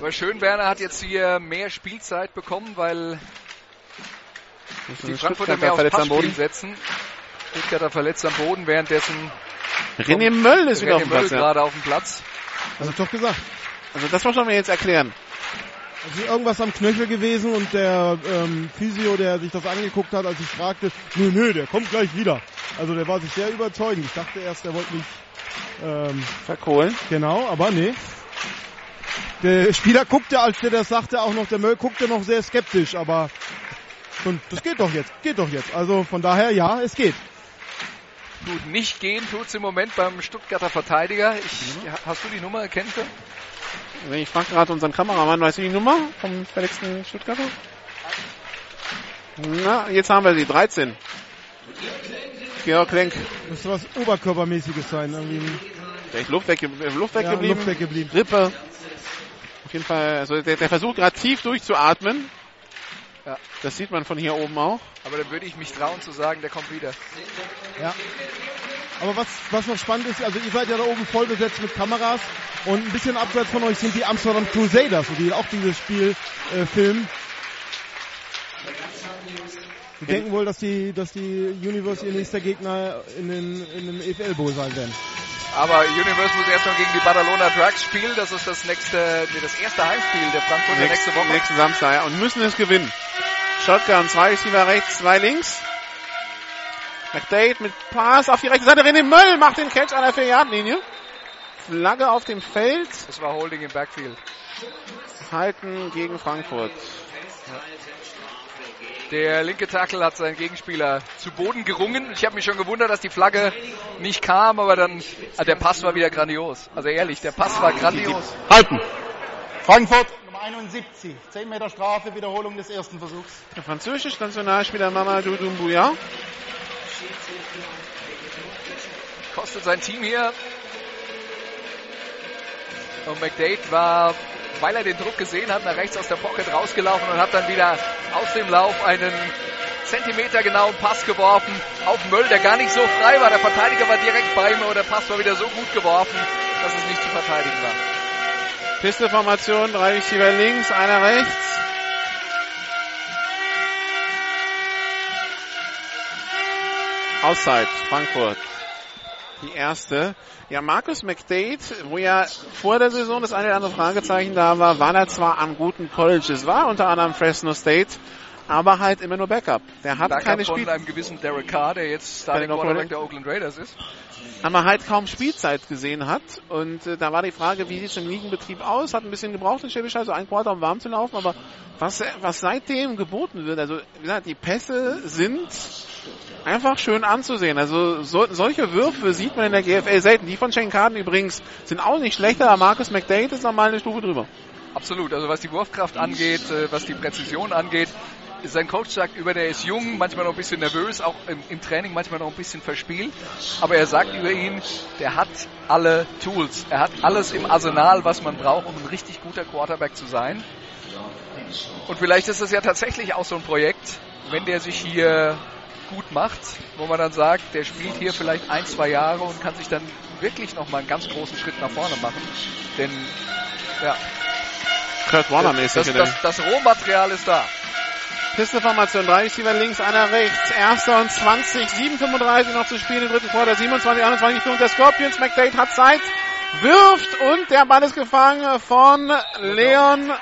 Aber Schönwerner hat jetzt hier mehr Spielzeit bekommen, weil die Frankfurter mehr aufs Passspiel setzen. Stuttgarter verletzt am Boden, währenddessen René Möll ist wieder René auf dem Möll Platz. Ja. gerade auf dem Platz. Das doch gesagt. Also das muss man mir jetzt erklären. Also irgendwas am Knöchel gewesen und der ähm, Physio, der sich das angeguckt hat, als ich fragte, nö, nö, der kommt gleich wieder. Also der war sich sehr überzeugend. Ich dachte erst, der wollte mich ähm, Verkohlen. genau, aber nee. Der Spieler guckte, als der das sagte, auch noch, der Möll guckte noch sehr skeptisch, aber und das geht doch jetzt, geht doch jetzt. Also von daher, ja, es geht. Gut, nicht gehen tut's im Moment beim Stuttgarter Verteidiger. Ich, Mhm. Hast du die Nummer, du? Ich frage gerade unseren Kameramann, weißt du die Nummer vom verletzten Stuttgarter? Na, jetzt haben wir sie, 13. Georg Lenk. Müsste was Oberkörpermäßiges sein. Irgendwie Der ist Luft, wegge Luft ja, weggeblieben. Luft weggeblieben. Rippe. Auf jeden Fall, also der, der versucht gerade tief durchzuatmen. Ja. Das sieht man von hier oben auch. Aber dann würde ich mich trauen zu sagen, der kommt wieder. Ja. Aber was, was noch spannend ist, also ihr seid ja da oben voll besetzt mit Kameras und ein bisschen abseits von euch sind die Amsterdam Crusaders, die auch dieses Spiel äh, filmen. Die denken wohl, dass die, dass die Universe ihr nächster Gegner in den, in den EFL Bowl sein werden. Aber Universe muss erst noch gegen die Badalona Drugs spielen. Das ist das nächste, nee, das erste Heimspiel der Frankfurter nächste Woche. Nächsten Samstag, ja. Und müssen es gewinnen. Shotgun, zwei Receiver rechts, zwei links. McDade mit Pass auf die rechte Seite. René Möll macht den Catch an der 4-Yard-Linie. Flagge auf dem Feld. Das war Holding im Backfield. Halten gegen Frankfurt. Der linke Tackle hat seinen Gegenspieler zu Boden gerungen. Ich habe mich schon gewundert, dass die Flagge nicht kam, aber dann, ah, der Pass war wieder grandios. Also ehrlich, der Pass war grandios. Halten. Frankfurt, Nummer 71. 10 Meter Strafe, Wiederholung des ersten Versuchs. Der französische Nationalspieler Mamadou Doumbouya. Kostet sein Team hier. Und McDade war, weil er den Druck gesehen hat, nach rechts aus der Pocket rausgelaufen und hat dann wieder aus dem Lauf einen Zentimeter genauen Pass geworfen auf Möll, der gar nicht so frei war. Der Verteidiger war direkt bei ihm und der Pass war wieder so gut geworfen, dass es nicht zu verteidigen war. Pisteformation, drei Receiver links, einer rechts. Auszeit, Frankfurt. Die erste. Ja, Markus McDade, wo ja vor der Saison das eine oder andere Fragezeichen da war, war er zwar an guten Colleges, war unter anderem Fresno State, aber halt immer nur Backup. Der hat Backup keine von Spiel einem gewissen Derek Carr, der jetzt Starting Quarterback der Oakland Raiders ist. aber halt kaum Spielzeit gesehen hat. Und äh, da war die Frage, wie sieht es im Ligenbetrieb aus? Hat ein bisschen gebraucht in Schäbisch, also ein Quarter, um warm zu laufen. Aber was, was seitdem geboten wird, also wie gesagt, die Pässe sind einfach schön anzusehen. Also so, solche Würfe sieht man in der GFL selten. Die von Shane Carden übrigens sind auch nicht schlechter, aber Marcus McDade ist nochmal eine Stufe drüber. Absolut. Also was die Wurfkraft angeht, äh, was die Präzision angeht, sein Coach sagt über, der ist jung, manchmal noch ein bisschen nervös, auch im, im Training manchmal noch ein bisschen verspielt. Aber er sagt über ihn, der hat alle Tools. Er hat alles im Arsenal, was man braucht, um ein richtig guter Quarterback zu sein. Und vielleicht ist es ja tatsächlich auch so ein Projekt, wenn der sich hier gut macht, wo man dann sagt, der spielt hier vielleicht ein, zwei Jahre und kann sich dann wirklich nochmal einen ganz großen Schritt nach vorne machen. Denn ja, Kurt Warner mäßig. das, das, das Rohmaterial ist da. Pisteformation, drei Receiver links, einer rechts. Erster und 20, 7,35 noch zu spielen im dritten Quarter, 27, 21 die Führung der Scorpions. McDade hat Zeit, wirft und der Ball ist gefangen von Leon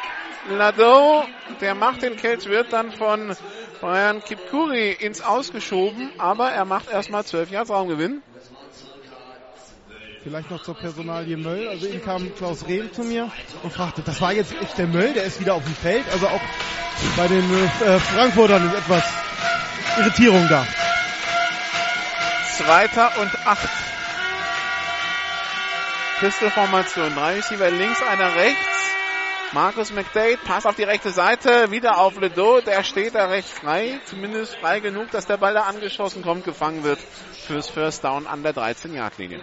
Lado. Der macht den Catch, wird dann von Brian Kipkuri ins Ausgeschoben, aber er macht erstmal 12 Yards Raumgewinn. Vielleicht noch zur Personalie Möll. Also eben kam Klaus Rehm zu mir und fragte, das war jetzt echt der Möll, der ist wieder auf dem Feld. Also auch bei den äh, Frankfurtern ist etwas Irritierung da. Zweiter und acht. Pistolformation. Drei Receiver links, einer rechts. Markus McDade, Pass auf die rechte Seite, wieder auf Ledo, der steht da recht frei, zumindest frei genug, dass der Ball da angeschossen kommt, gefangen wird fürs First Down an der 13-Yard-Linie.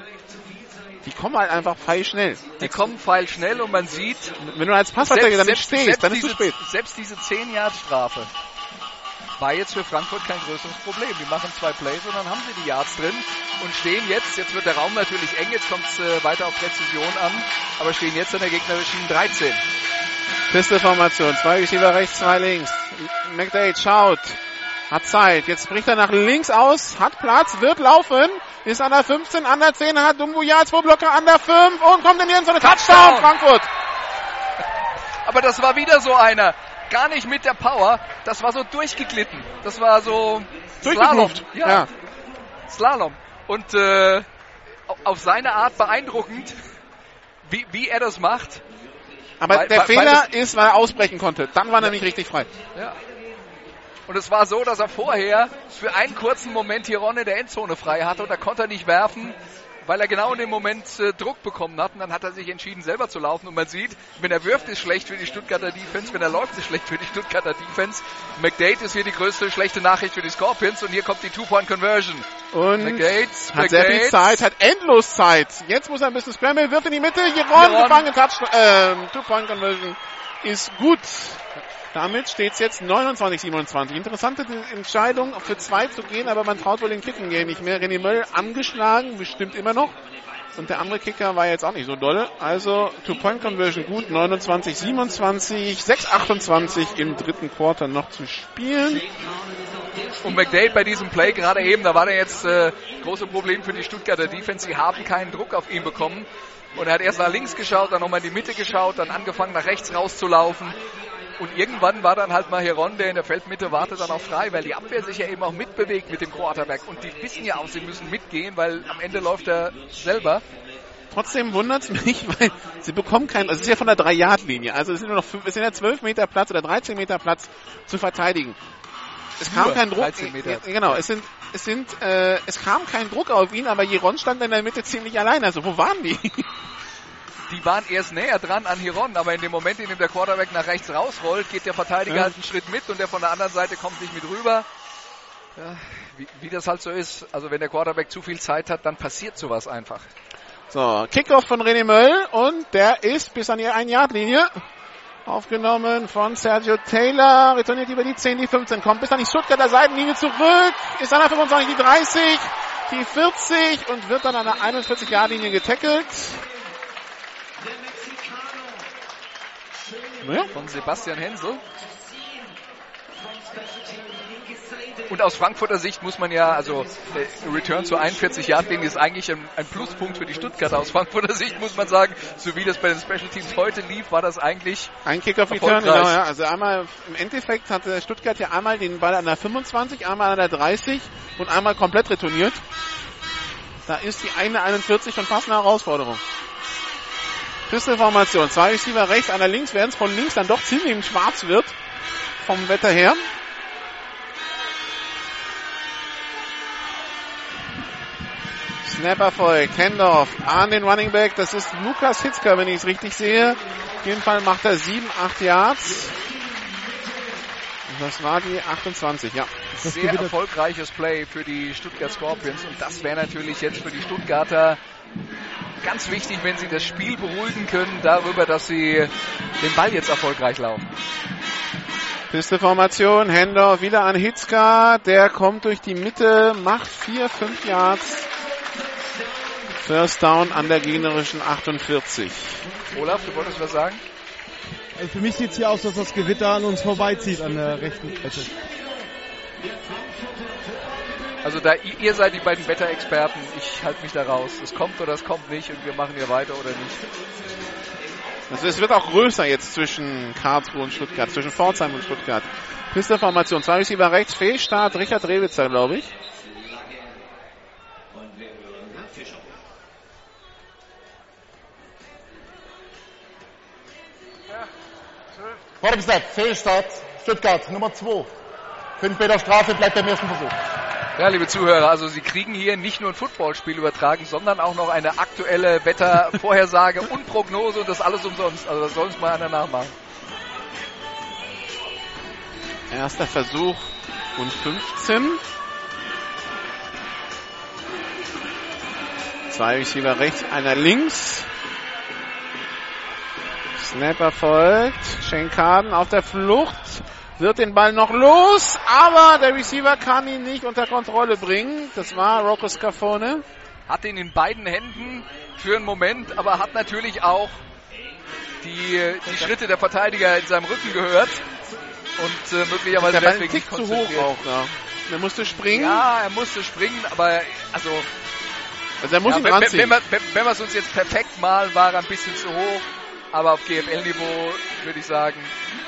Die kommen halt einfach schnell. Die kommen feilschnell und man sieht, Wenn du als Passverteidiger damit stehst, dann ist diese, es spät. Selbst diese 10-Yard-Strafe war jetzt für Frankfurt kein größeres Problem. Die machen zwei Plays und dann haben sie die Yards drin und stehen jetzt, jetzt wird der Raum natürlich eng, jetzt kommt es äh, weiter auf Präzision an, aber stehen jetzt an der gegnerischen 13. Pistol-Formation. Zwei Receiver rechts, zwei links. McDade schaut. Hat Zeit. Jetzt bricht er nach links aus. Hat Platz. Wird laufen. Ist an der 15, an der 10. Hat Dumbuya zwei Blocker an der 5. Und kommt in die Endzone. Touchdown, Frankfurt. Aber das war wieder so einer. Gar nicht mit der Power. Das war so durchgeglitten. Das war so Slalom. Ja. ja. Slalom. Und äh, auf seine Art beeindruckend, wie, wie er das macht. Aber weil, der weil, Fehler weil ist, weil er ausbrechen konnte. Dann war er nämlich richtig frei. Ja. Und es war so, dass er vorher für einen kurzen Moment hier Ronne der Endzone frei hatte und da konnte er nicht werfen weil er genau in dem Moment äh, Druck bekommen hat und dann hat er sich entschieden, selber zu laufen. Und man sieht, wenn er wirft, ist schlecht für die Stuttgarter Defense, wenn er läuft, ist schlecht für die Stuttgarter Defense. McDade ist hier die größte schlechte Nachricht für die Scorpions und hier kommt die Two-Point-Conversion. Und McDade, hat McDade. sehr viel Zeit, hat endlos Zeit. Jetzt muss er ein bisschen scramble, wirft in die Mitte, Jeron, gefangen, Touch, äh, Two-Point-Conversion ist gut. Damit steht es jetzt 29-27. Interessante Entscheidung, für zwei zu gehen, aber man traut wohl den Kicken gehen nicht mehr. René Möll angeschlagen, bestimmt immer noch. Und der andere Kicker war jetzt auch nicht so dolle. Also Two-Point-Conversion gut, 29-27, 6-28 im dritten Quarter noch zu spielen. Und McDade bei diesem Play gerade eben, da war der jetzt äh, große Problem für die Stuttgarter Defense. Sie haben keinen Druck auf ihn bekommen. Und er hat erst nach links geschaut, dann nochmal in die Mitte geschaut, dann angefangen nach rechts rauszulaufen. Und irgendwann war dann halt mal Heron, der in der Feldmitte wartet, dann auch frei, weil die Abwehr sich ja eben auch mitbewegt mit dem Quarterback. Und die wissen ja auch, sie müssen mitgehen, weil am Ende läuft er selber. Trotzdem wundert es mich, weil sie bekommen keinen, also es ist ja von der 3-Yard-Linie, also es sind nur noch fünf, es sind ja 12 Meter Platz oder 13 Meter Platz zu verteidigen. Es kam kein Druck, genau, es sind, es sind, äh, es kam kein Druck auf ihn, aber Jeron stand in der Mitte ziemlich allein, also wo waren die? die waren erst näher dran an Hiron, aber in dem Moment, in dem der Quarterback nach rechts rausrollt, geht der Verteidiger ja. halt einen Schritt mit und der von der anderen Seite kommt nicht mit rüber. Ja, wie, wie, das halt so ist, also wenn der Quarterback zu viel Zeit hat, dann passiert sowas einfach. So, Kickoff von René Möll und der ist bis an die 1-Yard-Linie. Aufgenommen von Sergio Taylor, retourniert über die 10, die 15, kommt bis an die Stuttgarter Seitenlinie zurück, ist an der 25, die 30, die 40 und wird dann an der 41-Yard-Linie getackelt. Ja. von Sebastian Hensel. Und aus Frankfurter Sicht muss man ja, also äh, Return zu 41 Yard Linie ist eigentlich ein, ein, Pluspunkt für die Stuttgarter. Aus Frankfurter Sicht muss man sagen, so wie das bei den Special Teams heute lief, war das eigentlich ein Kick-off Return. Genau, ja. Also einmal im Endeffekt hatte Stuttgart ja einmal den Ball an der 25, einmal an der 30 und einmal komplett retourniert. Da ist die eine 41 schon fast eine Herausforderung. Schlüsselformation. Zwei Receiver rechts, einer links, während es von links dann doch ziemlich schwarz wird. Vom Wetter her. Snapper folgt, Handoff an den Running Back. Das ist Lukas Hitzker, wenn ich es richtig sehe. Auf jeden Fall macht er 7, 8 Yards. Das war die 28, ja. Sehr erfolgreiches Play für die Stuttgart Scorpions und das wäre natürlich jetzt für die Stuttgarter ganz wichtig, wenn sie das Spiel beruhigen können darüber, dass sie den Ball jetzt erfolgreich laufen. Pisteformation, Händler wieder an Hitzka, der kommt durch die Mitte, macht 4, 5 Yards. First Down an der gegnerischen 48. Olaf, du wolltest was sagen? Für mich sieht es hier aus, dass das Gewitter an uns vorbeizieht an der rechten Seite. Also da ihr seid die beiden Wetterexperten, ich halte mich da raus. Es kommt oder es kommt nicht und wir machen hier weiter oder nicht. Also es wird auch größer jetzt zwischen Karlsruhe und Stuttgart, zwischen Pforzheim und Stuttgart. Pisteformation, zwei Receiver rechts, Fehlstart, Richard Rewitzer, glaube ich. Vordergesetz, Fehlstart, Stuttgart, Nummer 2. Fünf Meter Strafe bleibt beim ersten Versuch. Ja, liebe Zuhörer, also Sie kriegen hier nicht nur ein Footballspiel übertragen, sondern auch noch eine aktuelle Wettervorhersage und Prognose und das alles umsonst. Also das soll uns mal einer nachmachen. Erster Versuch und 15. Zwei Receiver rechts, einer links. Snapper folgt. Schenkaden auf der Flucht wird den Ball noch los, aber der Receiver kann ihn nicht unter Kontrolle bringen. Das war Rocco Scafone. Hat ihn in beiden Händen für einen Moment, aber hat natürlich auch die, die Schritte der Verteidiger in seinem Rücken gehört und äh, möglicherweise Der deswegen nicht zu hoch auch, ja. Er musste springen. Ja, er musste springen, aber also, Also er muss ja, ihn wenn, wenn, wenn, wenn wir es uns jetzt perfekt malen, war er ein bisschen zu hoch, aber auf GFL-Niveau würde ich sagen,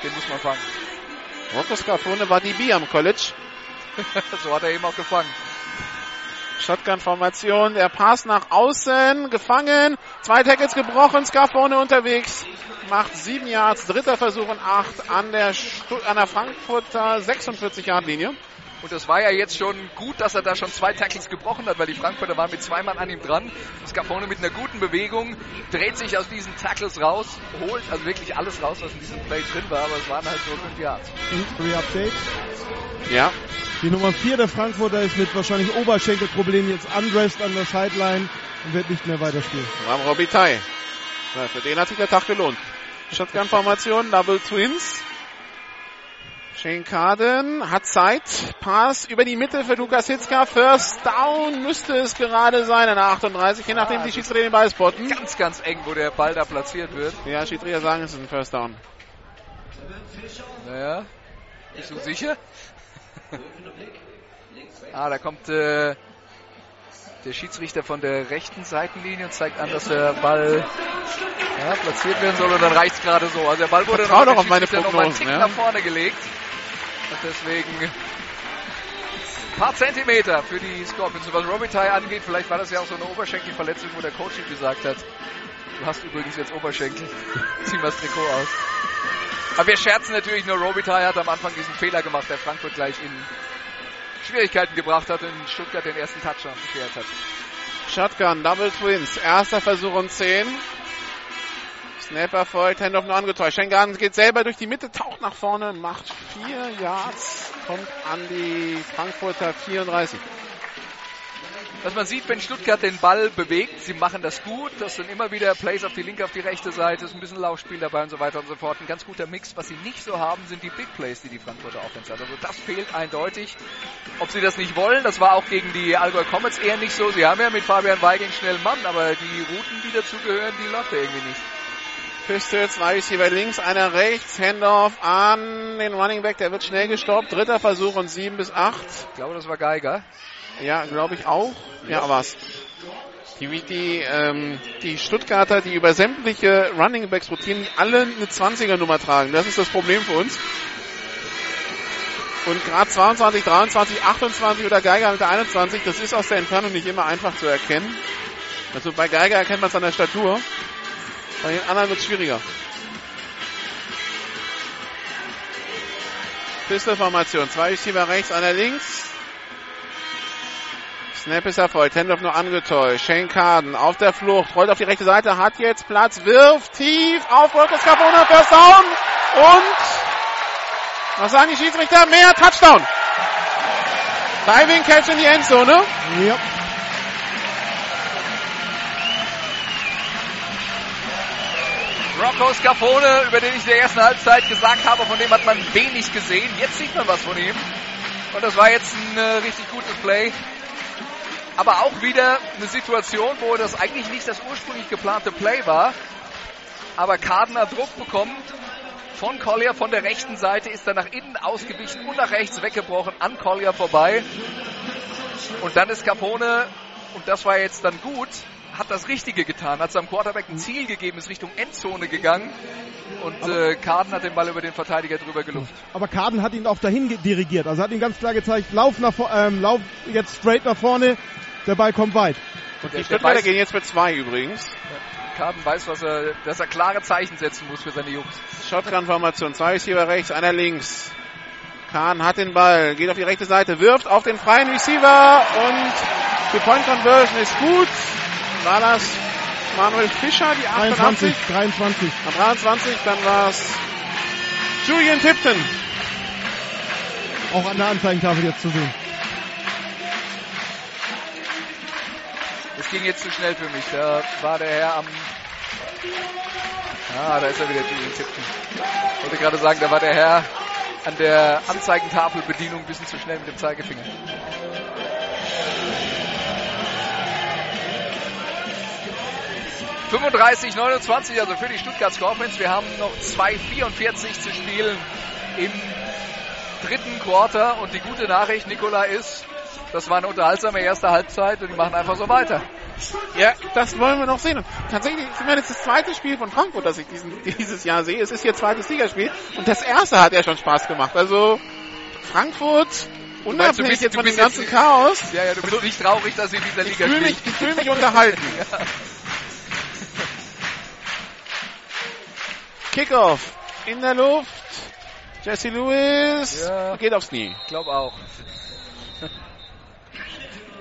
den muss man fangen. Rocco Scarfone war DB am College. so hat er eben auch gefangen. Shotgun-Formation, der Pass nach außen, gefangen, zwei Tackles gebrochen, Scarfone unterwegs, macht sieben Yards, dritter Versuch und acht an der, Stu an der Frankfurter 46-Yard-Linie. Und das war ja jetzt schon gut, dass er da schon zwei Tackles gebrochen hat, weil die Frankfurter waren mit zwei Mann an ihm dran. Scarpone mit einer guten Bewegung dreht sich aus diesen Tackles raus, holt also wirklich alles raus, was in diesem Play drin war, aber es waren halt nur fünf Yards. Injury Update. Ja, Die Nummer 4 der Frankfurter ist mit wahrscheinlich Oberschenkelproblemen jetzt undressed an der Sideline und wird nicht mehr weiterspielen. Ram Robitaille. Ja, für den hat sich der Tag gelohnt. Shotgun-Formation, Double Twins. Shane Carden hat Zeit. Pass über die Mitte für Lukas Hitzka. First Down müsste es gerade sein. Eine 38, je nachdem Ah, die Schiedsrichter den Ball spotten. Ganz, ganz eng, wo der Ball da platziert wird. Ja, Schiedsrichter sagen, es ist ein First Down. Naja, bist du sicher? ah, da kommt äh, der Schiedsrichter von der rechten Seitenlinie und zeigt an, dass der Ball ja, platziert werden soll und dann reicht's gerade so. Also der Ball wurde noch, doch auf meine noch mal einen Prognosen, Tick ja. nach vorne gelegt. Und deswegen ein paar Zentimeter für die Scorpions. Was Robitaille angeht, vielleicht war das ja auch so eine Oberschenkelverletzung, wo der Coach ihm gesagt hat, du hast übrigens jetzt Oberschenkel, zieh mal das Trikot aus. Aber wir scherzen natürlich nur, Robitaille hat am Anfang diesen Fehler gemacht, der Frankfurt gleich in Schwierigkeiten gebracht hat und Stuttgart den ersten Touchdown beschert hat. Shotgun, Double Twins. Erster Versuch und 10. Snapper folgt, Handoff nur angetäuscht. Schengen geht selber durch die Mitte, taucht nach vorne, macht 4 Yards, kommt an die Frankfurter 34. Was man sieht, wenn Stuttgart den Ball bewegt, sie machen das gut. Das sind immer wieder Plays auf die linke, auf die rechte Seite, ist ein bisschen Laufspiel dabei und so weiter und so fort. Ein ganz guter Mix. Was sie nicht so haben, sind die Big Plays, die die Frankfurter Offense hat. Also das fehlt eindeutig. Ob sie das nicht wollen, das war auch gegen die Allgäu Comets eher nicht so. Sie haben ja mit Fabian schnell einen Mann, aber die Routen, die dazugehören, die läuft ja irgendwie nicht. Pistols, zwei Receiver links, einer rechts, Handoff an den Running Back, der wird schnell gestoppt. Dritter Versuch und 7 bis 8. Ich glaube, das war Geiger. Ja, glaube ich auch. Ja, war's. Die, die, ähm, die Stuttgarter, die über sämtliche Running Backs rotieren, die alle eine 20er Nummer tragen. Das ist das Problem für uns. Und gerade 22, 23, 28 oder Geiger mit der 21, das ist aus der Entfernung nicht immer einfach zu erkennen. Also bei Geiger erkennt man es an der Statur. Bei den anderen wird es schwieriger. Pistolformation. Zwei Receiver rechts, einer links. Snap ist erfolgt. Handoff nur angetäuscht. Shane Carden auf der Flucht. Rollt auf die rechte Seite. Hat jetzt Platz. Wirft tief. Auf Marcus Carbona. First down. Und was sagen die Schiedsrichter? Mehr Touchdown. Diving Catch in die Endzone. Ja. Rocco Scafone, über den ich in der ersten Halbzeit gesagt habe, von dem hat man wenig gesehen. Jetzt sieht man was von ihm. Und das war jetzt ein äh, richtig gutes Play. Aber auch wieder eine Situation, wo das eigentlich nicht das ursprünglich geplante Play war. Aber Kardener Druck bekommt von Collier von der rechten Seite, ist dann nach innen ausgewichen und nach rechts weggebrochen an Collier vorbei. Und dann ist Capone, und das war jetzt dann gut, hat das Richtige getan, hat seinem Quarterback ein Ziel gegeben, ist Richtung Endzone gegangen und äh, Karden hat den Ball über den Verteidiger drüber gelupft. Aber Carden hat ihn auch dahin dirigiert. Also hat ihm ganz klar gezeigt, lauf nach ähm, lauf jetzt straight nach vorne. Der Ball kommt weit. Und Die Stuttgarter weiß, gehen jetzt für zwei übrigens. Karden weiß, was er, dass er klare Zeichen setzen muss für seine Jungs. Shotgun-Formation. Zwei Receiver rechts, einer links. Kahn hat den Ball, geht auf die rechte Seite, wirft auf den freien Receiver und die Point Conversion ist gut. War das Manuel Fischer, die 23, 88? 23. Am 23, dann war es Julian Tipton. Auch an der Anzeigentafel jetzt zu sehen. Das ging jetzt zu schnell für mich. Da war der Herr am. Ah, da ist er wieder, Julian Tipton. Ich wollte gerade sagen, da war der Herr an der Anzeigentafelbedienung ein bisschen zu schnell mit dem Zeigefinger. 35, 29, also für die Stuttgart Scorpions. Wir haben noch 2,44 zu spielen im dritten Quarter. Und die gute Nachricht, Nikola, ist, das war eine unterhaltsame erste Halbzeit und die machen einfach so weiter. Ja, das wollen wir noch sehen. Und tatsächlich, ich meine, das ist das zweite Spiel von Frankfurt, das ich diesen, dieses Jahr sehe. Es ist ihr zweites Ligaspiel und das erste hat ja schon Spaß gemacht. Also Frankfurt, unabhängig bist- jetzt von dem ganzen Chaos, Ja, ja, du bist nicht traurig, dass sie in dieser ich Liga fühle spielen. mich, ich fühle mich unterhalten. Kickoff in der Luft. Jesse Lewis Ja. geht aufs Knie. Ich glaube auch.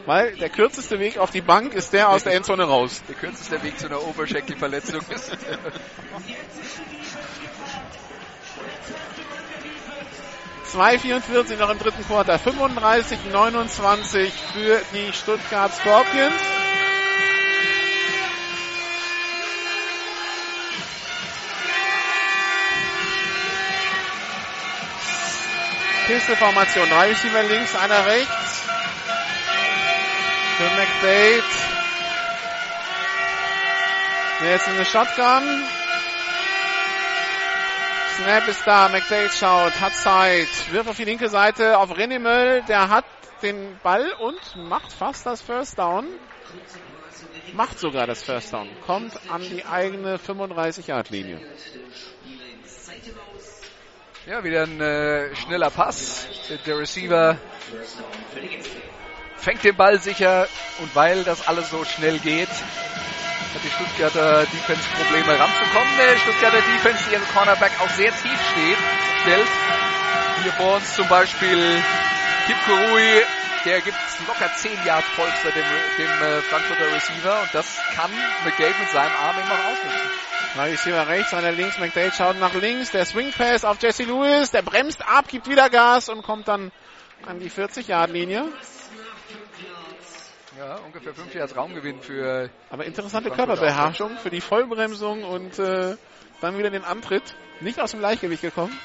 Weil der kürzeste Weg auf die Bank ist der aus der Endzone raus. Der kürzeste Weg zu einer Oberschenkelverletzung ist. 2,44 noch im dritten Quarter. 35, 29 für die Stuttgart Scorpions. Pisteformation. Drei Receiver links, einer rechts. Für McDade. Der jetzt in eine Shotgun. Snap ist da, McDade schaut, hat Zeit, wirft auf die linke Seite auf René Möll, der hat den Ball und macht fast das First Down. Macht sogar das First Down, kommt an die eigene 35-Yard-Linie. Ja, wieder ein äh, schneller Pass. Der Receiver fängt den Ball sicher und weil das alles so schnell geht, hat die Stuttgarter Defense Probleme ranzukommen. Der Stuttgarter Defense, die ihren Cornerback auch sehr tief steht, stellt. Hier vor uns zum Beispiel Kip Kurui, der gibt locker 10 Yards Polster dem, dem äh, Frankfurter Receiver und das kann McGade mit seinem Arm immer ausnutzen. Drei Receiver rechts, einer links, McDade schaut nach links, der Swing Pass auf Jesse Lewis, der bremst ab, gibt wieder Gas und kommt dann an die 40-Yard-Linie. Ja, ungefähr 5 Yards Raumgewinn für Aber interessante Körperbeherrschung für die Vollbremsung und äh, dann wieder den Antritt. Nicht aus dem Gleichgewicht gekommen.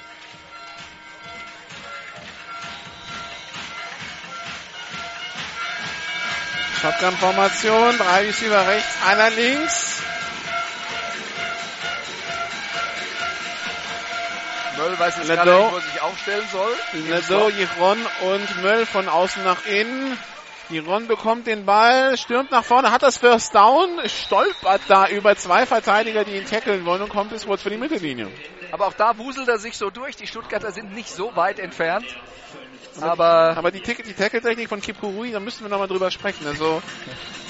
Shotgun-Formation, drei Receiver rechts, einer links. Möll weiß jetzt gerade nicht, wo er sich aufstellen soll. Ledo, Jiron und Möll von außen nach innen. Jiron bekommt den Ball, stürmt nach vorne, hat das First Down, stolpert da über zwei Verteidiger, die ihn tackeln wollen und kommt bis kurz für die Mittellinie. Aber auch da wuselt er sich so durch. Die Stuttgarter sind nicht so weit entfernt. Aber Aber die, Tick- die Tackle-Technik von Kipkurui, da müssen wir nochmal drüber sprechen. Also,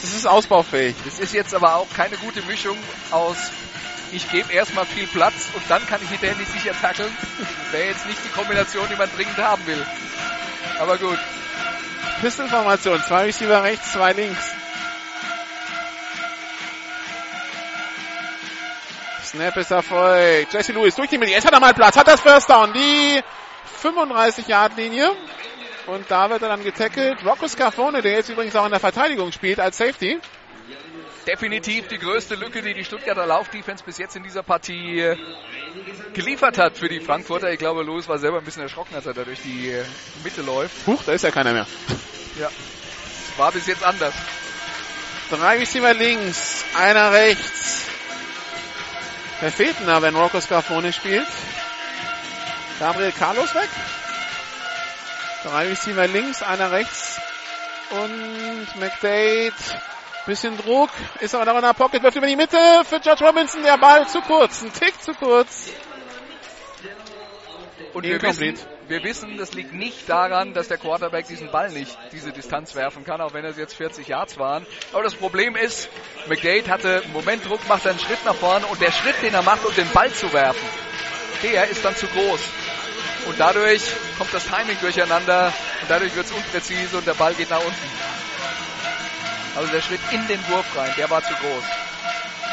das ist ausbaufähig. es ist jetzt aber auch keine gute Mischung aus ich gebe erstmal viel Platz und dann kann ich hinterher nicht sicher tackeln. Wäre jetzt nicht die Kombination, die man dringend haben will. Aber gut. Pistol-Formation, zwei Receiver rechts, zwei links. Snap ist erfolgt. Jesse Lewis durch die Mitte. Jetzt hat er mal Platz, hat das First Down. Die 35-Yard-Linie. Und da wird er dann getackelt. Rocco Scarfone, der jetzt übrigens auch in der Verteidigung spielt als Safety. Definitiv die größte Lücke, die die Stuttgarter Laufdefense bis jetzt in dieser Partie äh, geliefert hat für die Frankfurter. Ich glaube, Lewis war selber ein bisschen erschrocken, als er da durch die äh, Mitte läuft. Huch, da ist ja keiner mehr. Ja. War bis jetzt anders. Drei Receiver links, einer rechts. Wer fehlt denn da, wenn Rocco Scarfone spielt? Gabriel Carlos weg. Drei Receiver links, einer rechts. Und McDade. Bisschen Druck. Ist aber noch in der Pocket. Wirft über die Mitte für George Robinson. Der Ball zu kurz. Ein Tick zu kurz. Und wir wissen, wir wissen, das liegt nicht daran, dass der Quarterback diesen Ball nicht diese Distanz werfen kann, auch wenn es jetzt 40 Yards waren. Aber das Problem ist, McDade hatte einen Moment Druck, macht einen Schritt nach vorne und der Schritt, den er macht, um den Ball zu werfen, der ist dann zu groß. Und dadurch kommt das Timing durcheinander und dadurch wird es unpräzise und der Ball geht nach unten. Also der Schritt in den Wurf rein, der war zu groß.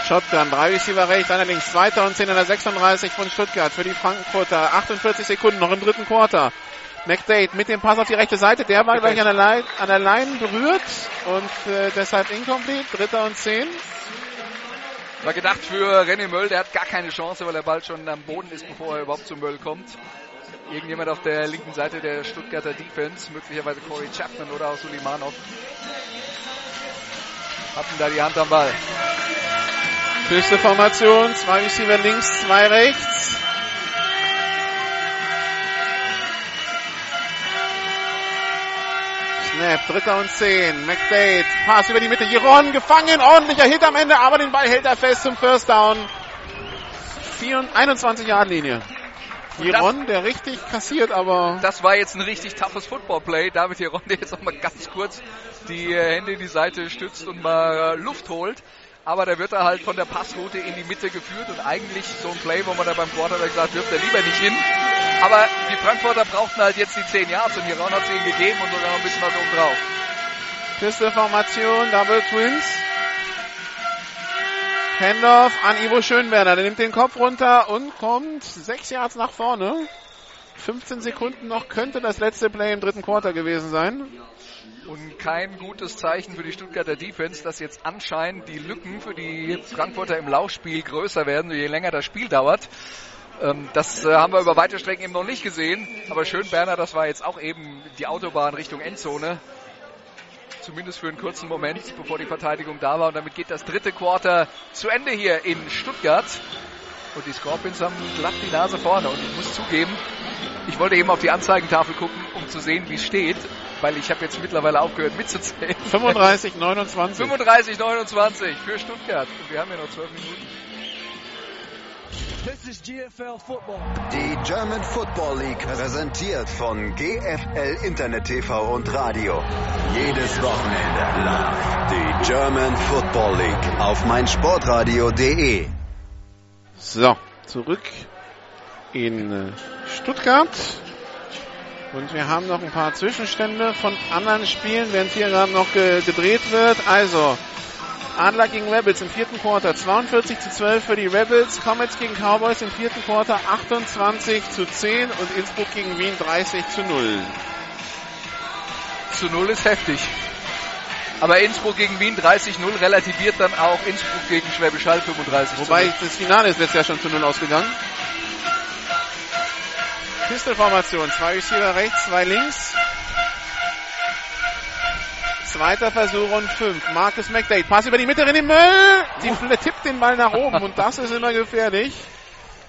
Shotgun. Drei Receiver rechts, einer links. Zweiter und 10 an der 36 von Stuttgart für die Frankfurter. 48 Sekunden noch im dritten Quarter. McDade mit dem Pass auf die rechte Seite. Der war gleich an der, Line, an der Line berührt und äh, deshalb incomplete. Dritter und 10. War gedacht für René Möll, der hat gar keine Chance, weil der Ball schon am Boden ist, bevor er überhaupt zu Möll kommt. Irgendjemand auf der linken Seite der Stuttgarter Defense, möglicherweise Corey Chapman oder auch Sulimanov, hatten da die Hand am Ball. Höchste Formation, zwei Receiver links, zwei rechts. Snap, dritter und zehn. McDade, Pass über die Mitte. Jiron gefangen, ordentlicher Hit am Ende, aber den Ball hält er fest zum First Down. 21 Yard Linie. Jiron, der richtig kassiert, aber. Das war jetzt ein richtig toughes Football-Play. David Jiron, der jetzt auch mal ganz kurz die äh, Hände in die Seite stützt und mal äh, Luft holt. Aber der wird da halt von der Passroute in die Mitte geführt und eigentlich so ein Play, wo man da beim Quarterback sagt, wirft er lieber nicht hin. Aber die Frankfurter brauchten halt jetzt die 10 Yards und Jiron hat sie ihnen gegeben und sogar noch ein bisschen was oben drauf. Piste Formation, Double Twins. Handoff an Ivo Schönberger. Der nimmt den Kopf runter und kommt sechs Yards nach vorne. 15 Sekunden noch könnte das letzte Play im dritten Quarter gewesen sein. Und kein gutes Zeichen für die Stuttgarter Defense, dass jetzt anscheinend die Lücken für die Frankfurter im Laufspiel größer werden, je länger das Spiel dauert. Ähm, das äh, haben wir über weite Strecken eben noch nicht gesehen. Aber Schönberner, das war jetzt auch eben die Autobahn Richtung Endzone zumindest für einen kurzen Moment, bevor die Verteidigung da war. Und damit geht das dritte Quarter zu Ende hier in Stuttgart. Und die Scorpions haben glatt die Nase vorne. Und ich muss zugeben, ich wollte eben auf die Anzeigentafel gucken, um zu sehen, wie es steht. Weil ich habe jetzt mittlerweile aufgehört mitzuzählen. 35, 29. 35, 29 für Stuttgart. Und wir haben ja noch zwölf Minuten. This is GFL Football. Die German Football League präsentiert von GFL Internet TV und Radio. Jedes Wochenende live die German Football League auf meinsportradio.de. So, zurück in äh, Stuttgart. Und wir haben noch ein paar Zwischenstände von anderen Spielen, während hier gerade noch gedreht wird. Also, Adler gegen Rebels im vierten Quarter 42 zu 12 für die Rebels. Comets gegen Cowboys im vierten Quarter 28 zu 10 und Innsbruck gegen Wien 30 zu 0. Zu 0 ist heftig. Aber Innsbruck gegen Wien 30-0 relativiert dann auch Innsbruck gegen Schwäbisch Hall 35 Wobei das Finale ist letztes Jahr schon zu 0 ausgegangen. Pistolformation. Zwei Receiver rechts, zwei links. Zweiter Versuch und fünf. Marcus McDade. Pass über die Mitte in den Müll. Die tippt den Ball nach oben und das ist immer gefährlich.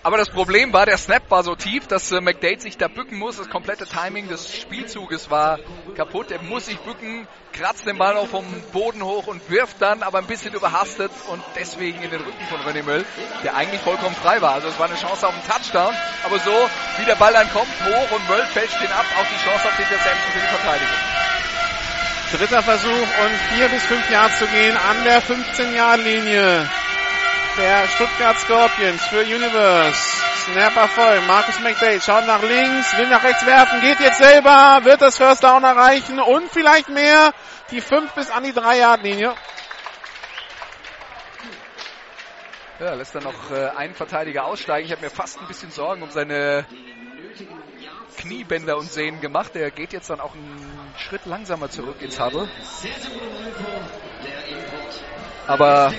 Aber das Problem war, der Snap war so tief, dass äh, McDade sich da bücken muss. Das komplette Timing des Spielzuges war kaputt. Er muss sich bücken, kratzt den Ball auch vom Boden hoch und wirft dann aber ein bisschen überhastet und deswegen in den Rücken von René Möll, der eigentlich vollkommen frei war. Also es war eine Chance auf einen Touchdown. Aber so, wie der Ball dann kommt, hoch und Möll fälscht den ab, auch die Chance auf den Interception für die Verteidigung. Dritter Versuch und vier bis fünf Yards zu gehen an der 15-Yard-Linie der Stuttgart Scorpions für Universe. Snapper voll. Marcus McDade schaut nach links, will nach rechts werfen, geht jetzt selber, wird das First Down erreichen und vielleicht mehr. Die 5 bis an die 3-Yard-Linie. Ja, lässt dann noch äh, einen Verteidiger aussteigen. Ich habe mir fast ein bisschen Sorgen um seine Kniebänder und Sehnen gemacht. Er geht jetzt dann auch einen Schritt langsamer zurück ins Huddle. Aber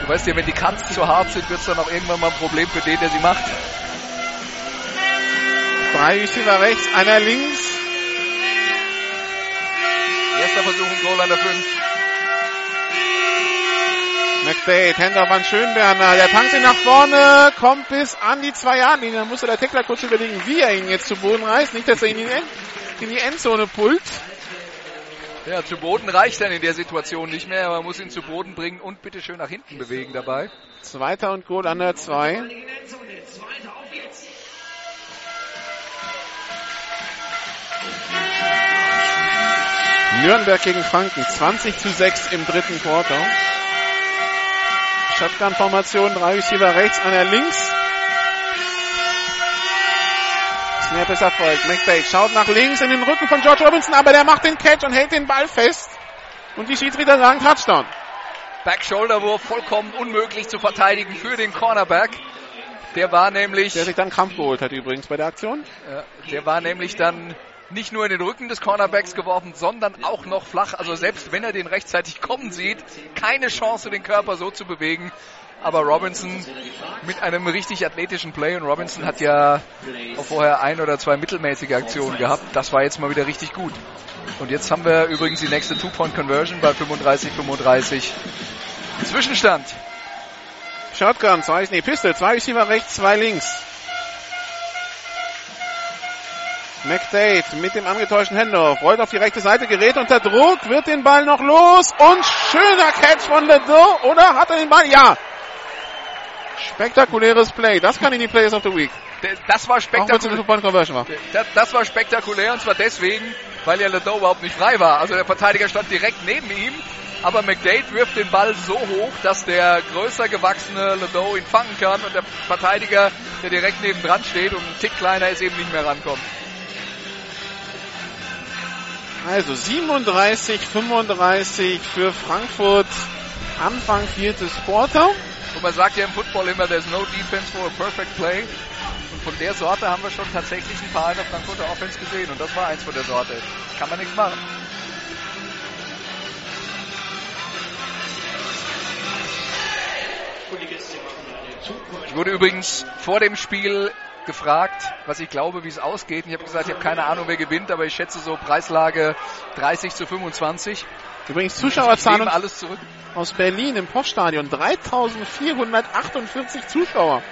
du weißt ja, wenn die Cuts zu hart sind, wird es dann auch irgendwann mal ein Problem für den, der sie macht. Drei Receiver rechts, einer links. Erster Versuch im Goal an der 5. McDade, Händler van Schönberner, der tankt ihn nach vorne, kommt bis an die 2 Yard linie Da musste der Tackler kurz überlegen, wie er ihn jetzt zu Boden reißt. Nicht, dass er ihn in in die Endzone pullt. Ja, zu Boden reicht dann in der Situation nicht mehr, aber man muss ihn zu Boden bringen und bitte schön nach hinten bewegen dabei. Zweiter und Goal an der 2. Nürnberg gegen Franken, 20 zu 6 im dritten Quarter. Shotgun-Formation, drei Receiver rechts, einer links. Snap ist erfolgt. McBade schaut nach links in den Rücken von George Robinson, aber der macht den Catch und hält den Ball fest. Und die Schiedsrichter sagen Touchdown. Back-Shoulder-Wurf vollkommen unmöglich zu verteidigen für den Cornerback. Der war nämlich... Der sich dann Krampf geholt hat übrigens bei der Aktion. der war nämlich dann nicht nur in den Rücken des Cornerbacks geworfen, sondern auch noch flach. Also selbst wenn er den rechtzeitig kommen sieht, keine Chance, den Körper so zu bewegen. Aber Robinson mit einem richtig athletischen Play und Robinson hat ja auch vorher ein oder zwei mittelmäßige Aktionen gehabt. Das war jetzt mal wieder richtig gut. Und jetzt haben wir übrigens die nächste Two-Point-Conversion bei 35-35 Zwischenstand. Shotgun, zwei, nee, Pistol, zwei Receiver rechts, zwei links. McDade mit dem angetäuschten Handoff, rollt auf die rechte Seite, gerät unter Druck, wird den Ball noch los und schöner Catch von Ledoux, oder hat er den Ball? Ja. Spektakuläres Play, das kann in die Players of the Week. Das war spektakulär. war. Das, das war spektakulär und zwar deswegen, weil ja Ledoux überhaupt nicht frei war. Also der Verteidiger stand direkt neben ihm, aber McDade wirft den Ball so hoch, dass der größer gewachsene Ledoux ihn fangen kann und der Verteidiger, der direkt neben dran steht und ein Tick kleiner ist, eben nicht mehr rankommt. Also 37, 35 für Frankfurt, Anfang viertes Quarter. Und man sagt ja im Football immer, there's no defense for a perfect play. Und von der Sorte haben wir schon tatsächlich ein paar in der Frankfurter Offense gesehen. Und das war eins von der Sorte. Kann man nichts machen. Ich wurde übrigens vor dem Spiel gefragt, was ich glaube, wie es ausgeht. Und ich habe gesagt, ich habe keine Ahnung, wer gewinnt, aber ich schätze so Preislage 30 zu 25. Übrigens Zuschauerzahlen nehme alles zurück. aus Berlin im Poststadion. 3448 Zuschauer.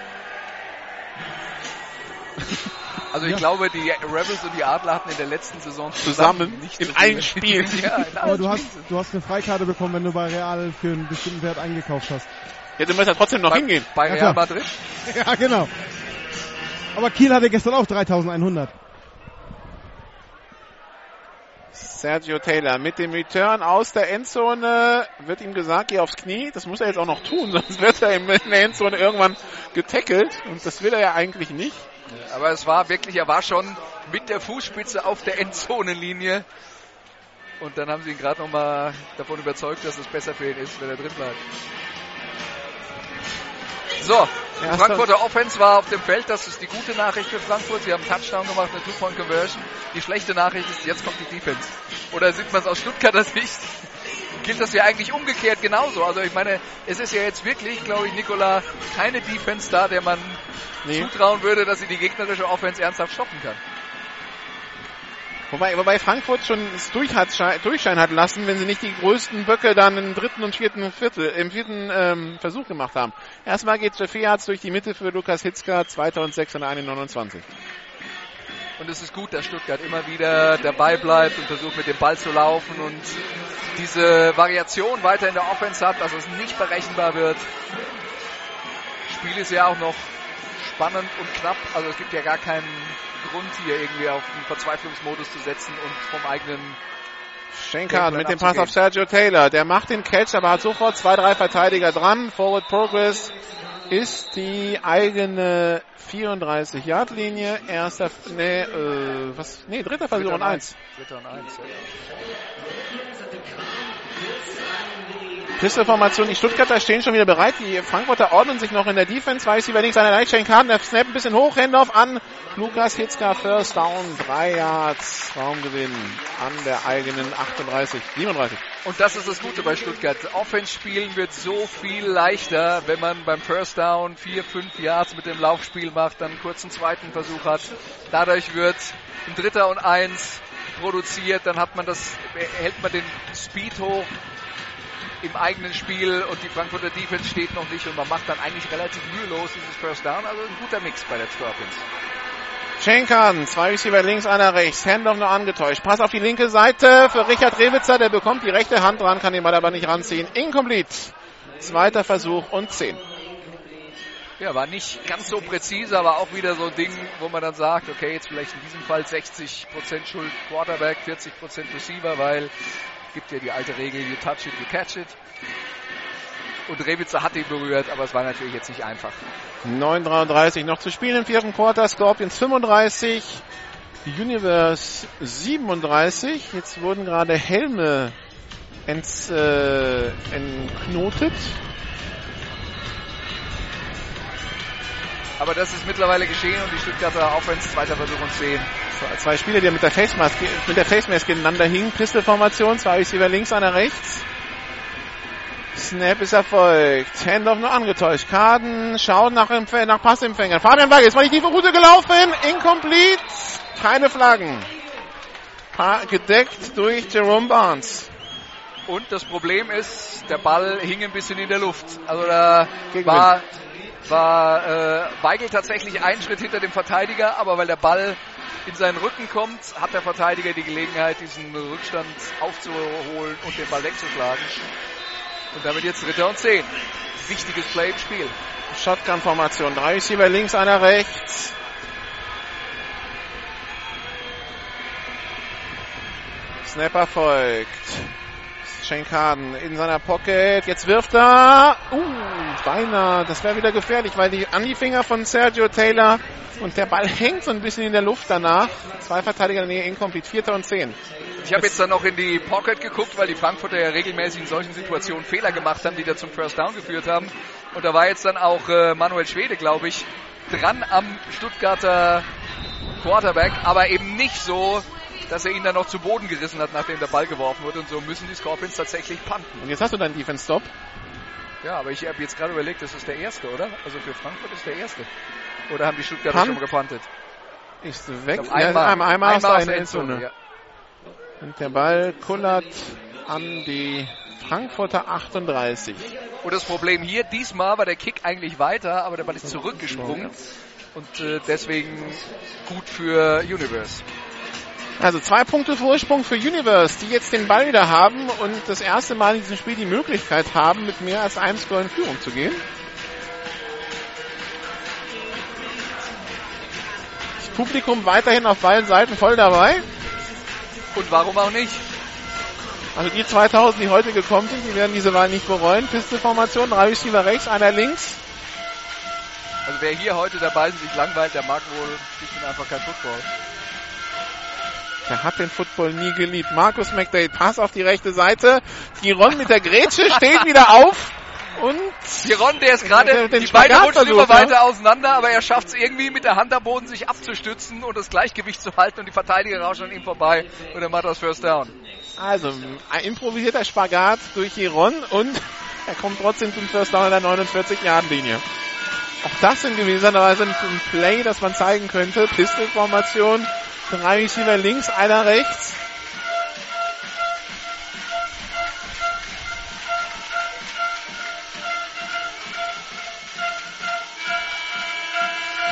Also ich glaube, die Rebels und die Adler hatten in der letzten Saison Zusammen nicht in so allen Spielen. ja, in Aber allen du hast, du hast eine Freikarte bekommen, wenn du bei Real für einen bestimmten Wert eingekauft hast. Ja, du musst ja trotzdem noch bei, hingehen. bei Ja, Real klar. Madrid. Ja, genau. Aber Kiel hatte gestern auch 3100. Sergio Taylor mit dem Return aus der Endzone wird ihm gesagt, geh aufs Knie. Das muss er jetzt auch noch tun, sonst wird er in der Endzone irgendwann getackelt. Und das will er ja eigentlich nicht. Aber es war wirklich, er war schon mit der Fußspitze auf der Endzonenlinie. Und dann haben sie ihn gerade nochmal davon überzeugt, dass es besser für ihn ist, wenn er drin bleibt. So, die Erster- Frankfurter Offense war auf dem Feld. Das ist die gute Nachricht für Frankfurt. Sie haben einen Touchdown gemacht, eine Two-Point-Conversion. Die schlechte Nachricht ist, jetzt kommt die Defense. Oder sieht man es aus Stuttgarter Sicht? Gilt das ja eigentlich umgekehrt genauso. Also ich meine, es ist ja jetzt wirklich, glaube ich, Nikola, keine Defense da, der man Nee. zutrauen würde, dass sie die gegnerische Offense ernsthaft stoppen kann. Wobei, wobei Frankfurt schon es Durchschein hat lassen, wenn sie nicht die größten Böcke dann im dritten und vierten Viertel, im vierten ähm, Versuch gemacht haben. Erstmal geht Jeff Yards durch die Mitte für Lukas Hitzka, 2629. Und es ist gut, dass Stuttgart immer wieder dabei bleibt und versucht mit dem Ball zu laufen und diese Variation weiter in der Offense hat, dass es nicht berechenbar wird. Spiel ist ja auch noch spannend und knapp, also es gibt ja gar keinen Grund hier irgendwie auf den Verzweiflungsmodus zu setzen und vom eigenen Schenkan Ja, mit dem. Pass auf Sergio Taylor. Der macht den Catch, aber hat sofort zwei, drei Verteidiger dran. Forward Progress ist die eigene 34-Yard-Linie. Erster, nee, äh, was, nee, dritter Versuch und eins. Dritter und eins. Ja. Pistolformation, die Stuttgarter stehen schon wieder bereit. Die Frankfurter ordnen sich noch in der Defense. Weiß überlegt seine Leicht Schenkan. Der Snap ein bisschen hoch. Handoff an Lukas Hitzka. First down. Drei Yards. Raumgewinn an der eigenen 38, 37. Und das ist das Gute bei Stuttgart. Offense spielen wird so viel leichter, wenn man beim First Down vier, fünf Yards mit dem Laufspiel macht, dann einen kurzen zweiten Versuch hat. Dadurch wird ein Dritter und eins produziert, dann hat man das, hält man den Speed hoch im eigenen Spiel und die Frankfurter Defense steht noch nicht und man macht dann eigentlich relativ mühelos dieses First Down. Also ein guter Mix bei der Scorpions. Schenkan, zwei Receiver links, einer rechts. Handoff nur angetäuscht. Pass auf die linke Seite für Richard Rewitzer. Der bekommt die rechte Hand dran, kann den Ball aber nicht ranziehen. Incomplete. Zweiter Versuch und 10. Ja, war nicht ganz so präzise, aber auch wieder so ein Ding, wo man dann sagt, okay, jetzt vielleicht in diesem Fall 60% Schuld Quarterback, 40% Receiver, weil gibt ja die alte Regel, you touch it, you catch it. Und Rewitzer hat ihn berührt, aber es war natürlich jetzt nicht einfach. 9,33 noch zu spielen im vierten Quarter. Scorpions 35, Universe 37. Jetzt wurden gerade Helme ents, äh, entknotet. Aber das ist mittlerweile geschehen und die Stuttgarter Offense, zweiter Versuch und 10. Zwei- Spieler, die mit der Face Mask, mit der Face Mask ineinander hingen. Pistolformation, zwei Receiver links, einer rechts. Snap ist erfolgt. Handoff nur angetäuscht. Kaden schaut nach, nach Passempfänger. Fabian Weig ist mal die tiefe Route gelaufen. Incomplete. Keine Flaggen. Pa gedeckt durch Jerome Barnes. Und das Problem ist, der Ball hing ein bisschen in der Luft. Also da war, war äh, Weigel tatsächlich einen Schritt hinter dem Verteidiger, aber weil der Ball in seinen Rücken kommt, hat der Verteidiger die Gelegenheit, diesen Rückstand aufzuholen und den Ball wegzuschlagen. Und damit jetzt Dritter und Zehn. Wichtiges Play im Spiel. Shotgun-Formation. Drei Receiver links, einer rechts. Snapper folgt. Schenkaden in seiner Pocket. Jetzt wirft er. Uh, beinahe. Das wäre wieder gefährlich, weil die an die Finger von Sergio Taylor und der Ball hängt so ein bisschen in der Luft danach. Zwei Verteidiger in der Nähe, incomplete. Vierter und zehn. Ich habe jetzt dann noch in die Pocket geguckt, weil die Frankfurter ja regelmäßig in solchen Situationen Fehler gemacht haben, die da zum First Down geführt haben. Und da war jetzt dann auch äh, Manuel Schwede, glaube ich, dran am Stuttgarter Quarterback, aber eben nicht so, dass er ihn dann noch zu Boden gerissen hat, nachdem der Ball geworfen wurde. Und so müssen die Scorpions tatsächlich punten. Und jetzt hast du deinen Defense Stop. Ja, aber ich habe jetzt gerade überlegt, das ist der erste, oder? Also für Frankfurt ist der erste. Oder haben die Stuttgarter Punt? schon mal gepuntet? Ist weg. Ich einmal, ja, einmal, einmal, einmal der Endzone. Ja. Und der Ball kullert an die Frankfurter 38. Und das Problem hier, diesmal war der Kick eigentlich weiter, aber der Ball ist zurückgesprungen. Und äh, deswegen gut für Universe. Also zwei Punkte Vorsprung für Universe, die jetzt den Ball wieder haben und das erste Mal in diesem Spiel die Möglichkeit haben, mit mehr als einem Score in Führung zu gehen. Das Publikum weiterhin auf beiden Seiten voll dabei. Und warum auch nicht? Also die 2000, die heute gekommen sind, die werden diese Wahl nicht bereuen. Pistolformation, drei Receiver rechts, einer links. Also wer hier heute dabei ist, sich langweilt, der mag wohl schlicht einfach kein Football. Der hat den Football nie geliebt. Markus McDade, Pass auf die rechte Seite. Giron mit der Grätsche steht wieder auf. Und Giron, der ist gerade, die Beine rutschen immer weiter auseinander, aber er schafft es irgendwie mit der Hand am Boden sich abzustützen und das Gleichgewicht zu halten und die Verteidiger rauschen an ihm vorbei und er macht das First Down. Also, ein improvisierter Spagat durch Giron und er kommt trotzdem zum First Down an der 49-Yard-Linie. Auch das in gewisser Weise ein Play, das man zeigen könnte. Pistol-Formation. Drei Receiver links, einer rechts.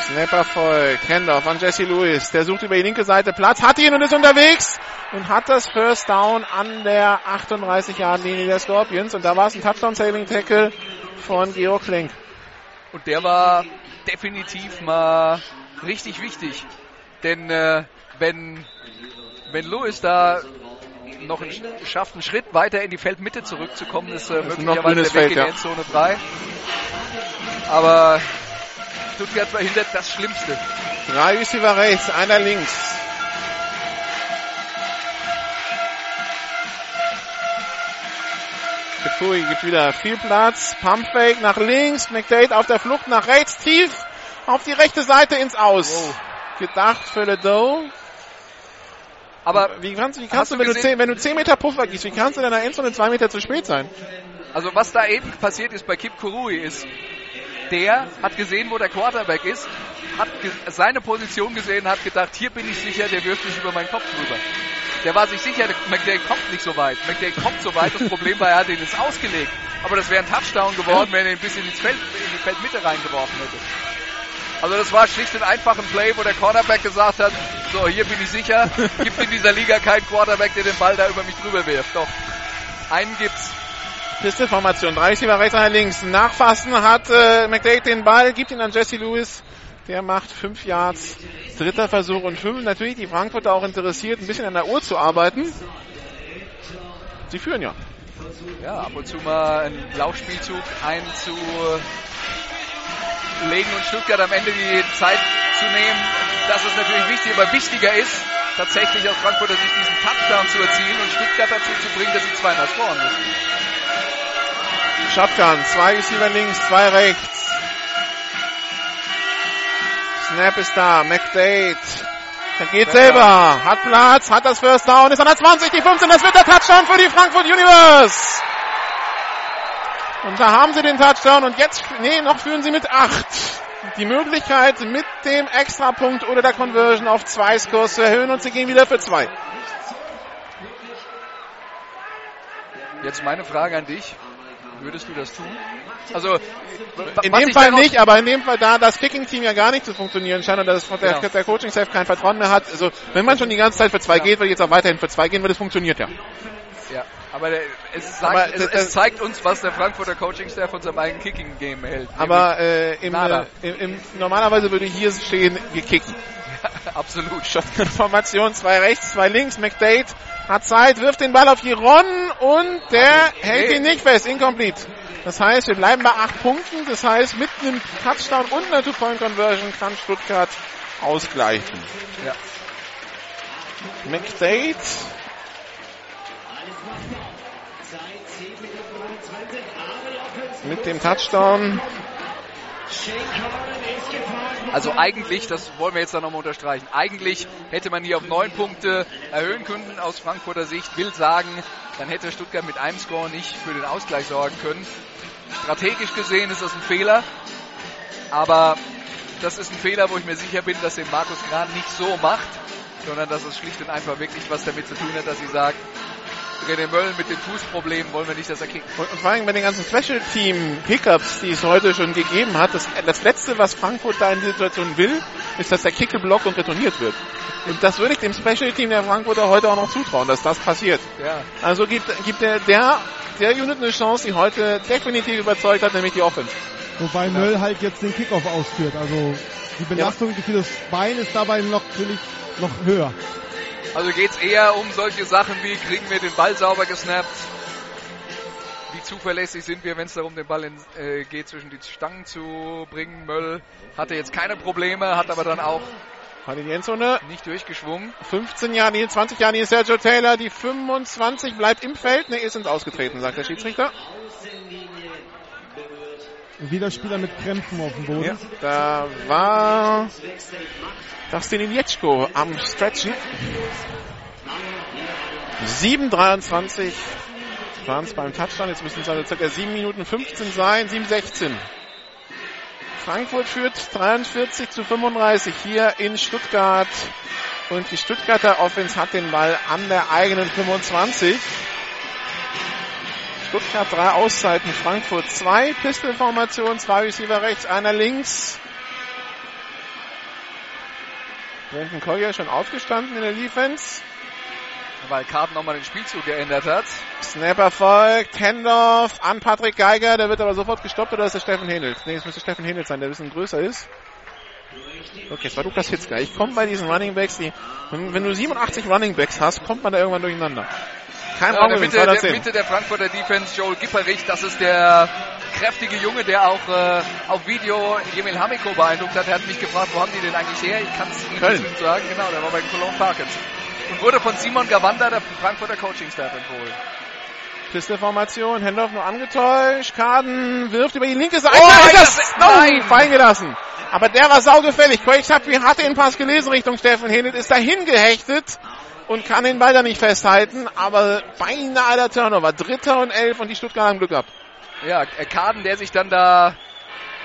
Snapper folgt. Handoff an Jesse Lewis. Der sucht über die linke Seite Platz, hat ihn und ist unterwegs und hat das First Down an der 38-Yard-Linie der Scorpions. Und da war es ein Touchdown-Saving-Tackle von Georg Klenk. Und der war definitiv mal richtig wichtig. Denn äh, wenn, wenn Lewis da noch einen, schafft, einen Schritt weiter in die Feldmitte zurückzukommen, ist äh, möglicherweise der Weg Feld, in ja. Endzone 3. Aber Stuttgart verhindert das Schlimmste. Drei Receiver rechts, einer links. Pui gibt wieder viel Platz. Pumpfake nach links. McDade auf der Flucht nach rechts. Tief auf die rechte Seite ins Aus. Wow. Gedacht für Ledoux. Aber wie kannst, wie kannst du, wenn du, 10, wenn du 10 Meter Puffer gehst, wie kannst du in deiner Endzone 2 Meter zu spät sein? Also was da eben passiert ist bei Kip Kurui ist, der hat gesehen, wo der Quarterback ist, hat seine Position gesehen, hat gedacht, hier bin ich sicher, der wirft sich über meinen Kopf drüber. Der war sich sicher, McDay kommt nicht so weit. McDay kommt so weit, das Problem war, er hat ihn ins Ausgelegt. Aber das wäre ein Touchdown geworden, wenn er ihn ein bisschen ins Feld, in die Feldmitte reingeworfen hätte. Also das war schlicht und einfach ein Play, wo der Cornerback gesagt hat, so, hier bin ich sicher, gibt in dieser Liga keinen Quarterback, der den Ball da über mich drüber wirft. Doch, einen gibt's. Pistolformation, 30 über rechts, einer links. Nachfassen hat äh, McDade den Ball, gibt ihn an Jesse Lewis. Der macht fünf Yards. Dritter Versuch und fünf. Natürlich die Frankfurter auch interessiert, ein bisschen an der Uhr zu arbeiten. Sie führen ja. Ja, ab und zu mal ein Laufspielzug einzu legen und Stuttgart am Ende die Zeit zu nehmen. Das ist natürlich wichtig, aber wichtiger ist, tatsächlich aus Frankfurter Sicht diesen Touchdown zu erzielen und Stuttgart dazu zu bringen, dass sie zweimal scoren müssen. Shotgun, zwei Receiver links, zwei rechts. Snap ist da, McDade. Er geht selber, hat Platz, hat das First Down, ist an der 20, die 15, das wird der Touchdown für die Frankfurt Universe. Und da haben sie den Touchdown und jetzt, nee, noch führen sie mit acht. Die Möglichkeit mit dem Extrapunkt oder der Conversion auf zwei Scores zu erhöhen und sie gehen wieder für zwei. Jetzt meine Frage an dich. Würdest du das tun? Also, in dem Fall nicht, aber in dem Fall, da das Kicking-Team ja gar nicht zu funktionieren scheint und dass der, genau. der Coaching-Staff kein Vertrauen mehr hat, also wenn man schon die ganze Zeit für zwei ja. geht, wird jetzt auch weiterhin für zwei gehen, weil das funktioniert ja. Ja, aber es, sagt, aber es, es, zeigt uns, was der Frankfurter Coaching-Staff von seinem eigenen Kicking-Game hält. Aber äh, im, äh, im, im, normalerweise würde hier stehen, wir kicken. absolut. Shotgun-Formation, zwei rechts, zwei links. McDade hat Zeit, wirft den Ball auf Giron und der okay. hält ihn nicht fest. Incomplete. Das heißt, wir bleiben bei acht Punkten. Das heißt, mit einem Touchdown und einer Two-Point-Conversion kann Stuttgart ausgleichen. Ja. McDade mit dem Touchdown. Also eigentlich, das wollen wir jetzt dann nochmal unterstreichen, eigentlich hätte man hier auf neun Punkte erhöhen können aus Frankfurter Sicht. Will sagen, dann hätte Stuttgart mit einem Score nicht für den Ausgleich sorgen können. Strategisch gesehen ist das ein Fehler, aber das ist ein Fehler, wo ich mir sicher bin, dass den Markus Gran nicht so macht, sondern dass es schlicht und einfach wirklich was damit zu tun hat, dass sie sagt, René Möll mit den Fußproblemen wollen wir nicht, dass er kickt. Und, und vor allem bei den ganzen Special Team Pickups, die es heute schon gegeben hat, das, das letzte, was Frankfurt da in dieser Situation will, ist, dass der Kick blockt und retourniert wird. Und das würde ich dem Special Team der Frankfurter heute auch noch zutrauen, dass das passiert. Ja. Also gibt, gibt der, der, der Unit eine Chance, die heute definitiv überzeugt hat, nämlich die Offense. Wobei ja. Möll halt jetzt den Kickoff ausführt. Also die Belastung ja. für das Bein ist dabei noch, natürlich noch höher. Also geht es eher um solche Sachen wie, kriegen wir den Ball sauber gesnappt? Wie zuverlässig sind wir, wenn es darum den Ball in, äh, geht, zwischen die Stangen zu bringen? Möll hatte jetzt keine Probleme, hat aber dann auch hat in die Endzone. Nicht durchgeschwungen. 15 Jahre, nee, 20 Jahre, nee, Sergio Taylor. Die 25 bleibt im Feld. Nee, ist ins Ausgetreten, sagt der Schiedsrichter. Wieder Spieler mit Krämpfen auf dem Boden. Ja, da war Dustin Ilietschko am Stretchen. 7,23 waren es beim Touchdown. Jetzt müssen es also ca. 7 Minuten 15 sein. 7,16. Frankfurt führt 43 zu 35 hier in Stuttgart. Und die Stuttgarter Offense hat den Ball an der eigenen 25. Stuttgart drei Auszeiten, Frankfurt zwei, Pistolformation, zwei Receiver rechts, einer links. Brandon Collier schon aufgestanden in der Defense. Weil Karten nochmal den Spielzug geändert hat. Snapper folgt, Handoff an Patrick Geiger, der wird aber sofort gestoppt oder ist der Steffen Händelt? Nee, es müsste Steffen Händelt sein, der ein bisschen größer ist. Okay, es war Lukas Hitzger. Ich komme bei diesen Running Backs, die, wenn, wenn, du 87 Running Backs hast, kommt man da irgendwann durcheinander. Kein ja, der, Mitte, der Mitte der Frankfurter Defense, Joel Gipperich, das ist der kräftige Junge, der auch äh, auf Video Jemil Hamiko beeindruckt hat. Er hat mich gefragt, wo haben die den eigentlich her? Ich kann es nicht sagen. Genau, der war bei Cologne Parkins. Und wurde von Simon Gawanda, der Frankfurter Coaching-Staff, empfohlen. Pisteformation, Hendorf nur angetäuscht, Kaden wirft über die linke Seite. Oh, das, das nein, fein gelassen. Aber der war saugefällig. Craig Tappi hatte den Pass gelesen Richtung Steffen Hennet, ist dahin gehechtet und kann den Ball da nicht festhalten, aber beinahe der Turnover. Dritter und elf und die Stuttgarter haben Glück gehabt. Ja, Kaden, der sich dann da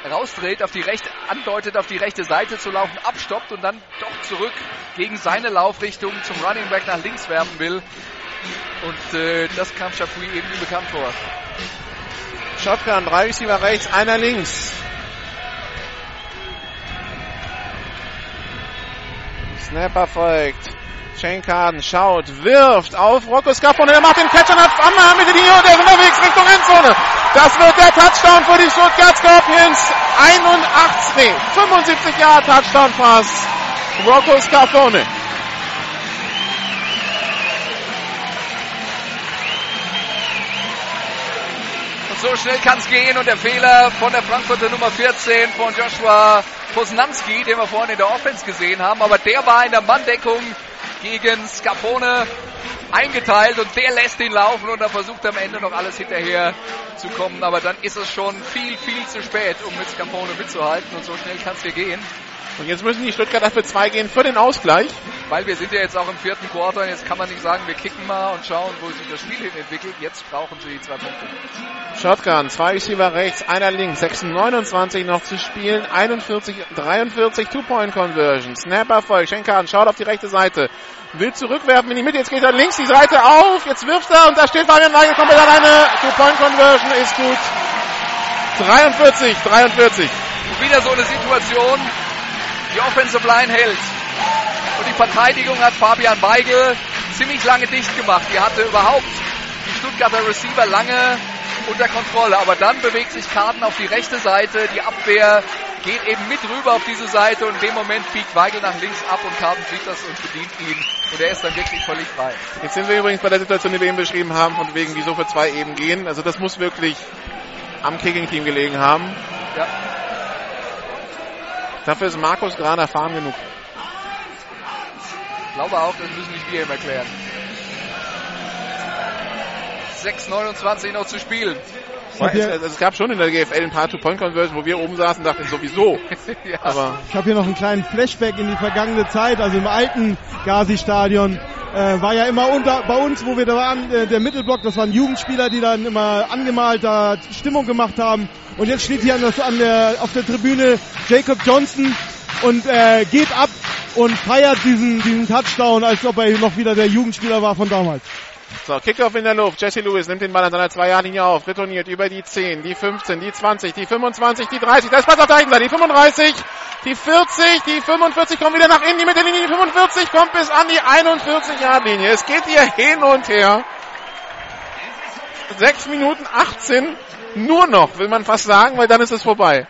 rausdreht, auf die rechte, andeutet, auf die rechte Seite zu laufen, abstoppt und dann doch zurück gegen seine Laufrichtung zum Running Back nach links werfen will. Und äh, das kam Chapuis irgendwie bekannt vor. Shotgun, drei Receiver rechts, einer links. Snapper folgt. Shane Carden schaut, wirft auf Rocco Scaffone, der macht den Catch und hat Anna mit Linie und der ist unterwegs Richtung Endzone. Das wird der Touchdown für die Stuttgart Scorpions. 81, nee, 75 Jahre Touchdown Pass. Rocco Scaffone. So schnell kann es gehen und der Fehler von der Frankfurter Nummer 14 von Joshua Posnanski, den wir vorhin in der Offense gesehen haben, aber der war in der Manndeckung gegen Scapone eingeteilt und der lässt ihn laufen und er versucht am Ende noch alles hinterher zu kommen, aber dann ist es schon viel, viel zu spät, um mit Scapone mitzuhalten und so schnell kann es hier gehen. Und jetzt müssen die Stuttgarter für zwei gehen für den Ausgleich. Weil wir sind ja jetzt auch im vierten Quarter und jetzt kann man nicht sagen, wir kicken mal und schauen, wo sich das Spiel hin entwickelt. Jetzt brauchen sie die zwei Punkte. Shotgun, zwei Receiver rechts, einer links, 6,29 noch zu spielen, 41, 43, Two-Point-Conversion. Snap Erfolg, Schenkan schaut auf die rechte Seite, will zurückwerfen in die Mitte, jetzt geht er links die Seite auf, jetzt wirft er und da steht Fabian Weigel komplett alleine. Two-Point-Conversion ist gut. 43, 43. Und wieder so eine Situation, die Offensive Line hält. Und die Verteidigung hat Fabian Weigel ziemlich lange dicht gemacht. Die hatte überhaupt die Stuttgarter Receiver lange unter Kontrolle. Aber dann bewegt sich Karten auf die rechte Seite. Die Abwehr geht eben mit rüber auf diese Seite und in dem Moment biegt Weigel nach links ab und Karten sieht das und bedient ihn. Und er ist dann wirklich völlig frei. Jetzt sind wir übrigens bei der Situation, die wir eben beschrieben haben, von wegen wieso für zwei eben gehen. Also das muss wirklich am Kicking-Team gelegen haben. Ja. Dafür ist Markus gerade erfahren genug. Ich glaube auch, das müssen nicht wir ihm erklären. 6,29 noch zu spielen. Es, es, es, gab schon in der GFL ein paar Two-Point-Conversion, wo wir oben saßen und dachten, sowieso. ja. Aber Ich habe hier noch einen kleinen Flashback in die vergangene Zeit, also im alten Gazi-Stadion. Äh, war ja immer unter, bei uns, wo wir da waren, äh, der Mittelblock, das waren Jugendspieler, die dann immer angemalt da Stimmung gemacht haben. Und jetzt steht hier an, das, an der, auf der Tribüne Jacob Johnson und äh, geht ab und feiert diesen, diesen Touchdown, als ob er noch wieder der Jugendspieler war von damals. So, Kickoff in der Luft. Jesse Lewis nimmt den Ball an seiner 2-Jahr-Linie auf, retourniert über die 10, die 15, die 20, die 25, die 30. Da ist Pass auf der Seite, die 35, die 40, die 45 kommt wieder nach innen, die Mittellinie, die 45 kommt bis an die 41-Jahr-Linie. Es geht hier hin und her. 6 Minuten 18 nur noch, will man fast sagen, weil dann ist es vorbei.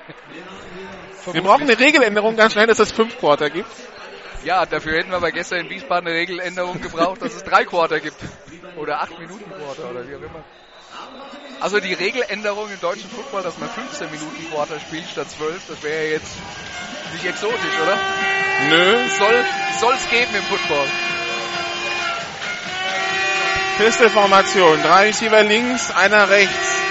Wir brauchen eine Regeländerung ganz schnell, dass es 5 Quarter gibt. Ja, dafür hätten wir aber gestern in Wiesbaden eine Regeländerung gebraucht, dass es drei Quarter gibt. Oder acht Minuten Quarter oder wie auch immer. Also die Regeländerung im deutschen Football, dass man 15 Minuten Quarter spielt statt 12, das wäre jetzt nicht exotisch, oder? Nö. Soll es geben im Football. Pistol-Formation. Drei Receiver links, einer rechts.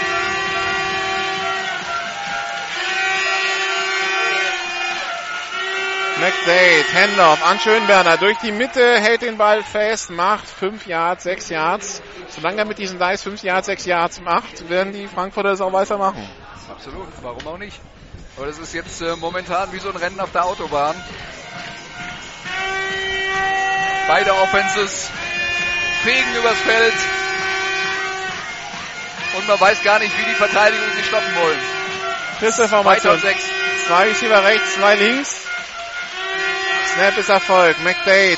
McDade, Handoff an Schönberner durch die Mitte, hält den Ball fest, macht 5 Yards, 6 Yards. Solange er mit diesen Dice 5 Yards, 6 Yards macht, werden die Frankfurter das auch weitermachen. Absolut, warum auch nicht? Aber das ist jetzt äh, momentan wie so ein Rennen auf der Autobahn. Beide Offenses fegen übers Feld. Und man weiß gar nicht, wie die Verteidigung sie stoppen wollen. Pistol-Formation. Zwei Receiver rechts, zwei links. Snap ist Erfolg. McDade.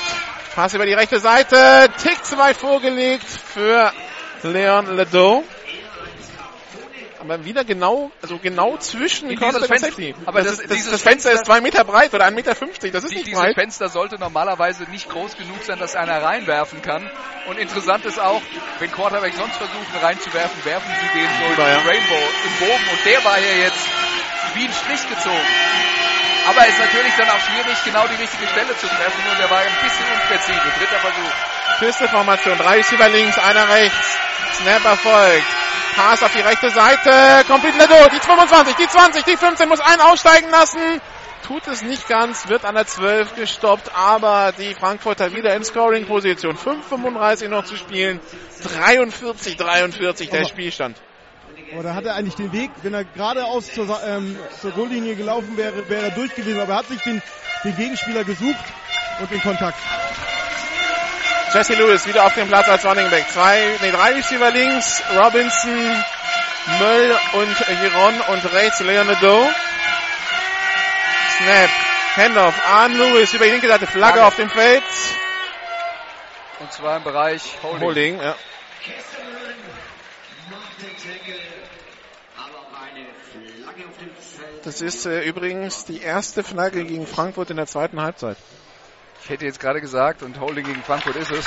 Pass über die rechte Seite. Tick zu weit vorgelegt für Leon Ledoux. Aber wieder genau, also genau zwischen In dieses und Fenster- aber das, das- ist- das, dieses das Fenster ist Fenster- zwei Meter breit oder 1,50 Meter. Das ist Die, nicht dieses breit. Fenster sollte normalerweise nicht groß genug sein, dass einer reinwerfen kann. Und interessant ist auch, wenn Quarterback sonst versuchen reinzuwerfen, werfen sie den so Ja, im Rainbow, im Bogen. Und der war ja jetzt wie ein Strich gezogen. Aber es ist natürlich dann auch schwierig, genau die richtige Stelle zu treffen. Und der war ein bisschen unpräzise. Dritter Versuch. Pistol-Formation. Drei Receiver links, einer rechts. Snap erfolgt. Pass auf die rechte Seite. Complete Ledo. Die 25, die 20, die 15 muss einen aussteigen lassen. Tut es nicht ganz, wird an der 12 gestoppt, aber die Frankfurter wieder in Scoring-Position. 5,35 noch zu spielen. 43, 43 der Spielstand. Aber da hat er eigentlich den Weg, wenn er geradeaus zur, ähm, zur Goallinie gelaufen wäre, wäre er durch gewesen. Aber er hat sich den, den Gegenspieler gesucht und den Kontakt. Jesse Lewis wieder auf dem Platz als Running Back. Zwei, nee, drei Receiver links. Robinson, Möll und Giron und rechts Leonardo. Snap. Handoff an Lewis über die linke Seite. Flagge auf dem Feld. Und zwar im Bereich Holding. Holding, ja. Das ist äh, übrigens die erste Flagge gegen Frankfurt in der zweiten Halbzeit. Ich hätte jetzt gerade gesagt, und Holding gegen Frankfurt ist es,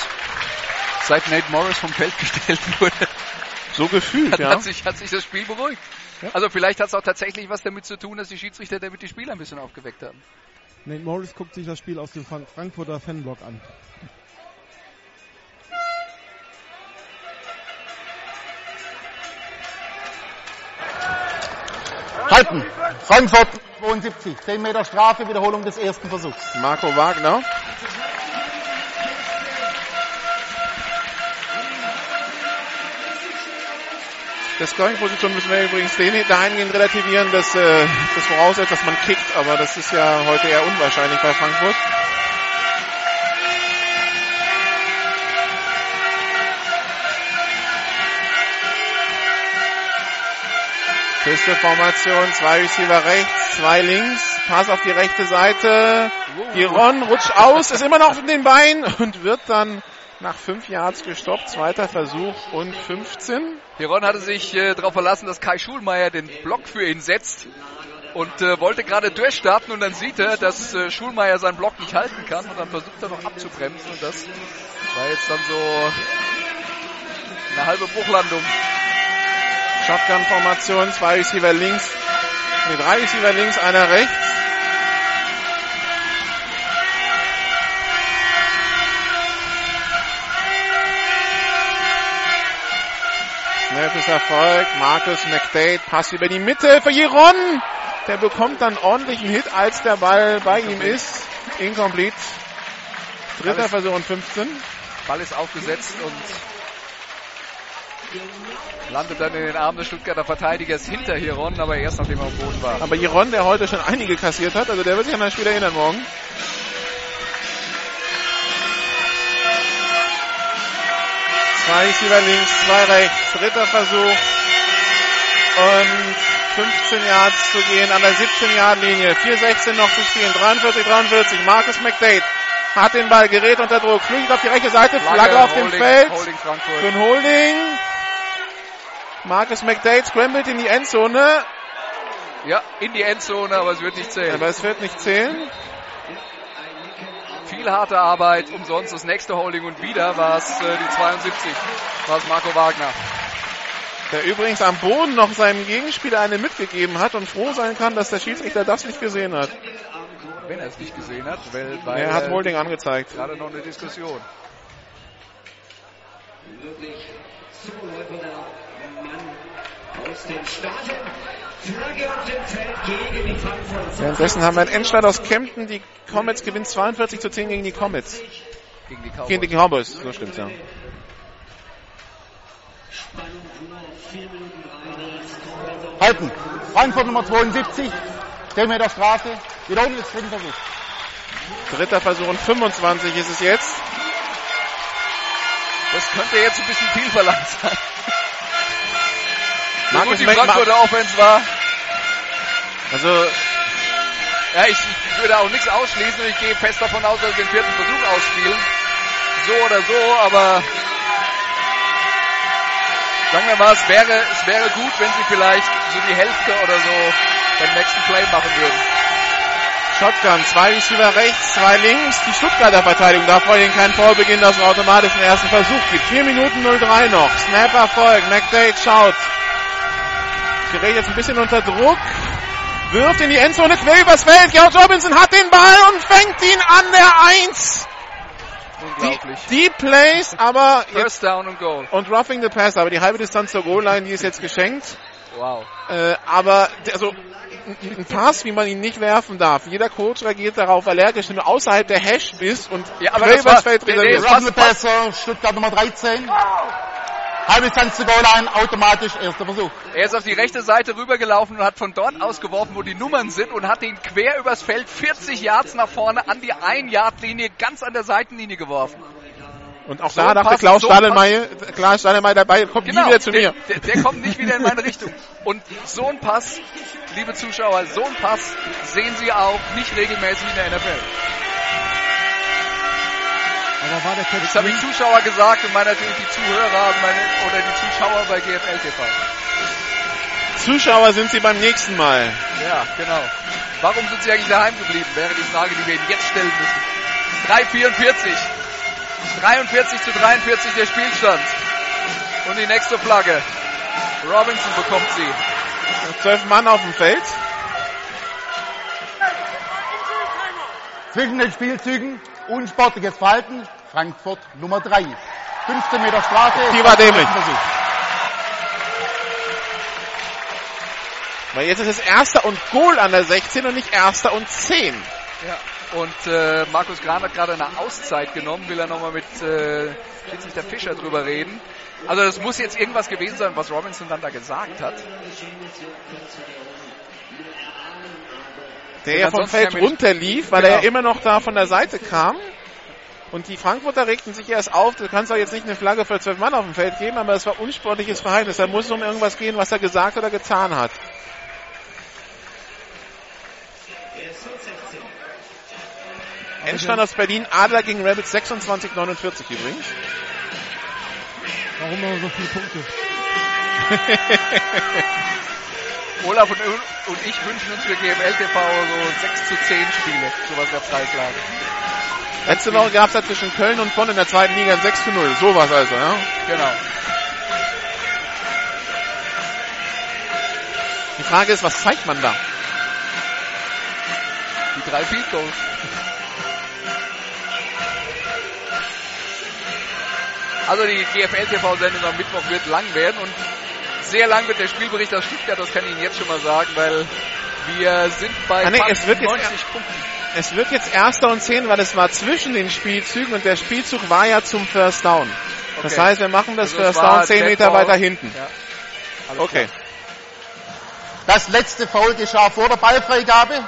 seit Nate Morris vom Feld gestellt wurde. So gefühlt, Dann ja. hat, sich, hat sich das Spiel beruhigt. Also vielleicht hat es auch tatsächlich was damit zu tun, dass die Schiedsrichter damit die Spieler ein bisschen aufgeweckt haben. Nate Morris guckt sich das Spiel aus dem Frank- Frankfurter Fanblock an. Halten. Frankfurt 72. 10 Meter Strafe, Wiederholung des ersten Versuchs. Marco Wagner. Der Scoring-Position müssen wir übrigens dahingehend relativieren, dass äh, das voraussetzt, dass man kickt, aber das ist ja heute eher unwahrscheinlich bei Frankfurt. Feste Formation, zwei Receiver rechts, zwei links, Pass auf die rechte Seite. Giron rutscht aus, ist immer noch in den Beinen und wird dann nach fünf Yards gestoppt. Zweiter Versuch und 15. Giron hatte sich äh, darauf verlassen, dass Kai Schulmeier den Block für ihn setzt und äh, wollte gerade durchstarten und dann sieht er, dass äh, Schulmeier seinen Block nicht halten kann und dann versucht er noch abzubremsen und das war jetzt dann so eine halbe Bruchlandung. Shotgun-Formation, zwei Receiver links, nee, drei Receiver links, einer rechts. Snap Erfolg. Marcus McDade, Pass über die Mitte für Jiron. Der bekommt dann ordentlichen Hit, als der Ball bei ihm ist. Incomplete. Dritter Versuch und 15. Ball ist aufgesetzt und landet dann in den Armen des Stuttgarter Verteidigers hinter Hiron, aber erst nachdem er am Boden war. Aber Hiron, der heute schon einige kassiert hat, also der wird sich an das Spiel erinnern morgen. Zwei Receiver links, zwei rechts, dritter Versuch und 15 Yards zu gehen an der 17 Yard Linie. 4,16 noch zu spielen, 43, 43. Marcus McDade hat den Ball, gerät unter Druck, fliegt auf die rechte Seite, Flagge, Flagge auf dem Feld Holding Frankfurt. für ein Holding. Marcus McDade scrambled in die Endzone, Ja, in die Endzone, aber es wird nicht zählen. aber es wird nicht zählen. Viel harte Arbeit, umsonst das nächste Holding und wieder war es äh, die 72, war es Marco Wagner. Der übrigens am Boden noch seinem Gegenspieler eine mitgegeben hat und froh sein kann, dass der Schiedsrichter das nicht gesehen hat. Wenn er es nicht gesehen hat, weil, weil Er hat Holding angezeigt. gerade noch eine Diskussion. Währenddessen haben wir einen Endstand aus Kempten. Die Comets gewinnen 42 zu 10 gegen die Comets. Gegen die Cowboys. Gegen die Cowboys, so stimmt's ja. Halten. Frankfurt Nummer 72. 10 Meter Strafe. Wiederholung des dritten Versuchs. Dritter Versuch und 25 ist es jetzt. Das könnte jetzt ein bisschen viel verlangt sein. So Markus gut die Frankfurter Offense war. Also, Ja, ich, ich würde auch nichts ausschließen und ich gehe fest davon aus, dass sie den vierten Versuch ausspielen. So oder so, aber sagen wir mal, es wäre, es wäre gut, wenn sie vielleicht so die Hälfte oder so beim nächsten Play machen würden. Shotgun, zwei Receiver rechts, zwei links. Die Stuttgarter Verteidigung darf vorhin kein Foul beginnen, dass es automatisch einen ersten Versuch gibt. 4 Minuten 03 noch. Snap Erfolg. McDade schaut. Gerät jetzt ein bisschen unter Druck. Wirft in die Endzone quer übers Feld. Gerald Robinson hat den Ball und fängt ihn an der 1. Die, Unglaublich. die Plays, aber jetzt, First down und Goal. und roughing the pass, aber die halbe Distanz zur Goal-Line, die ist jetzt geschenkt. Wow. Äh, aber also ein Pass, wie man ihn nicht werfen darf. Jeder Coach reagiert darauf allergisch, wenn du außerhalb der Hash bist und Ja, aber das war- Feld reserviert. ist Russell Passer, Stuttgart Nummer 13. Halbe Distanz zur Goal-Line, automatisch erster Versuch. Er ist auf die rechte Seite rübergelaufen und hat von dort ausgeworfen, wo die Nummern sind und hat ihn quer übers Feld 40 Yards nach vorne an die 1-Yard-Linie ganz an der Seitenlinie geworfen. Und auch So da dachte Klaus so Stadelmeier, Klaus Stadelmeier dabei, kommt nie wieder zu der, mir. Der, der kommt nicht wieder in meine Richtung. Und so ein Pass, liebe Zuschauer, so ein Pass sehen Sie auch nicht regelmäßig in der NFL. Aber war der Catch Das habe ich Zuschauer gesagt und meine natürlich die Zuhörer meine, oder die Zuschauer bei GFL TV. Zuschauer sind sie beim nächsten Mal. Ja, genau. Warum sind Sie eigentlich daheim geblieben? Wäre die Frage, die wir Ihnen jetzt stellen müssen. 3,44. 43 zu 43 der Spielstand. Und die nächste Flagge. Robinson bekommt sie. Zwölf Mann auf dem Feld. Zwischen den Spielzügen unsportliches Verhalten, Frankfurt Nummer 3. 15 Meter Strafe. Die war dämlich. Weil jetzt ist es erster und Goal an der 16 und nicht erster und 10. Ja. Und äh, Markus Gran hat gerade eine Auszeit genommen, will er nochmal mit äh, Schiedsrichter Fischer drüber reden. Also das muss jetzt irgendwas gewesen sein, was Robinson dann da gesagt hat. Der ja vom Feld runterlief, weil genau. er ja immer noch da von der Seite kam. Und die Frankfurter regten sich erst auf, du kannst doch jetzt nicht eine Flagge für zwölf Mann auf dem Feld geben, aber es war unsportliches Verhalten. Da muss es um irgendwas gehen, was er gesagt oder getan hat. Endstand aus Berlin, Adler gegen Rabbits 26, 49 übrigens. Warum haben wir so viele Punkte? Olaf und, und, ich wünschen uns für GML TV so 6 zu 10 Spiele, sowas der Preislage. Letzte Woche gab es ja zwischen Köln und Bonn in der zweiten Liga 6 zu 0. Sowas also, ja? Genau. Die Frage ist, was zeigt man da? Die drei Field Goals. Also die GFL-TV-Sendung am Mittwoch wird lang werden und sehr lang wird der Spielbericht aus Stuttgart, das kann ich Ihnen jetzt schon mal sagen, weil wir sind bei ah, nee, es wird 90 jetzt, Punkten. Es wird jetzt Erster und Zehn, weil es war zwischen den Spielzügen und der Spielzug war ja zum First Down. Okay. Das heißt, wir machen das also First Down 10 Meter weiter hinten. Ja. Okay. Klar. Das letzte Foul geschah vor der Ballfreigabe.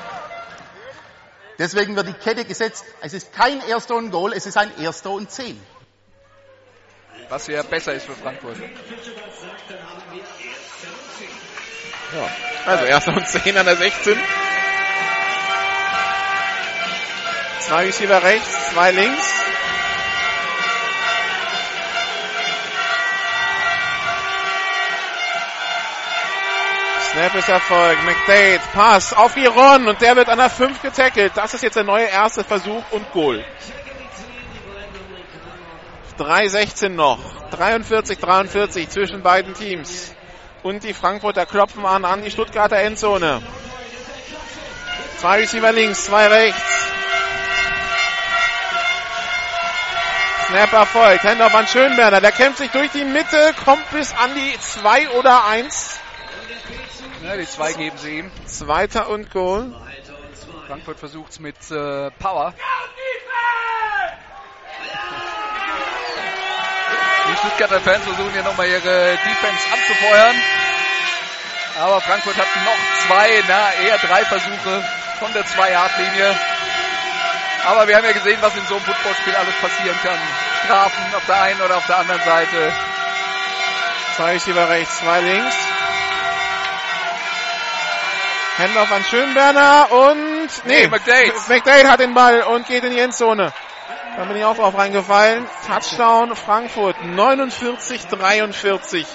Deswegen wird die Kette gesetzt. Es ist kein Erster und Goal, es ist ein Erster und Zehn was ja besser ist für Frankfurt. Ja. Also erster und 10 an der 16. Zwei Receiver rechts, zwei links. Snap ist erfolgt. McDade, Pass auf Iron und der wird an der 5 getackelt. Das ist jetzt der neue erste Versuch und Goal. 3,16 noch. 43, 43 zwischen beiden Teams. Und die Frankfurter klopfen an, an die Stuttgarter Endzone. Zwei Receiver links, zwei rechts. Snap erfolgt. Handoff an Schönberner. Der kämpft sich durch die Mitte, kommt bis an die 2 oder 1. Ja, die 2 geben sie ihm. Zweiter und Goal. Frankfurt versucht es mit äh, Power. Die Stuttgarter Fans versuchen hier nochmal ihre Defense anzufeuern. Aber Frankfurt hat noch zwei, na eher drei Versuche von der Zwei-Yard-Linie. Aber wir haben ja gesehen, was in so einem Footballspiel alles passieren kann. Strafen auf der einen oder auf der anderen Seite. Zwei Receiver rechts, zwei links. Handoff an Schönberner und nee, nee McDade. McDade hat den Ball und geht in die Endzone. Da bin ich auch drauf reingefallen. Touchdown Frankfurt 49 43.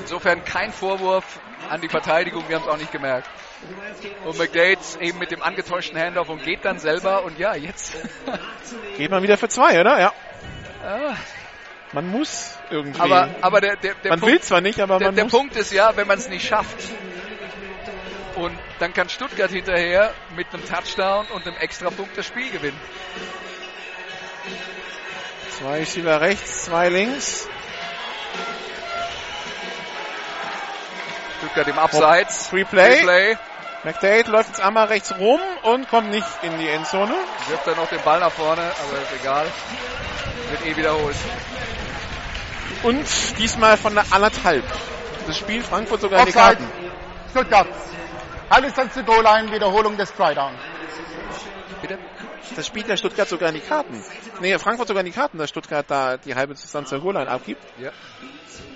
Insofern kein Vorwurf an die Verteidigung, wir haben es auch nicht gemerkt. Und McDade eben mit dem angetäuschten Handoff und geht dann selber und ja, jetzt. geht man wieder für zwei, oder? Ja. Ah. Man muss irgendwie. Aber, aber der, der, der man Punkt, will zwar nicht, aber der, man der muss. Der Punkt ist ja, wenn man es nicht schafft. Und dann kann Stuttgart hinterher mit einem Touchdown und einem Extrapunkt das Spiel gewinnen. Zwei Schieber rechts, zwei links. Stuttgart im Abseits. Free Play. Free Play. McDade läuft jetzt einmal rechts rum und kommt nicht in die Endzone. Wirft dann noch den Ball nach vorne, aber ist egal. Wird eh wiederholt. Und diesmal von der anderthalb. Das Spiel Frankfurt sogar Offside. in die Karten. Stuttgart. Alles dann zur Goal-Line, Wiederholung des Try-Down. Bitte? Das spielt der Stuttgart sogar in die Karten. Nee, Frankfurt sogar in die Karten, dass Stuttgart da die halbe Distanz zur Goal-Line abgibt. Ja.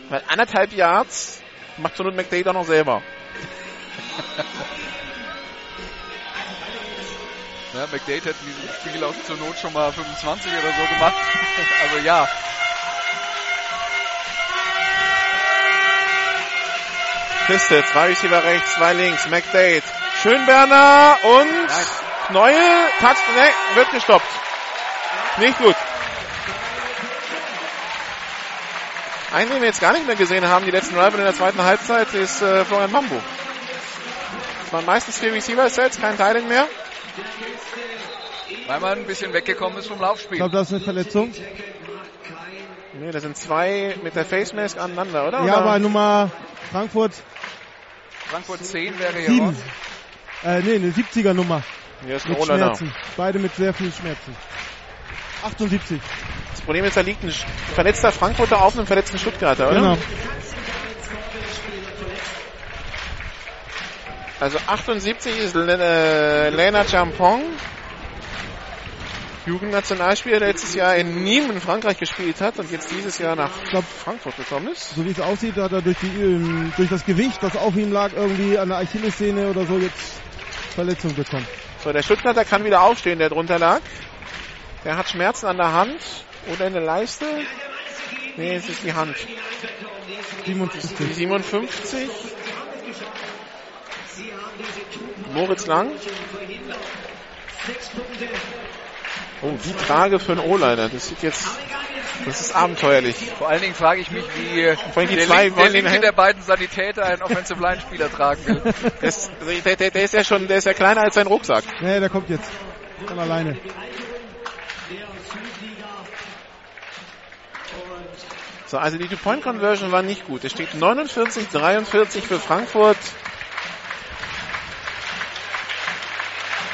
Weil anderthalb Yards macht zur Not McDade auch noch selber. ja, McDade hat in diesem Spiel auch zur Not schon mal 25 oder so gemacht. also ja. Piste, zwei Receiver rechts, zwei links, McDade, Schönberner und Nein. Neue Touch, ne, wird gestoppt. Nicht gut. Einen, den wir jetzt gar nicht mehr gesehen haben, die letzten Drive in der zweiten Halbzeit, ist äh, Florian Mambo. Es waren meistens vier Receiver-Sets, kein Teiling mehr. Weil man ein bisschen weggekommen ist vom Laufspiel. Ich glaube, das ist eine Verletzung. Nee, das sind zwei mit der Face Mask aneinander, oder? Ja, oder? aber Nummer Frankfurt Frankfurt 10 wäre hier Sieben. Äh, nee, eine 70er Nummer. Hier ist ein Mit O-Liner. Schmerzen. Beide mit sehr viel Schmerzen. 78. Das Problem ist, da liegt ein verletzter Frankfurter auf einem verletzten Stuttgarter, oder? Genau. Also 78 ist äh, Lena Champong. Jugendnationalspieler, der letztes Jahr in Nîmes in Frankreich gespielt hat und jetzt dieses Jahr nach glaub- Frankfurt gekommen ist. So wie es aussieht, hat er durch, die, ähm, durch das Gewicht, das auf ihm lag, irgendwie an der Achillessehne oder so jetzt Verletzung bekommen. So, der Stuttgarter kann wieder aufstehen, der drunter lag. Der hat Schmerzen an der Hand oder in der Leiste. Nee, es ist die Hand. Die 57. 57. Moritz Lang. Oh, die Trage für einen O-Liner. Das sieht jetzt, das ist abenteuerlich. Vor allen Dingen frage ich mich, wie allem die der, zwei Link, der linke der beiden Sanitäter einen Offensive Line Spieler tragen will. Das, der, der, der ist ja schon, der ist ja kleiner als sein Rucksack. Nee, der kommt jetzt. Von alleine. So, also die Two-Point-Conversion war nicht gut. Es steht 49, 43 für Frankfurt.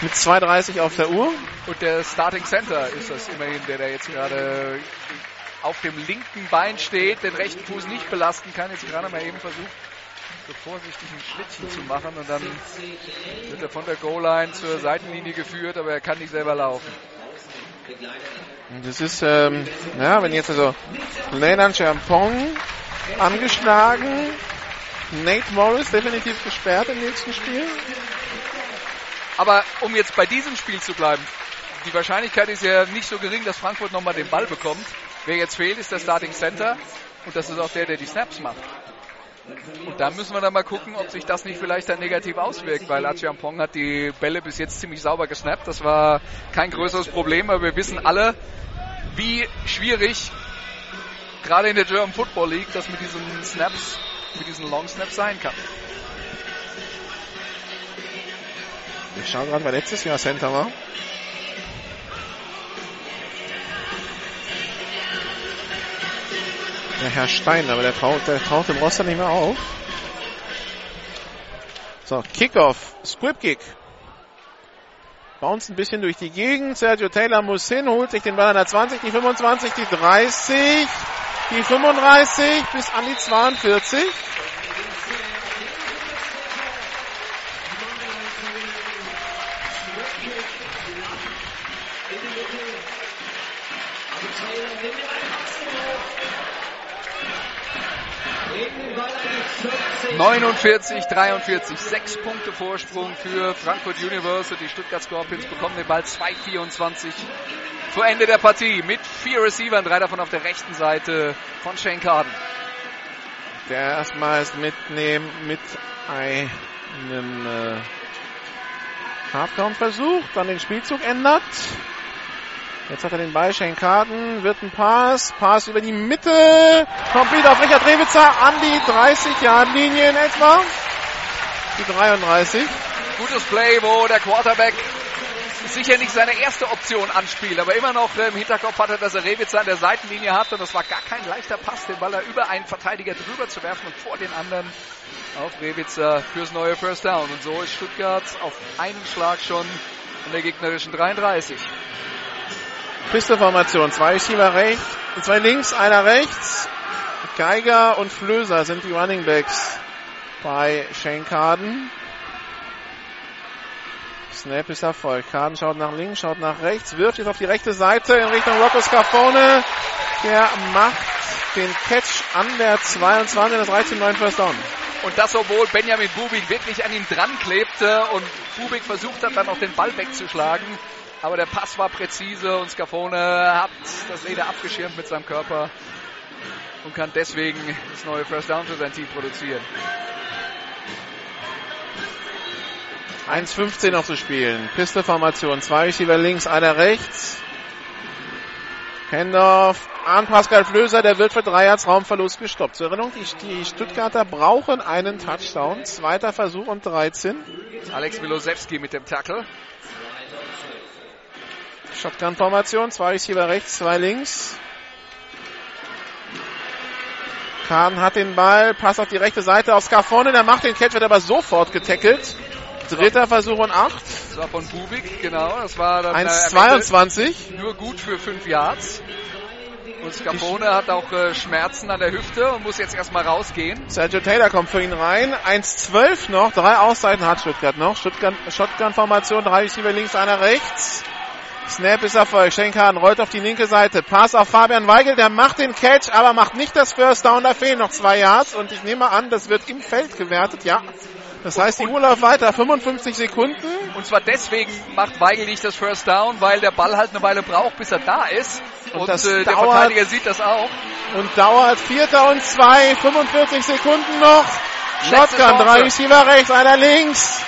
Mit 2,30 auf der Uhr. Und der Starting Center ist das immerhin, der da jetzt gerade auf dem linken Bein steht, den rechten Fuß nicht belasten kann. Jetzt gerade mal eben versucht, so vorsichtig ein Schlittchen zu machen und dann wird er von der Goal-Line zur Seitenlinie geführt, aber er kann nicht selber laufen. Das ist, ähm, ja, wenn jetzt also Lenan Champong angeschlagen, Nate Morris definitiv gesperrt im nächsten Spiel. Aber um jetzt bei diesem Spiel zu bleiben, die Wahrscheinlichkeit ist ja nicht so gering, dass Frankfurt nochmal den Ball bekommt. Wer jetzt fehlt, ist der Starting Center und das ist auch der, der die Snaps macht. Und da müssen wir dann mal gucken, ob sich das nicht vielleicht dann negativ auswirkt, weil Achiampong hat die Bälle bis jetzt ziemlich sauber gesnappt. Das war kein größeres Problem, aber wir wissen alle, wie schwierig gerade in der German Football League das mit diesen Snaps, mit diesen Long Snaps sein kann. Ich schaue gerade, wer letztes Jahr Center war. Der Herr Stein, aber der taucht, der taucht im Roster nicht mehr auf. So, Kickoff, Squib Kick. Bounce ein bisschen durch die Gegend. Sergio Taylor muss hin, holt sich den Ball an der 20, die 25, die 30, die 35 bis an die 42. 49, 43, sechs Punkte Vorsprung für Frankfurt University. Stuttgart Scorpions bekommen den Ball 2,24 vor Ende der Partie mit vier Receivern, drei davon auf der rechten Seite von Shane Carden. Der erstmals mitnehmen mit einem äh, Halfdown-Versuch, dann den Spielzug ändert. Jetzt hat er den Ball, Shane Carden, wird ein Pass, Pass über die Mitte, kommt wieder auf Richard Rewitzer an die 30-Yard-Linie in etwa. Die 33. Gutes Play, wo der Quarterback sicher nicht seine erste Option anspielt, aber immer noch im Hinterkopf hatte, dass er Rewitzer an der Seitenlinie hat und das war gar kein leichter Pass, den Ball da über einen Verteidiger drüber zu werfen und vor den anderen auf Rewitzer fürs neue First Down. Und so ist Stuttgart auf einen Schlag schon in der gegnerischen 33. Pisteformation, zwei Receiver rechts, zwei links, einer rechts. Geiger und Flöser sind die Running Backs bei Shane Carden. Snap ist erfolgt. Carden schaut nach links, schaut nach rechts, wirft jetzt auf die rechte Seite in Richtung Rocco Scafone. Der macht den Catch an der 22, das reicht zum neuen First Down. Und das, obwohl Benjamin Bubik wirklich an ihm dran klebte und Bubik versucht hat, dann auch den Ball wegzuschlagen. Aber der Pass war präzise und Scafone hat das Leder abgeschirmt mit seinem Körper und kann deswegen das neue First Down für sein Team produzieren. 1,15 noch zu spielen. Pisteformation, zwei Receiver links, einer rechts. Hendorf an Pascal Flöser, der wird für drei Yards Raumverlust gestoppt. Zur Erinnerung, die, Stuttgarter brauchen einen Touchdown. Zweiter Versuch und 13. Alex Milosewski mit dem Tackle. Shotgun-Formation, zwei Receiver rechts, zwei links. Kahn hat den Ball, passt auf die rechte Seite auf Scarfone, der macht den Catch, wird aber sofort getackelt. Dritter Versuch und acht. Das war von Bubik, genau. Das war dann 1,22. Nur gut für 5 Yards. Und Scarpone hat auch äh, Schmerzen an der Hüfte und muss jetzt erstmal rausgehen. Sergio Taylor kommt für ihn rein. 1,12 noch. Drei Ausseiten hat Stuttgart noch. Stuttgart, Shotgun-Formation. Drei Receiver links, einer rechts. Snap ist Erfolg. Schenkan rollt auf die linke Seite. Pass auf Fabian Weigel. Der macht den Catch, aber macht nicht das First Down. Da fehlen noch zwei Yards. Und ich nehme an, das wird im Feld gewertet. Ja. Das heißt, die Uhr läuft weiter. 55 Sekunden. Und zwar deswegen macht Weigel nicht das First Down, weil der Ball halt eine Weile braucht, bis er da ist. Und, Und äh, der Verteidiger sieht das auch. Und dauert Vierter und zwei. 45 Sekunden noch. Letzte Shotgun. Chance. Drei Receiver rechts, einer links.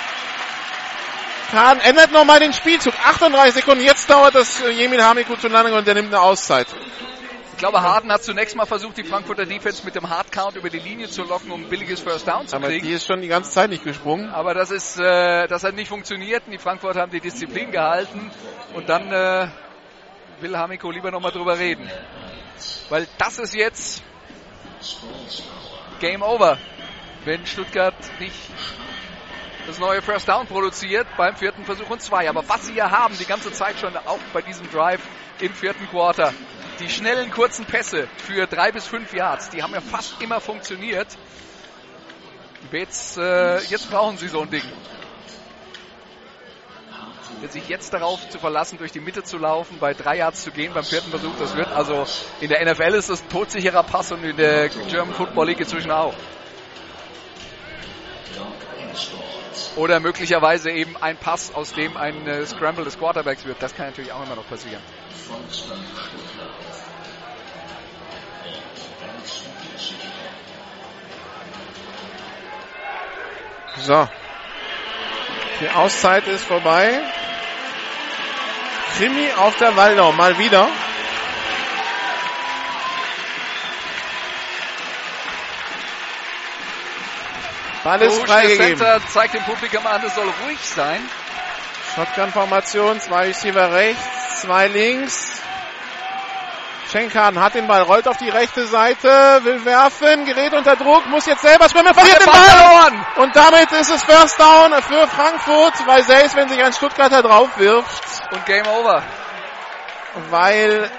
Kahn ändert nochmal den Spielzug. 38 Sekunden. Jetzt dauert das äh, Jemin Hamiku zu lange und der nimmt eine Auszeit. Ich glaube, Harden hat zunächst mal versucht, die Frankfurter Defense mit dem Hardcount über die Linie zu locken, um ein billiges First Down zu Aber kriegen. die ist schon die ganze Zeit nicht gesprungen. Aber das ist, äh, das hat nicht funktioniert. Und Die Frankfurter haben die Disziplin gehalten und dann äh, will Hamiko lieber nochmal drüber reden. Weil das ist jetzt Game Over. Wenn Stuttgart nicht das neue First Down produziert beim vierten Versuch und zwei. Aber was sie ja haben, die ganze Zeit schon, auch bei diesem Drive im vierten Quarter, die schnellen, kurzen Pässe für drei bis fünf Yards, die haben ja fast immer funktioniert. Jetzt, äh, jetzt brauchen sie so ein Ding. Sich jetzt darauf zu verlassen, durch die Mitte zu laufen, bei drei Yards zu gehen beim vierten Versuch, das wird also in der NFL ist das ein todsicherer Pass und in der German Football League inzwischen auch. Oder möglicherweise eben ein Pass, aus dem ein äh, Scramble des Quarterbacks wird. Das kann natürlich auch immer noch passieren. So. Die Auszeit ist vorbei. Krimi auf der Waldau, mal wieder. Ball ist freigegeben. Center zeigt dem Publikum an, es soll ruhig sein. Shotgun-Formation, zwei Receiver rechts, zwei links. Schenkan hat den Ball, rollt auf die rechte Seite, will werfen, gerät unter Druck, muss jetzt selber schwimmen, verliert den Ball Ball. Und damit ist es First Down für Frankfurt, weil selbst wenn sich ein Stuttgarter draufwirft, Und Game Over. weil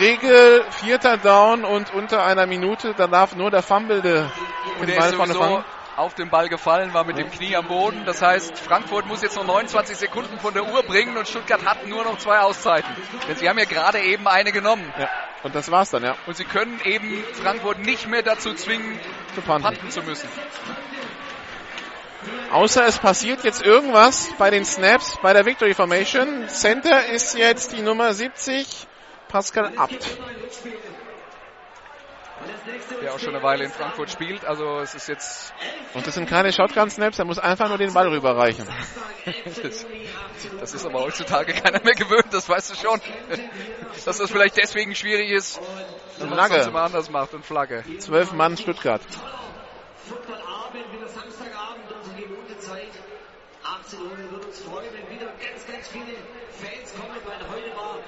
Regel vierter Down und unter einer Minute, da darf nur der Fumblede Und den Ball vorne fangen. Auf den Ball gefallen, war mit dem Knie am Boden. Das heißt, Frankfurt muss jetzt noch 29 Sekunden von der Uhr bringen und Stuttgart hat nur noch zwei Auszeiten. Denn sie haben ja gerade eben eine genommen. Ja, und das war's dann, ja. Und sie können eben Frankfurt nicht mehr dazu zwingen, Zu panten. zu müssen. Außer es passiert jetzt irgendwas bei den Snaps bei der Victory Formation. Center ist jetzt die Nummer 70, Pascal Abt. Der auch schon eine Weile in Frankfurt spielt. Also es ist jetzt Und das sind keine Shotgun-Snaps, er muss einfach nur den Ball rüberreichen. Das, das ist aber heutzutage keiner mehr gewöhnt, das weißt du schon. Dass das vielleicht deswegen schwierig ist, wenn man es immer anders macht und Flagge. Zwölf Mann Stuttgart. Stuttgart-Abend, wieder Samstagabend, unsere gewohnte Zeit. 18 Uhr, wir würden uns freuen, wenn wieder ganz, ganz viele Fans kommen, weil heute war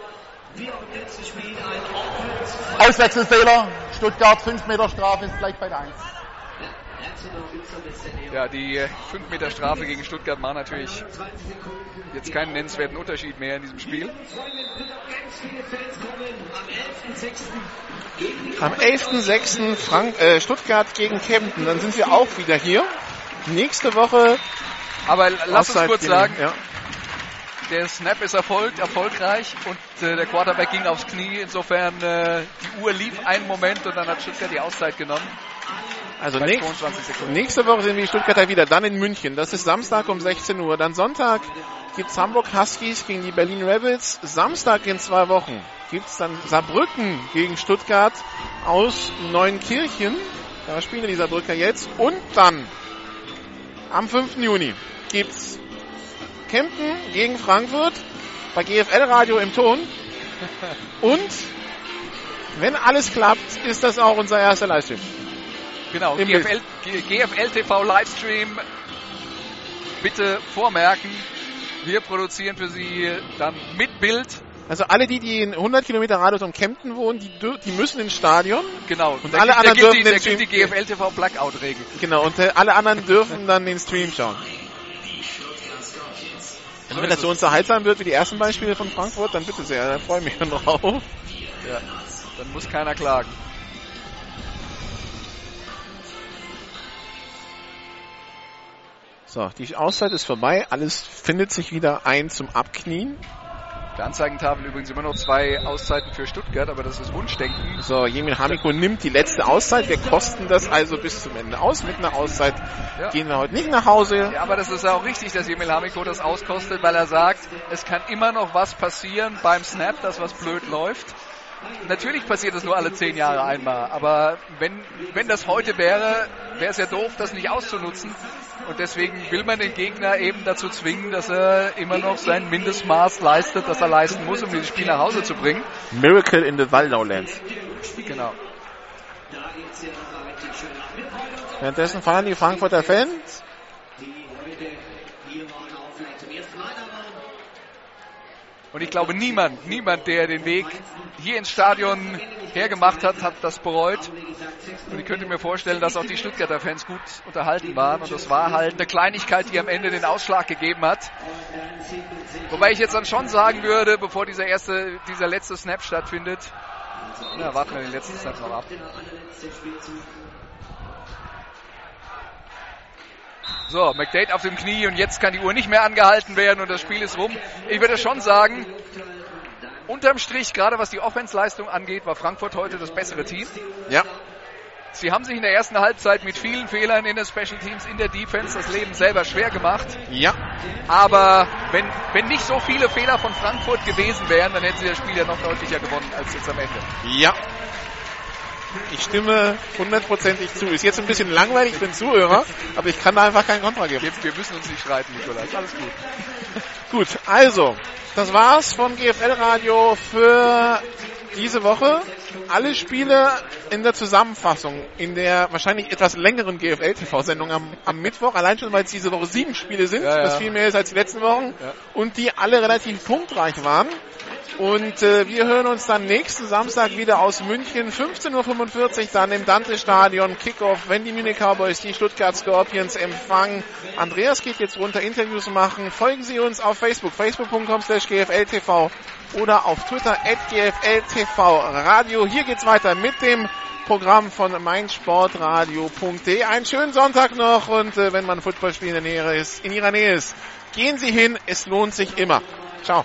Auswechselfehler. Stuttgart 5 Meter Strafe ist gleich bei der 1. Ja, die 5 Meter Strafe gegen Stuttgart macht natürlich jetzt keinen nennenswerten Unterschied mehr in diesem Spiel. Am 11.06. Frank äh, Stuttgart gegen Kempten. Dann sind wir auch wieder hier. Nächste Woche. Aber lass uns kurz sagen, Ja. Der Snap ist erfolgt, erfolgreich und äh, der Quarterback ging aufs Knie. Insofern äh, die Uhr lief einen Moment und dann hat Stuttgart die Auszeit genommen. Also nächst, 22 Sekunden. nächste Woche sind wir die Stuttgarter wieder. Dann in München. Das ist Samstag um 16 Uhr. Dann Sonntag gibt's Hamburg Huskies gegen die Berlin Rebels. Samstag in zwei Wochen gibt's dann Saarbrücken gegen Stuttgart aus Neunkirchen. Da spielen die Saarbrücker jetzt. Und dann am 5. Juni gibt's Kempten gegen Frankfurt bei GFL Radio im Ton. Und wenn alles klappt, ist das auch unser erster Livestream. Genau, Im GFL, GFL TV Livestream. Bitte vormerken, wir produzieren für Sie dann mit Bild Also alle, die, die in 100 Kilometer Radius um Kempten wohnen, die, die müssen ins Stadion. Genau. Und da alle gibt, anderen dürfen die, den gibt die Stream- GFL TV Blackout-Regel. Genau, und äh, alle anderen dürfen dann den Stream schauen. Also wenn das so unterhaltsam wird wie die ersten Beispiele von Frankfurt, dann bitte sehr, da freue ich mich schon drauf. Ja. Dann muss keiner klagen. So, die Auszeit ist vorbei, alles findet sich wieder ein zum Abknien. Der Anzeigentafel übrigens immer noch zwei Auszeiten für Stuttgart, aber das ist Wunschdenken. So, Jemin Hamiko nimmt die letzte Auszeit. Wir kosten das also bis zum Ende aus. Mit einer Auszeit Ja. gehen wir heute nicht nach Hause. Ja, aber das ist auch richtig, dass Emil Hamiko das auskostet, weil er sagt, es kann immer noch was passieren beim Snap, dass was blöd läuft. Natürlich passiert das nur alle zehn Jahre einmal, aber wenn, wenn das heute wäre, wäre es ja doof, das nicht auszunutzen. Und deswegen will man den Gegner eben dazu zwingen, dass er immer noch sein Mindestmaß leistet, das er leisten muss, um dieses Spiel nach Hause zu bringen. Miracle in the Waldaulands. Genau. Währenddessen feiern die Frankfurter Fans. Und ich glaube, niemand, niemand, der den Weg hier ins Stadion hergemacht hat, hat das bereut. Und ich könnte mir vorstellen, dass auch die Stuttgarter Fans gut unterhalten waren. Und das war halt eine Kleinigkeit, die am Ende den Ausschlag gegeben hat. Wobei ich jetzt dann schon sagen würde, bevor dieser erste, dieser letzte Snap stattfindet, na, warten wir den letzten Snap noch ab. So, McDade auf dem Knie und jetzt kann die Uhr nicht mehr angehalten werden und das Spiel ist rum. Ich würde schon sagen, unterm Strich, gerade was die Offensleistung angeht, war Frankfurt heute das bessere Team. Ja. Sie haben sich in der ersten Halbzeit mit vielen Fehlern in den Special Teams, in der Defense das Leben selber schwer gemacht. Ja. Aber wenn, wenn nicht so viele Fehler von Frankfurt gewesen wären, dann hätten sie das Spiel ja noch deutlicher gewonnen als jetzt am Ende. Ja. Ich stimme hundertprozentig zu. Ist jetzt ein bisschen langweilig für den Zuhörer, aber ich kann da einfach keinen Kontra geben. Wir, müssen uns nicht streiten, Nikolas. Alles gut. Gut, also, das war's von GFL Radio für diese Woche. Alle Spiele in der Zusammenfassung, in der wahrscheinlich etwas längeren GFL-TV-Sendung am, am Mittwoch, allein schon, weil es diese Woche sieben Spiele sind, Ja, ja. was viel mehr ist als die letzten Wochen, Ja. und die alle relativ punktreich waren. Und äh, wir hören uns dann nächsten Samstag wieder aus München, 15.45 Uhr, dann im Dante-Stadion, Kickoff, wenn die Munich Cowboys die Stuttgart Scorpions empfangen. Andreas geht jetzt runter, Interviews machen. Folgen Sie uns auf Facebook, facebook.com slash gfltv oder auf Twitter at gfltv Radio. Hier geht's weiter mit dem Programm von meinsportradio.de. Einen schönen Sonntag noch und äh, wenn man Footballspiel in der Nähe ist, in Ihrer Nähe ist, gehen Sie hin, es lohnt sich immer. Ciao.